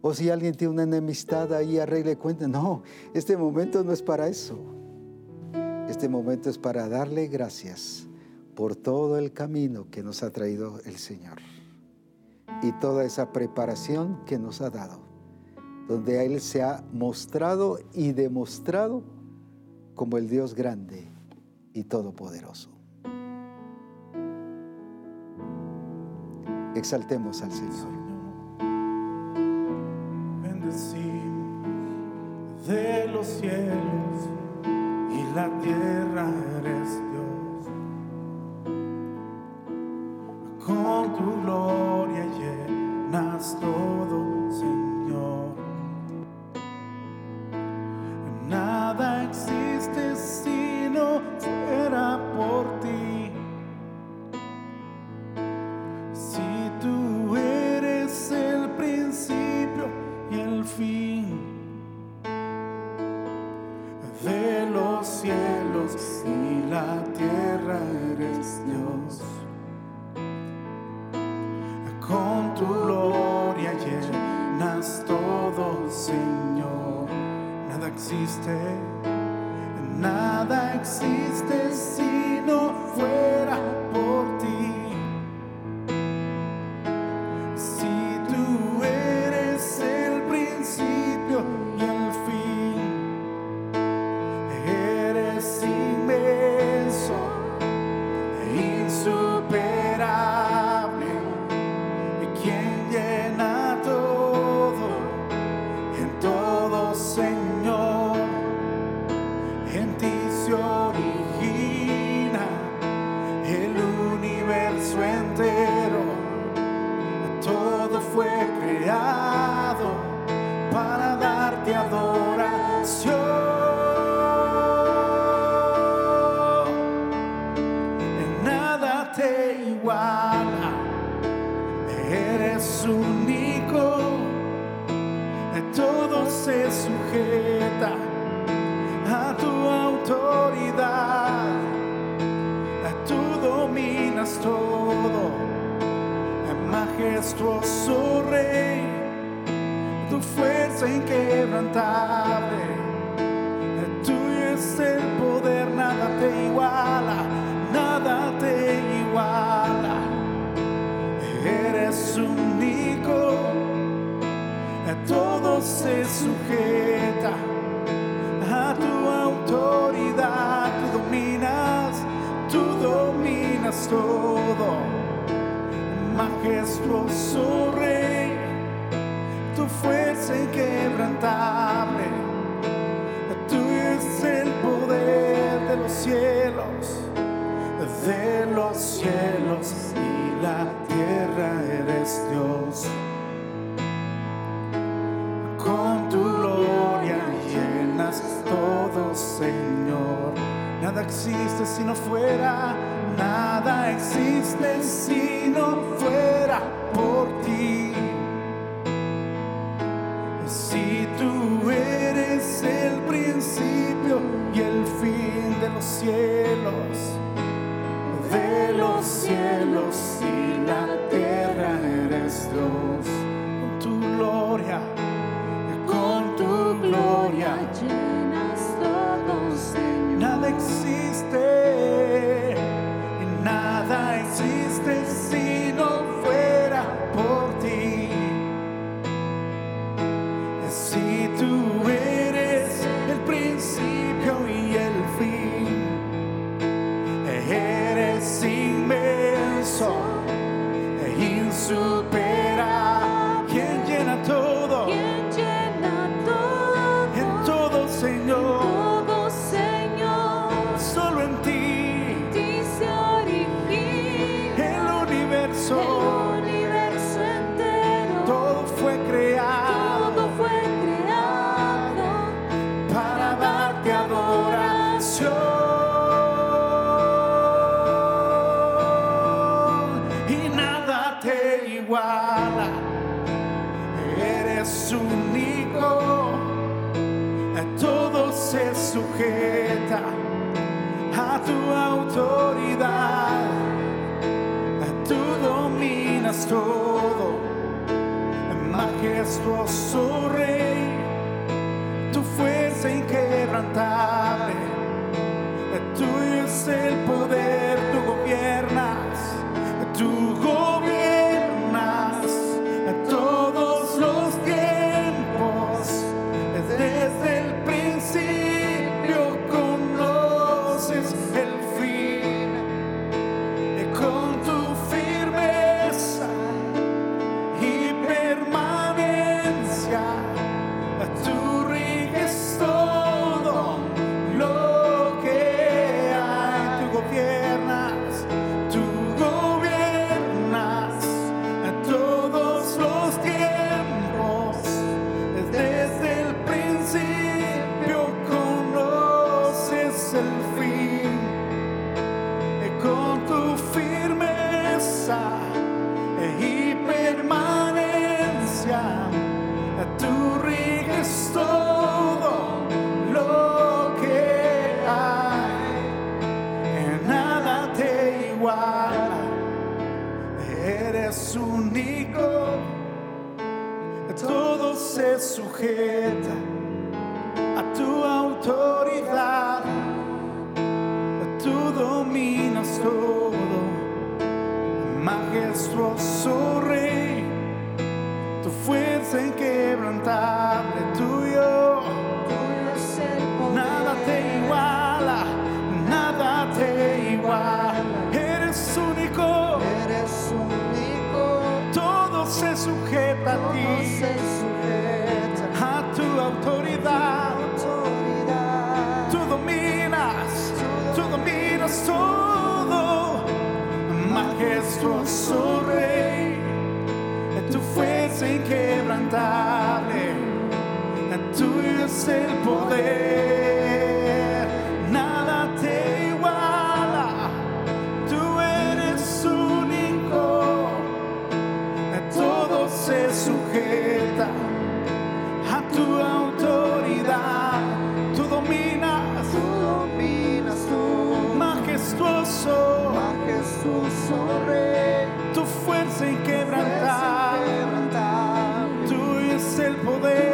O si alguien tiene una enemistad ahí, arregle cuentas. No, este momento no es para eso. Este momento es para darle gracias por todo el camino que nos ha traído el Señor y toda esa preparación que nos ha dado, donde Él se ha mostrado y demostrado como el Dios grande y todopoderoso. Exaltemos al Señor. De los cielos y la tierra eres con tu gloria llenas todo, Señor. Nada existe si no fuera por. Majestuoso rey, tu fuerza inquebrantable, tuyo es el poder, nada te iguala, nada te iguala. Eres único, todo se sujeta. A tu autoridad, tú dominas, tú dominas todo, majestuoso rey, tu fuerza inquebrantable, tuyo es el poder de los cielos, de los cielos y la tierra eres Dios. Con tu gloria llenas todo, Señor. Nada existe si no fuera, nada existe si no fuera por ti. Si tú eres el principio y el fin de los cielos de los cielos y la tierra eres Dios. Tu gloria, inquebrantable, tuyo es el poder,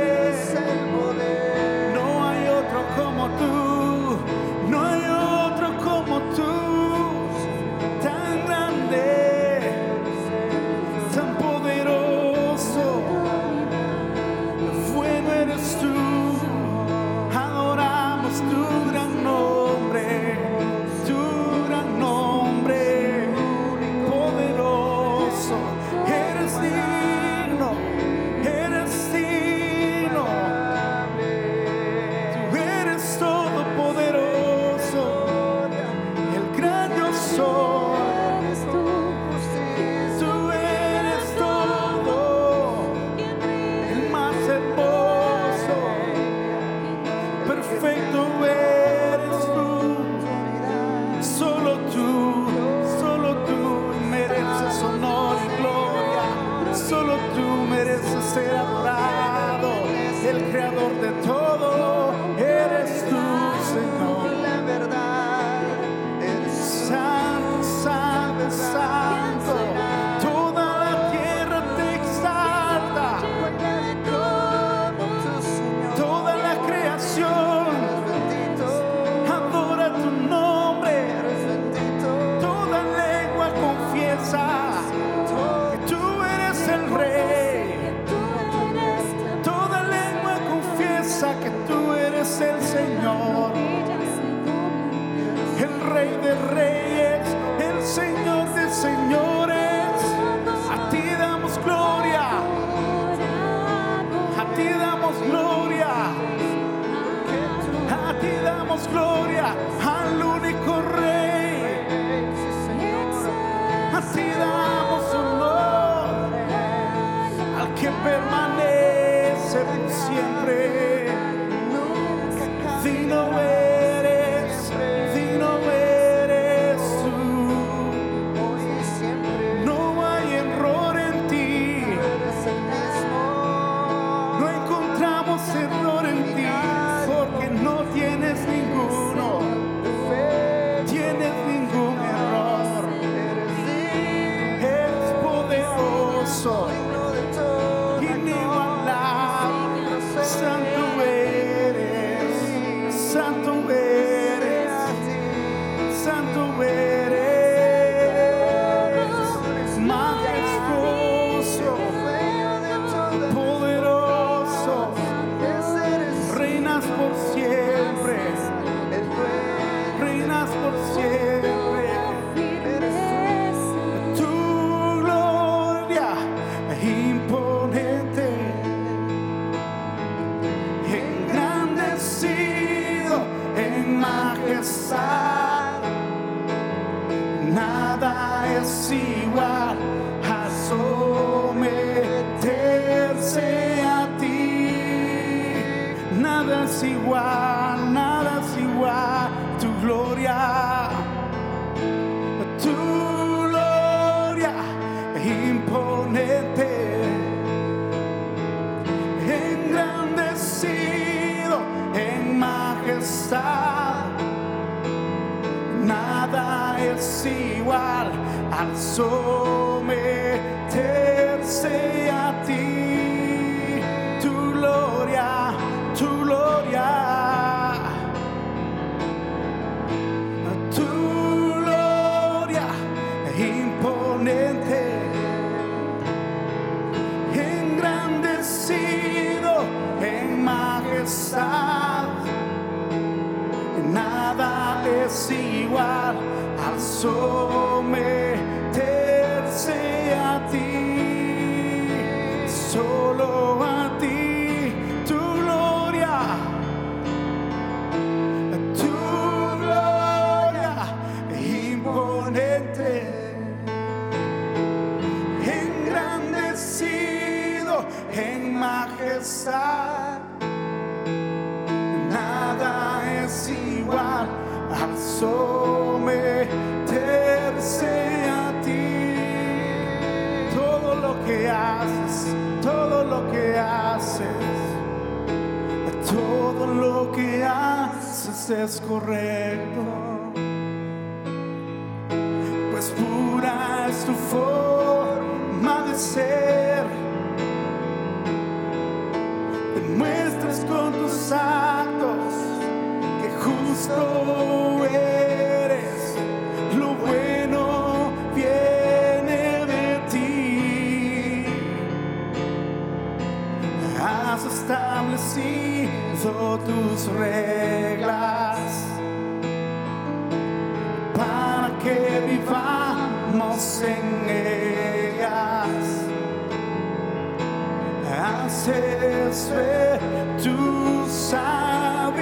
Haces ver tu sabiduría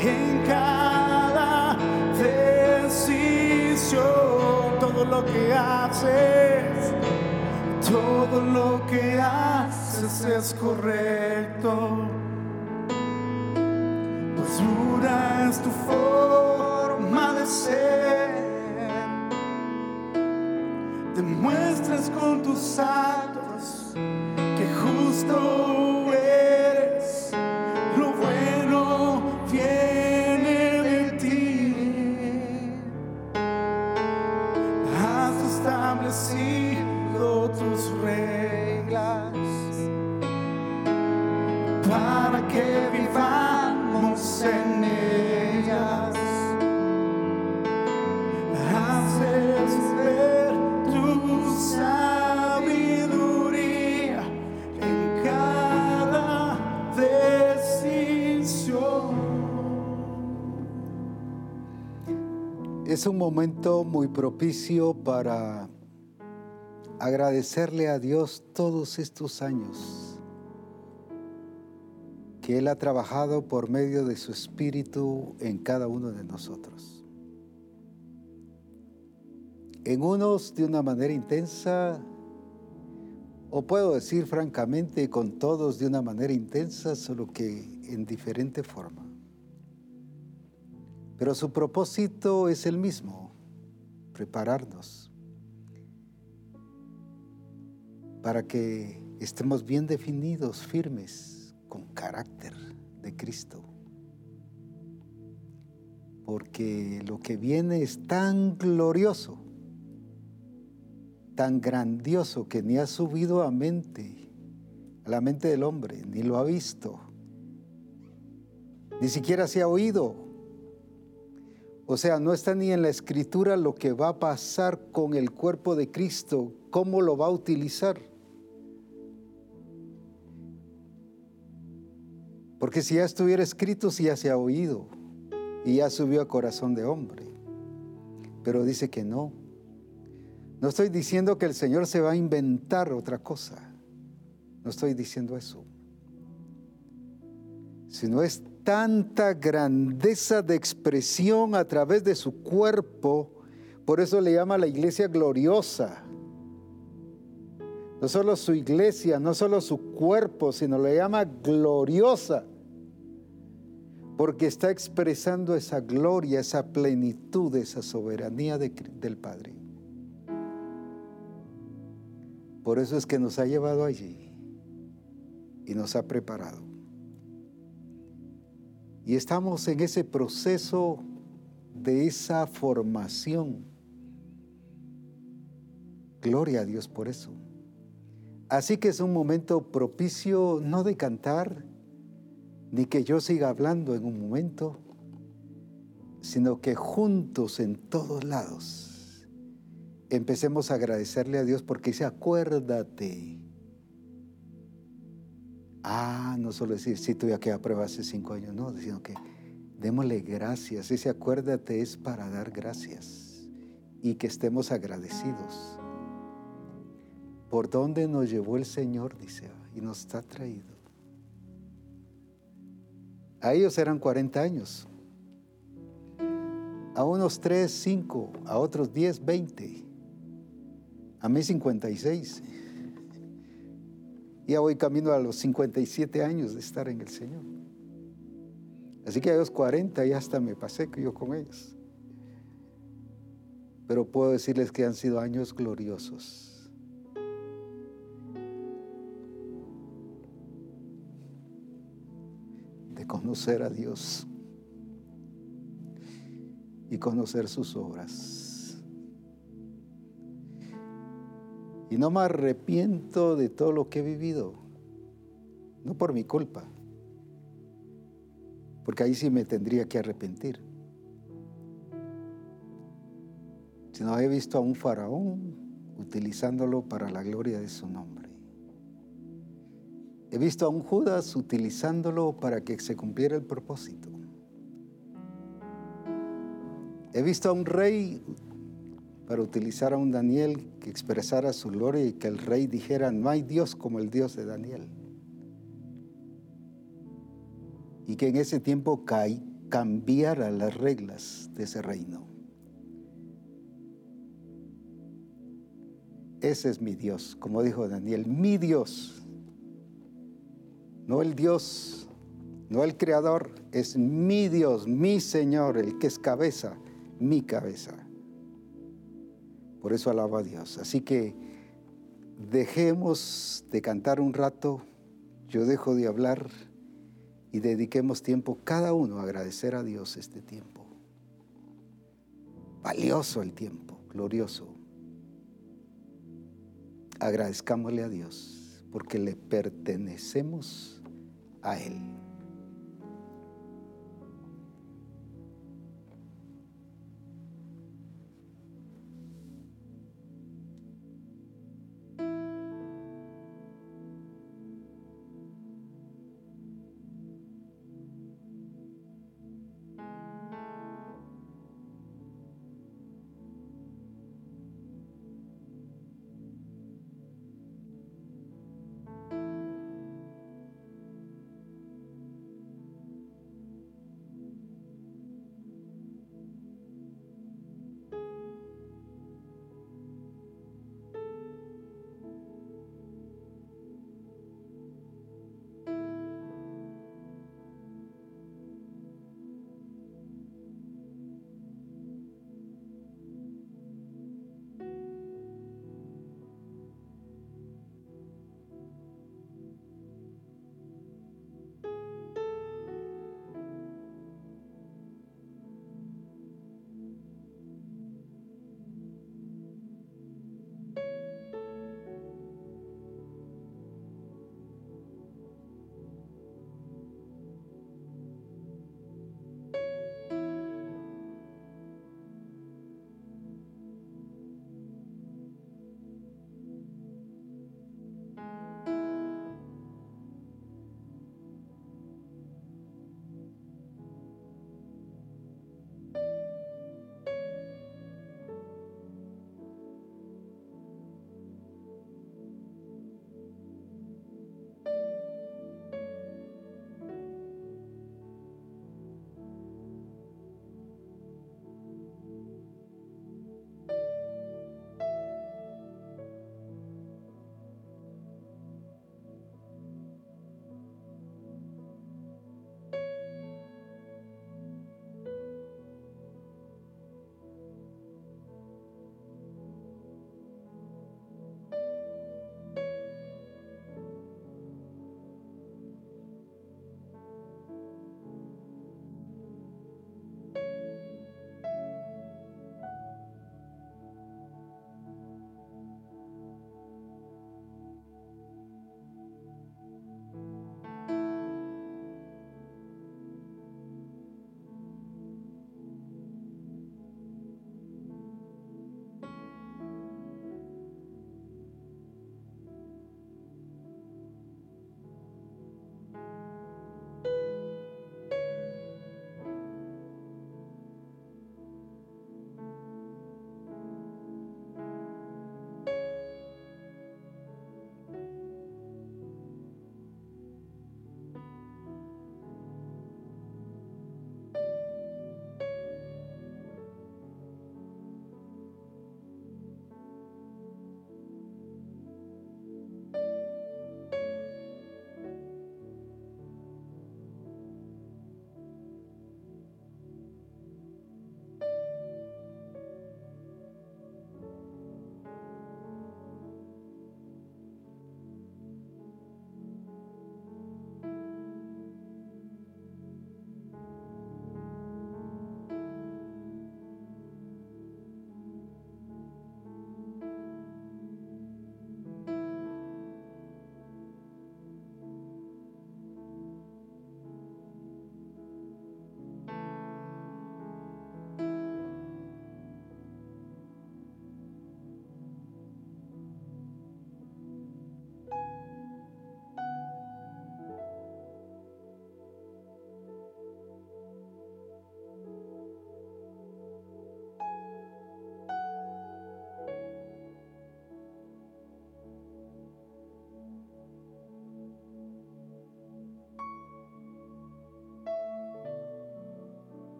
en cada decisión, todo lo que haces todo lo que haces es correcto. Pues pura es tu forma de ser. Demuestras con actos que justo un momento muy propicio para agradecerle a Dios todos estos años que Él ha trabajado por medio de su Espíritu en cada uno de nosotros. En unos de una manera intensa, o puedo decir francamente con todos de una manera intensa, solo que en diferente forma. Pero su propósito es el mismo, prepararnos para que estemos bien definidos, firmes, con carácter de Cristo. Porque lo que viene es tan glorioso, tan grandioso que ni ha subido a mente, a la mente del hombre, ni lo ha visto, ni siquiera se ha oído O sea, no está ni en la escritura lo que va a pasar con el cuerpo de Cristo, cómo lo va a utilizar. Porque si ya estuviera escrito, si ya se ha oído y ya subió a corazón de hombre. Pero dice que no. No estoy diciendo que el Señor se va a inventar otra cosa. No estoy diciendo eso. Sino es tanta grandeza de expresión a través de su cuerpo. Por eso le llama la iglesia gloriosa. No solo su iglesia, no solo su cuerpo, sino le llama gloriosa. Porque está expresando esa gloria, esa plenitud, esa soberanía de- del Padre. Por eso es que nos ha llevado allí y nos ha preparado. Y estamos en ese proceso de esa formación. Gloria a Dios por eso. Así que es un momento propicio no de cantar, ni que yo siga hablando en un momento, sino que juntos en todos lados empecemos a agradecerle a Dios porque dice, acuérdate. Ah, no solo decir, sí, tuve aquella prueba hace cinco años, no, sino que démosle gracias. Ese acuérdate es para dar gracias y que estemos agradecidos. ¿Por dónde nos llevó el Señor? Dice, y nos está traído. A ellos eran 40 años. A unos 3, 5, a otros 10, 20. A mí 56. Ya voy camino a los 57 años de estar en el Señor. Así que a los 40 ya hasta me pasé yo con ellos. Pero puedo decirles que han sido años gloriosos. De conocer a Dios y conocer sus obras. Y no me arrepiento de todo lo que he vivido, no por mi culpa, porque ahí sí me tendría que arrepentir. Sino he visto a un faraón utilizándolo para la gloria de su nombre. He visto a un Judas utilizándolo para que se cumpliera el propósito. He visto a un rey para utilizar a un Daniel que expresara su gloria y que el rey dijera, no hay Dios como el Dios de Daniel. Y que en ese tiempo caí, cambiara las reglas de ese reino. Ese es mi Dios, como dijo Daniel, mi Dios. No el Dios, no el Creador, es mi Dios, mi Señor, el que es cabeza, mi cabeza. Por eso alaba a Dios. Así que dejemos de cantar un rato, yo dejo de hablar y dediquemos tiempo cada uno a agradecer a Dios este tiempo. Valioso el tiempo, glorioso. Agradezcámosle a Dios porque le pertenecemos a Él.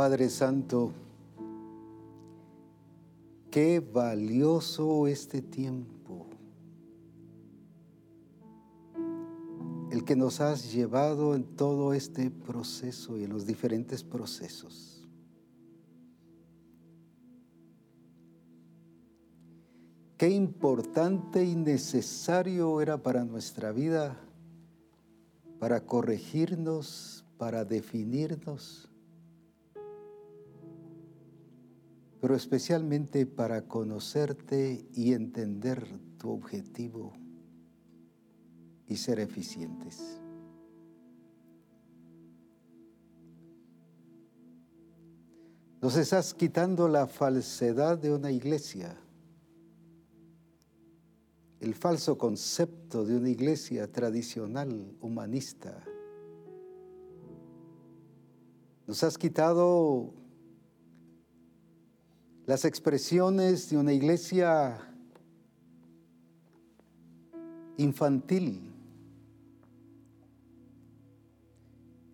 Padre Santo, qué valioso este tiempo, el que nos has llevado en todo este proceso y en los diferentes procesos. Qué importante y necesario era para nuestra vida, para corregirnos, para definirnos pero especialmente para conocerte y entender tu objetivo y ser eficientes. Nos estás quitando la falsedad de una iglesia, el falso concepto de una iglesia tradicional, humanista. Nos has quitado las expresiones de una iglesia infantil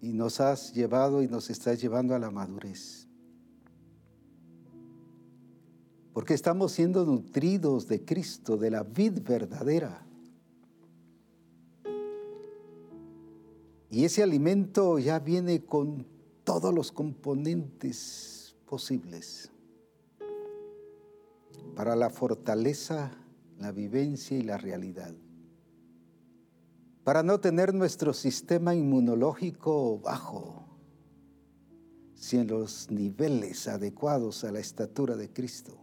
y nos has llevado y nos estás llevando a la madurez. Porque estamos siendo nutridos de Cristo, de la vid verdadera. Y ese alimento ya viene con todos los componentes posibles para la fortaleza, la vivencia y la realidad. Para no tener nuestro sistema inmunológico bajo, si en los niveles adecuados a la estatura de Cristo.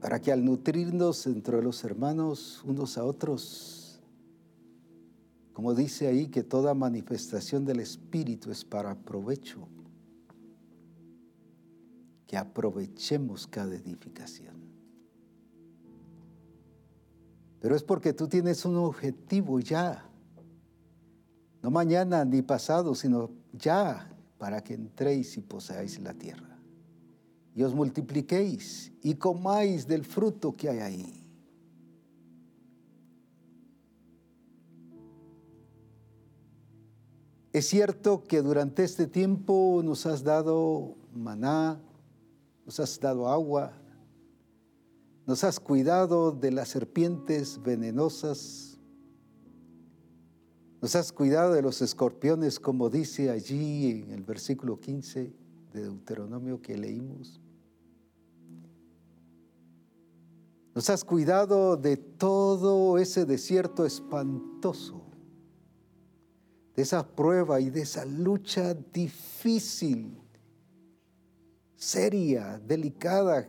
Para que al nutrirnos entre los hermanos unos a otros, como dice ahí que toda manifestación del Espíritu es para provecho que aprovechemos cada edificación. Pero es porque tú tienes un objetivo ya, no mañana ni pasado, sino ya, para que entréis y poseáis la tierra. Y os multipliquéis y comáis del fruto que hay ahí. Es cierto que durante este tiempo nos has dado maná, nos has dado agua, nos has cuidado de las serpientes venenosas, nos has cuidado de los escorpiones, como dice allí en el versículo 15 de Deuteronomio que leímos. Nos has cuidado de todo ese desierto espantoso, de esa prueba y de esa lucha difícil seria, delicada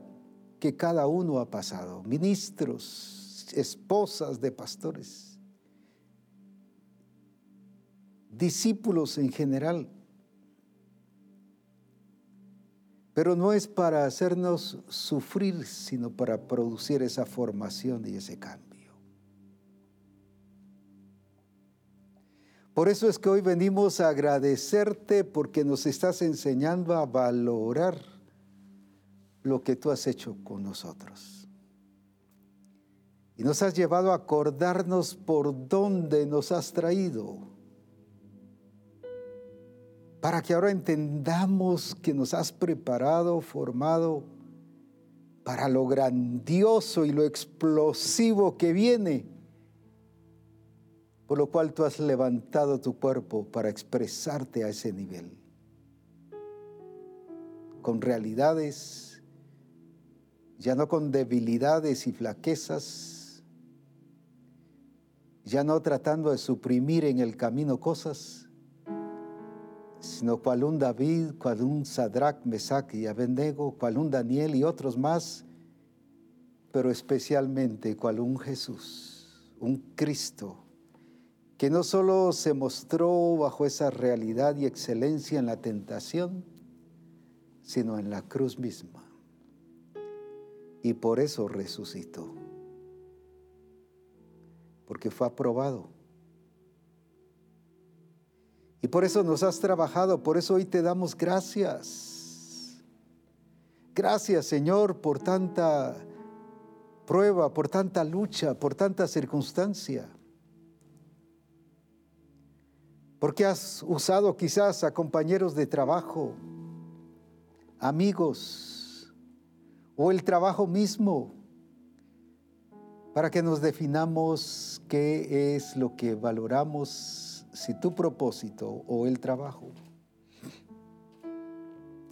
que cada uno ha pasado. Ministros, esposas de pastores, discípulos en general. Pero no es para hacernos sufrir, sino para producir esa formación y ese cambio. Por eso es que hoy venimos a agradecerte porque nos estás enseñando a valorar lo que tú has hecho con nosotros. Y nos has llevado a acordarnos por dónde nos has traído. Para que ahora entendamos que nos has preparado, formado para lo grandioso y lo explosivo que viene. Por lo cual tú has levantado tu cuerpo para expresarte a ese nivel. Con realidades ya no con debilidades y flaquezas, ya no tratando de suprimir en el camino cosas, sino cual un David, cual un Sadrach, Mesach y Abednego, cual un Daniel y otros más, pero especialmente cual un Jesús, un Cristo, que no solo se mostró bajo esa realidad y excelencia en la tentación, sino en la cruz misma y por eso resucitó. Porque fue aprobado. Y por eso nos has trabajado, por eso hoy te damos gracias. Gracias Señor por tanta prueba, por tanta lucha, por tanta circunstancia. Porque has usado quizás a compañeros de trabajo, amigos o el trabajo mismo para que nos definamos qué es lo que valoramos, si tu propósito o el trabajo.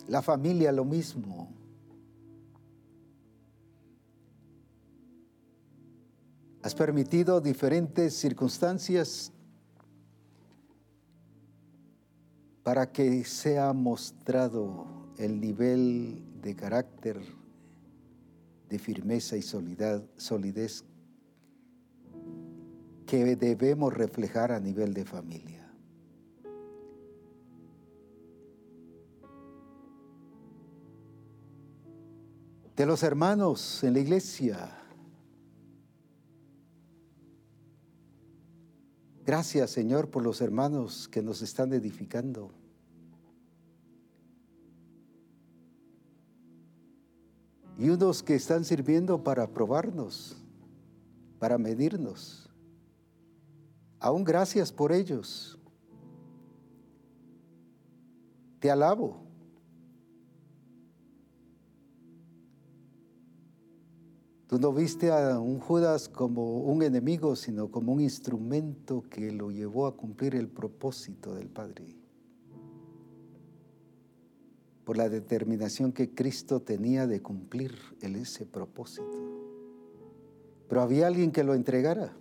La familia lo mismo. Has permitido diferentes circunstancias para que sea mostrado el nivel de carácter, de firmeza y solidez, solidez que debemos reflejar a nivel de familia. De los hermanos en la iglesia. Gracias Señor por los hermanos que nos están edificando. Y unos que están sirviendo para probarnos, para medirnos. Aún gracias por ellos. Te alabo. Tú no viste a un Judas como un enemigo, sino como un instrumento que lo llevó a cumplir el propósito del Padre. Por la determinación que Cristo tenía de cumplir ese propósito. Pero había alguien que lo entregara.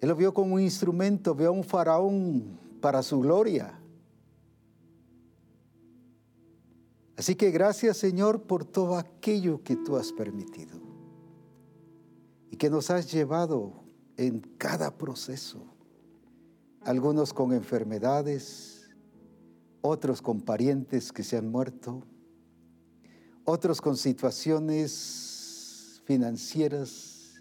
Él lo vio como un instrumento, vio a un faraón para su gloria. Así que gracias Señor por todo aquello que tú has permitido y que nos has llevado en cada proceso. Algunos con enfermedades, otros con parientes que se han muerto, otros con situaciones financieras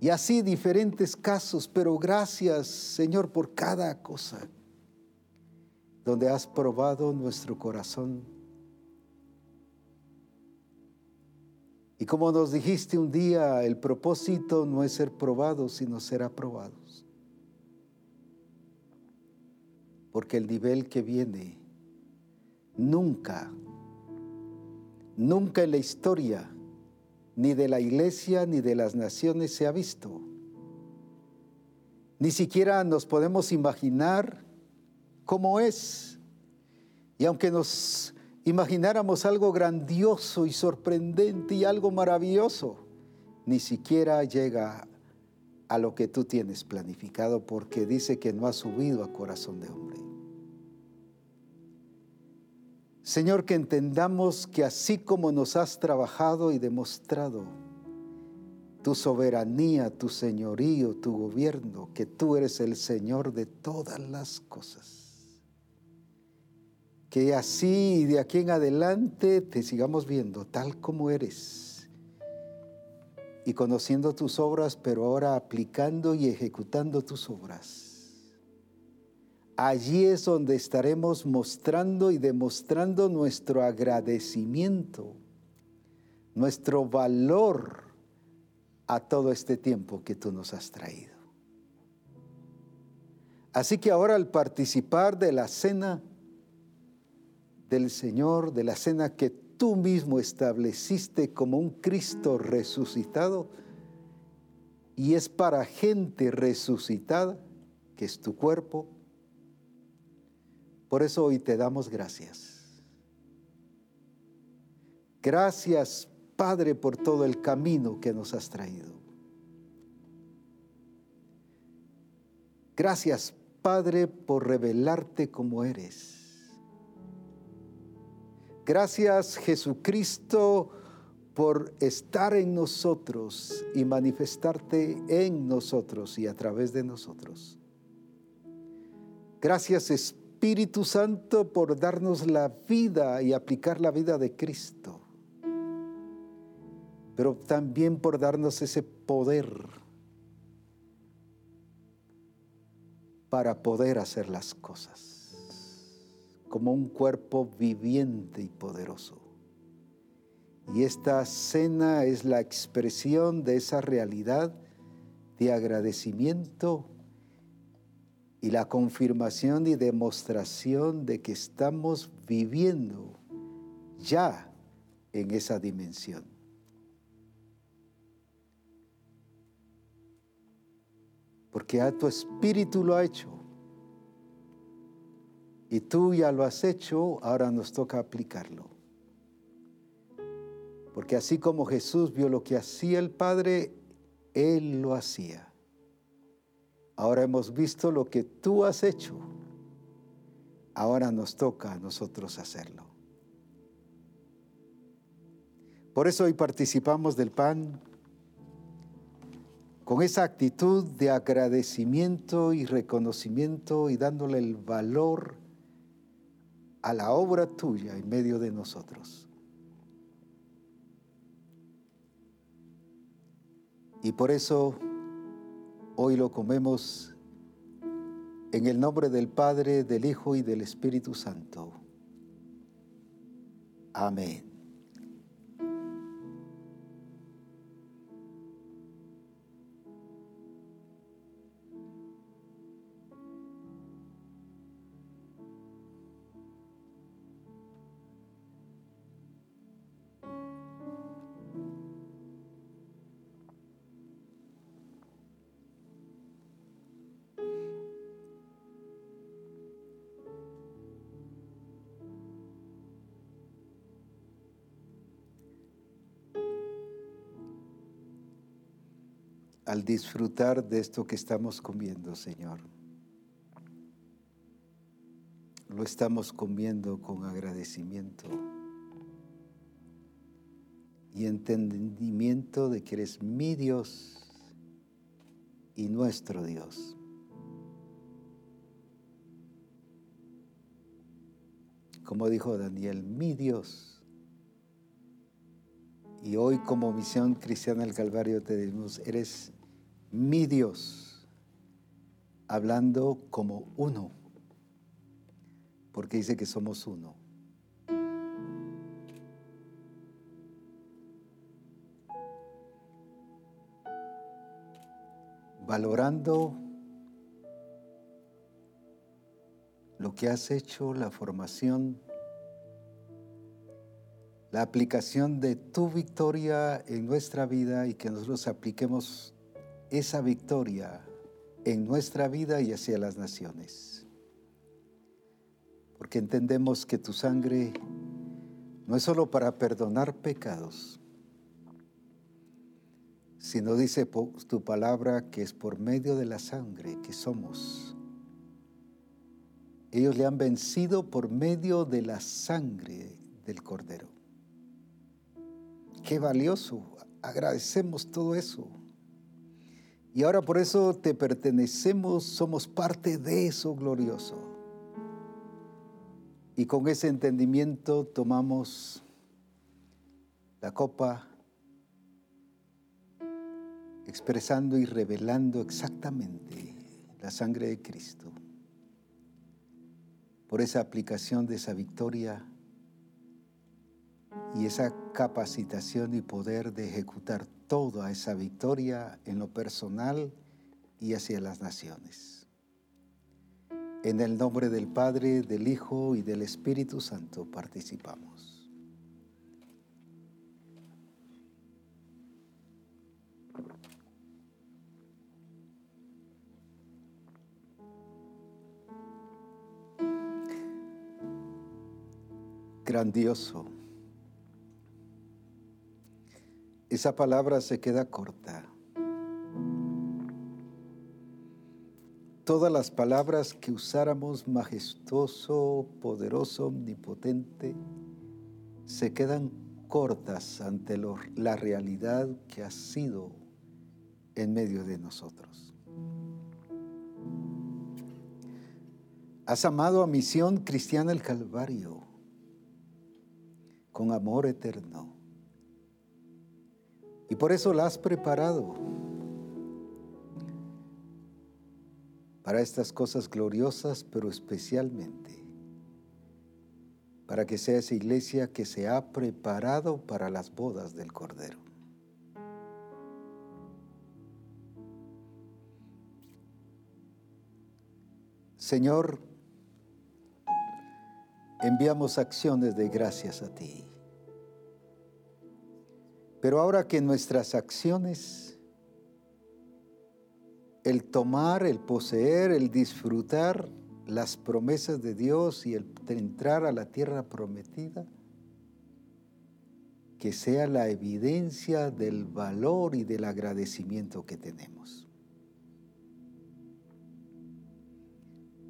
y así diferentes casos, pero gracias Señor por cada cosa donde has probado nuestro corazón. Y como nos dijiste un día, el propósito no es ser probados, sino ser aprobados. Porque el nivel que viene nunca, nunca en la historia, ni de la iglesia ni de las naciones se ha visto. Ni siquiera nos podemos imaginar como es. Y aunque nos imagináramos algo grandioso y sorprendente y algo maravilloso, ni siquiera llega a lo que tú tienes planificado porque dice que no ha subido a corazón de hombre. Señor, que entendamos que así como nos has trabajado y demostrado tu soberanía, tu señorío, tu gobierno, que tú eres el Señor de todas las cosas que así de aquí en adelante te sigamos viendo tal como eres y conociendo tus obras, pero ahora aplicando y ejecutando tus obras. Allí es donde estaremos mostrando y demostrando nuestro agradecimiento, nuestro valor a todo este tiempo que tú nos has traído. Así que ahora al participar de la cena, del Señor, de la cena que tú mismo estableciste como un Cristo resucitado y es para gente resucitada, que es tu cuerpo. Por eso hoy te damos gracias. Gracias, Padre, por todo el camino que nos has traído. Gracias, Padre, por revelarte como eres. Gracias Jesucristo por estar en nosotros y manifestarte en nosotros y a través de nosotros. Gracias Espíritu Santo por darnos la vida y aplicar la vida de Cristo, pero también por darnos ese poder para poder hacer las cosas como un cuerpo viviente y poderoso. Y esta cena es la expresión de esa realidad de agradecimiento y la confirmación y demostración de que estamos viviendo ya en esa dimensión. Porque a tu espíritu lo ha hecho. Y tú ya lo has hecho, ahora nos toca aplicarlo. Porque así como Jesús vio lo que hacía el Padre, Él lo hacía. Ahora hemos visto lo que tú has hecho. Ahora nos toca a nosotros hacerlo. Por eso hoy participamos del pan con esa actitud de agradecimiento y reconocimiento y dándole el valor a la obra tuya en medio de nosotros. Y por eso hoy lo comemos en el nombre del Padre, del Hijo y del Espíritu Santo. Amén. Disfrutar de esto que estamos comiendo, Señor. Lo estamos comiendo con agradecimiento y entendimiento de que eres mi Dios y nuestro Dios. Como dijo Daniel, mi Dios. Y hoy como misión cristiana del Calvario te decimos, eres mi Dios, hablando como uno, porque dice que somos uno. Valorando lo que has hecho, la formación, la aplicación de tu victoria en nuestra vida y que nosotros apliquemos esa victoria en nuestra vida y hacia las naciones. Porque entendemos que tu sangre no es solo para perdonar pecados, sino dice tu palabra que es por medio de la sangre que somos. Ellos le han vencido por medio de la sangre del cordero. Qué valioso. Agradecemos todo eso. Y ahora por eso te pertenecemos, somos parte de eso glorioso. Y con ese entendimiento tomamos la copa, expresando y revelando exactamente la sangre de Cristo. Por esa aplicación de esa victoria y esa capacitación y poder de ejecutar toda esa victoria en lo personal y hacia las naciones. En el nombre del Padre, del Hijo y del Espíritu Santo participamos. Grandioso esa palabra se queda corta. Todas las palabras que usáramos, majestuoso, poderoso, omnipotente, se quedan cortas ante la realidad que ha sido en medio de nosotros. Has amado a Misión Cristiana el Calvario con amor eterno. Y por eso la has preparado para estas cosas gloriosas, pero especialmente para que sea esa iglesia que se ha preparado para las bodas del Cordero. Señor, enviamos acciones de gracias a ti. Pero ahora que nuestras acciones, el tomar, el poseer, el disfrutar las promesas de Dios y el entrar a la tierra prometida, que sea la evidencia del valor y del agradecimiento que tenemos.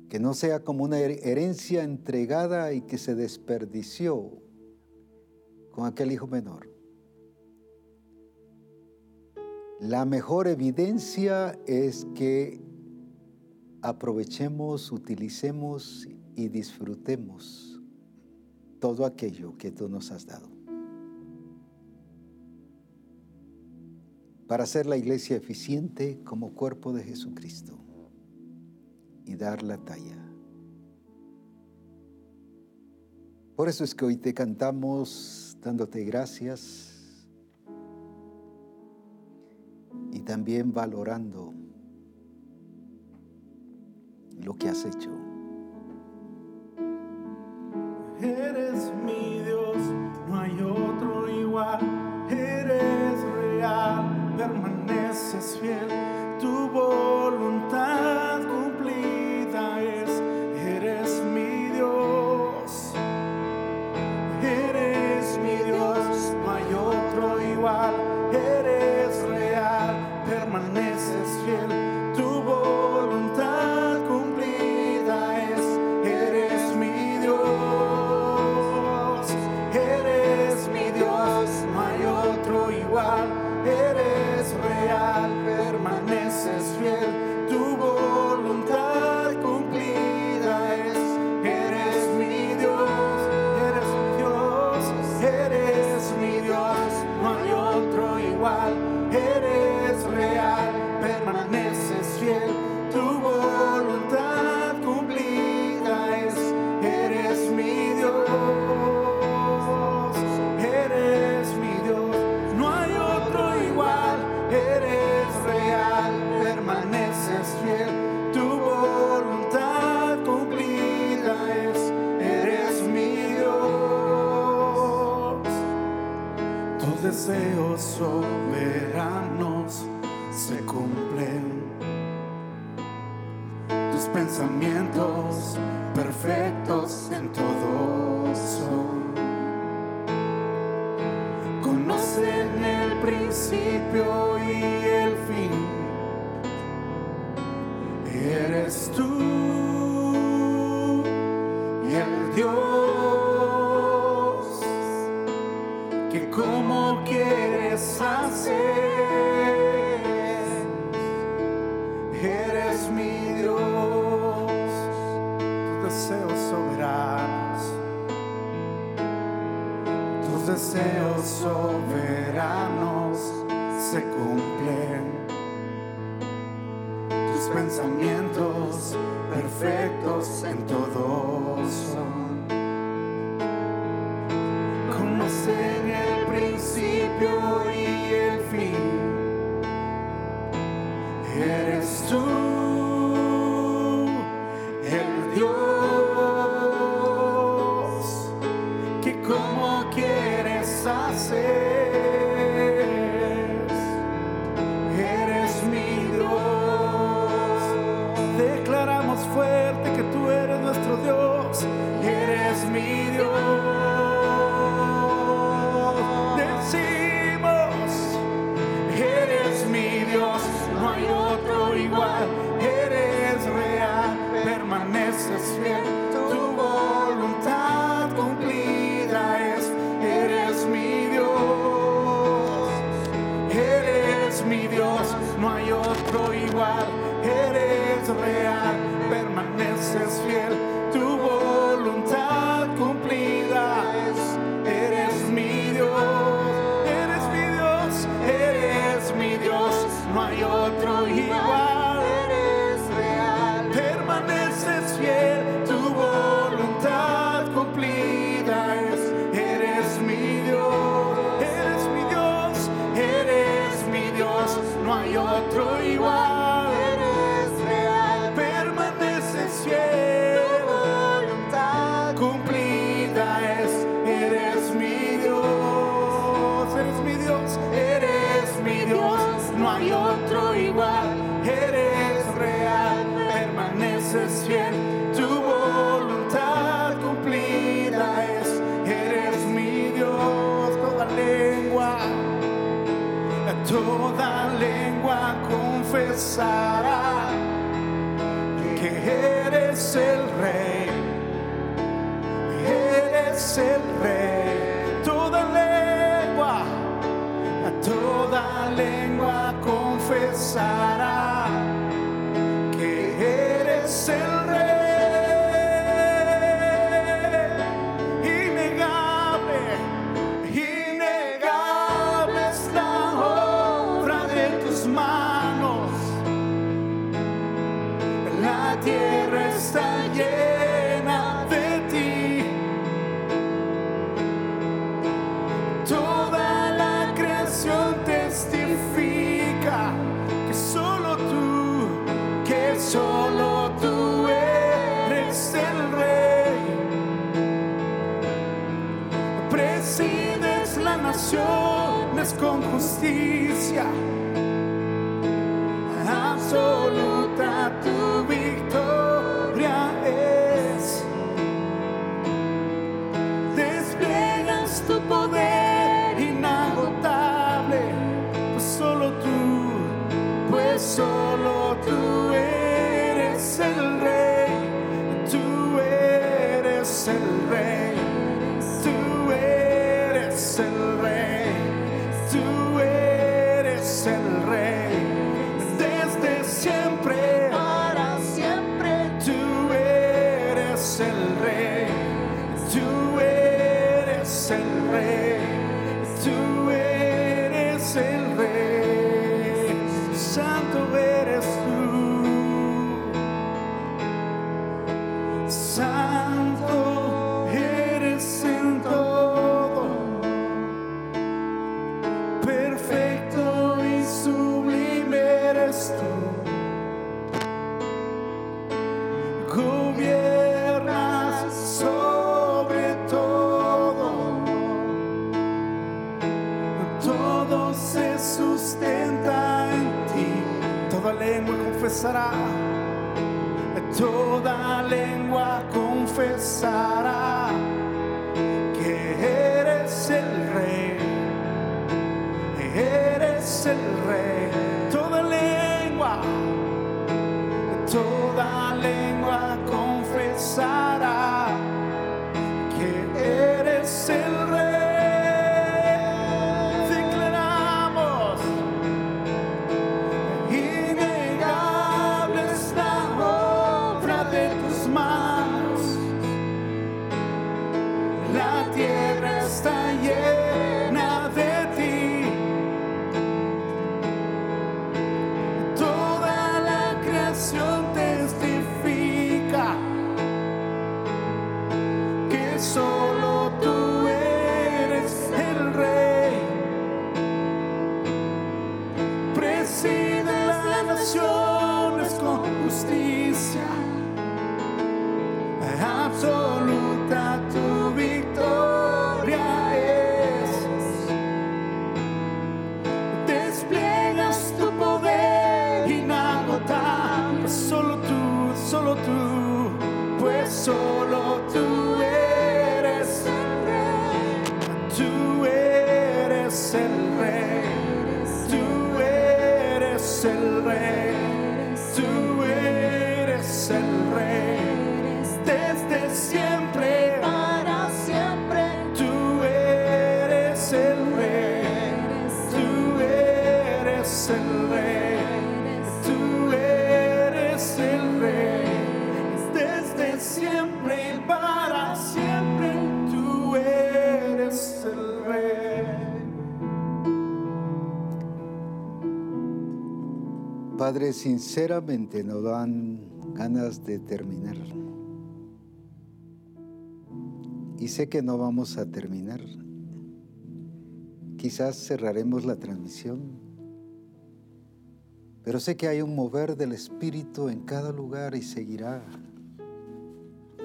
Que no sea como una herencia entregada y que se desperdició con aquel hijo menor La mejor evidencia es que aprovechemos, utilicemos y disfrutemos todo aquello que tú nos has dado. Para ser la iglesia eficiente como cuerpo de Jesucristo y dar la talla. Por eso es que hoy te cantamos dándote gracias y también valorando lo que has hecho. Eres mi Dios, no hay otro igual, eres real, permaneces fiel. toda lengua confesará que eres el rey, eres el rey, toda lengua, toda lengua confesará. notícia. God. sinceramente nos dan ganas de terminar. Y sé que no vamos a terminar. Quizás cerraremos la transmisión, pero sé que hay un mover del Espíritu en cada lugar y seguirá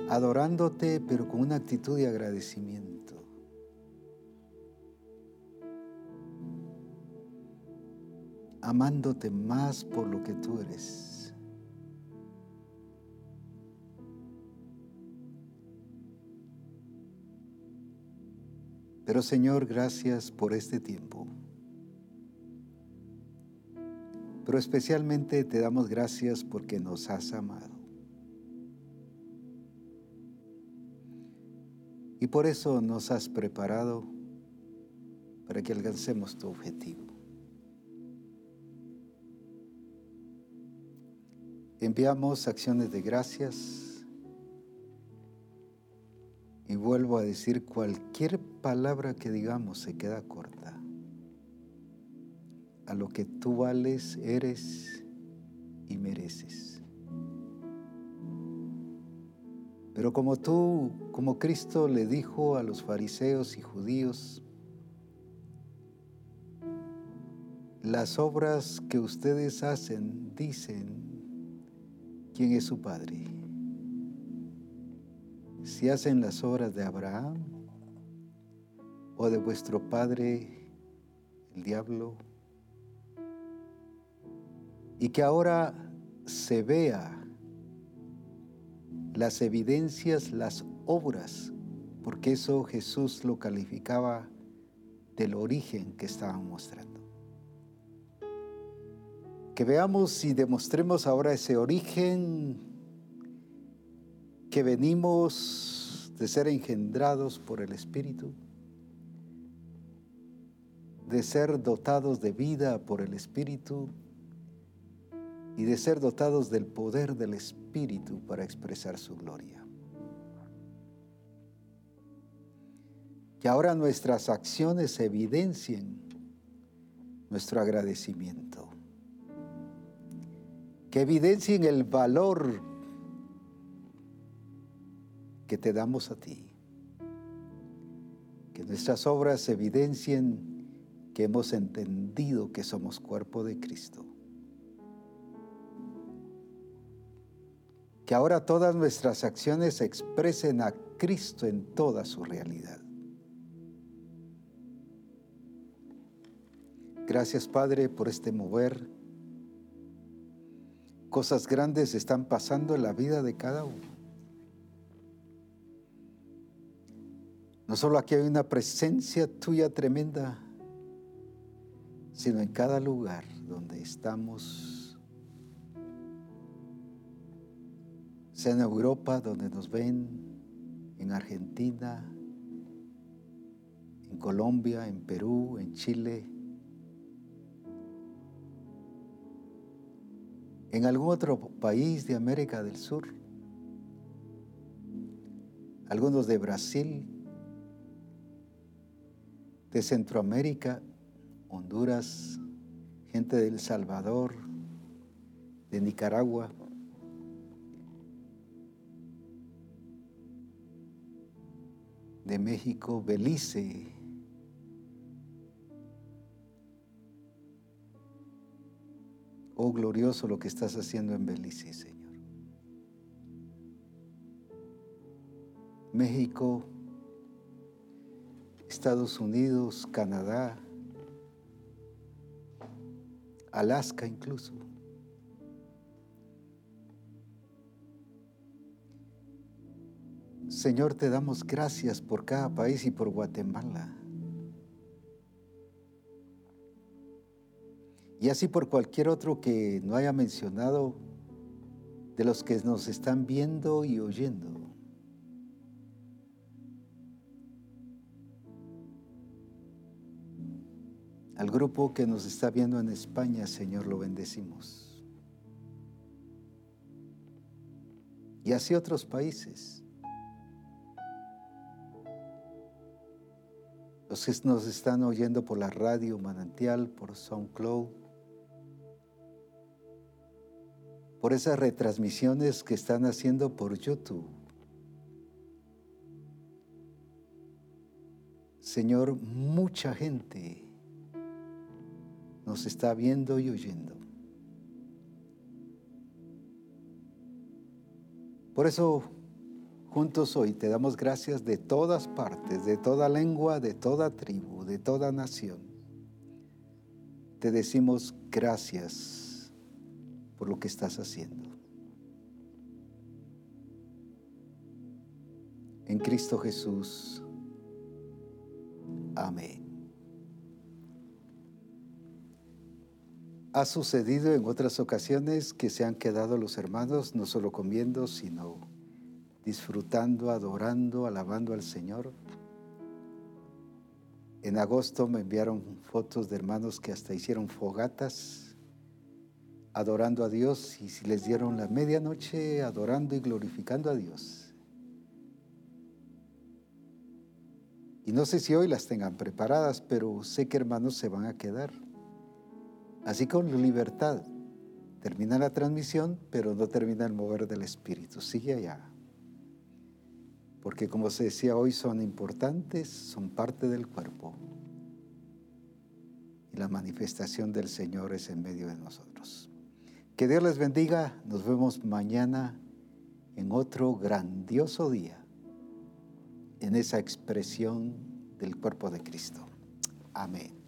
adorándote, pero con una actitud de agradecimiento. Amándote más por lo que tú eres. Pero Señor, gracias por este tiempo. Pero especialmente te damos gracias porque nos has amado. Y por eso nos has preparado para que alcancemos tu objetivo. Enviamos acciones de gracias y vuelvo a decir, cualquier palabra que digamos se queda corta a lo que tú vales, eres y mereces. Pero como tú, como Cristo le dijo a los fariseos y judíos, las obras que ustedes hacen dicen quién es su Padre. Si hacen las obras de Abraham o de vuestro Padre, el diablo, y que ahora se vea las evidencias, las obras, porque eso Jesús lo calificaba del origen que estaban mostrando. Que veamos y demostremos ahora ese origen que venimos de ser engendrados por el Espíritu, de ser dotados de vida por el Espíritu y de ser dotados del poder del Espíritu para expresar su gloria. Que ahora nuestras acciones evidencien nuestro agradecimiento que evidencien el valor que te damos a ti. Que nuestras obras evidencien que hemos entendido que somos cuerpo de Cristo. Que ahora todas nuestras acciones expresen a Cristo en toda su realidad. Gracias Padre por este mover Cosas grandes están pasando en la vida de cada uno. No solo aquí hay una presencia tuya tremenda, sino en cada lugar donde estamos, sea en Europa donde nos ven, en Argentina, en Colombia, en Perú, en Chile, en algún otro país de América del Sur, algunos de Brasil, de Centroamérica, Honduras, gente de El Salvador, de Nicaragua. de México, Belice, Oh, glorioso lo que estás haciendo en Belice, Señor. México, Estados Unidos, Canadá, Alaska incluso. Señor, te damos gracias por cada país y por Guatemala. Y así por cualquier otro que no haya mencionado de los que nos están viendo y oyendo. Al grupo que nos está viendo en España, Señor, lo bendecimos. Y así otros países. Los que nos están oyendo por la radio Manantial, por SoundCloud, por esas retransmisiones que están haciendo por YouTube. Señor, mucha gente nos está viendo y oyendo. Por eso, juntos hoy te damos gracias de todas partes, de toda lengua, de toda tribu, de toda nación te decimos gracias por lo que estás haciendo. En Cristo Jesús. Amén. Ha sucedido en otras ocasiones que se han quedado los hermanos no solo comiendo, sino disfrutando, adorando, alabando al Señor. En agosto me enviaron fotos de hermanos que hasta hicieron fogatas adorando a Dios y si les dieron la medianoche adorando y glorificando a Dios. Y no sé si hoy las tengan preparadas, pero sé que hermanos se van a quedar. Así con libertad. Termina la transmisión, pero no termina el mover del Espíritu. Sigue allá porque como se decía hoy son importantes, son parte del cuerpo. Y la manifestación del Señor es en medio de nosotros. Que Dios les bendiga, nos vemos mañana en otro grandioso día, en esa expresión del cuerpo de Cristo. Amén.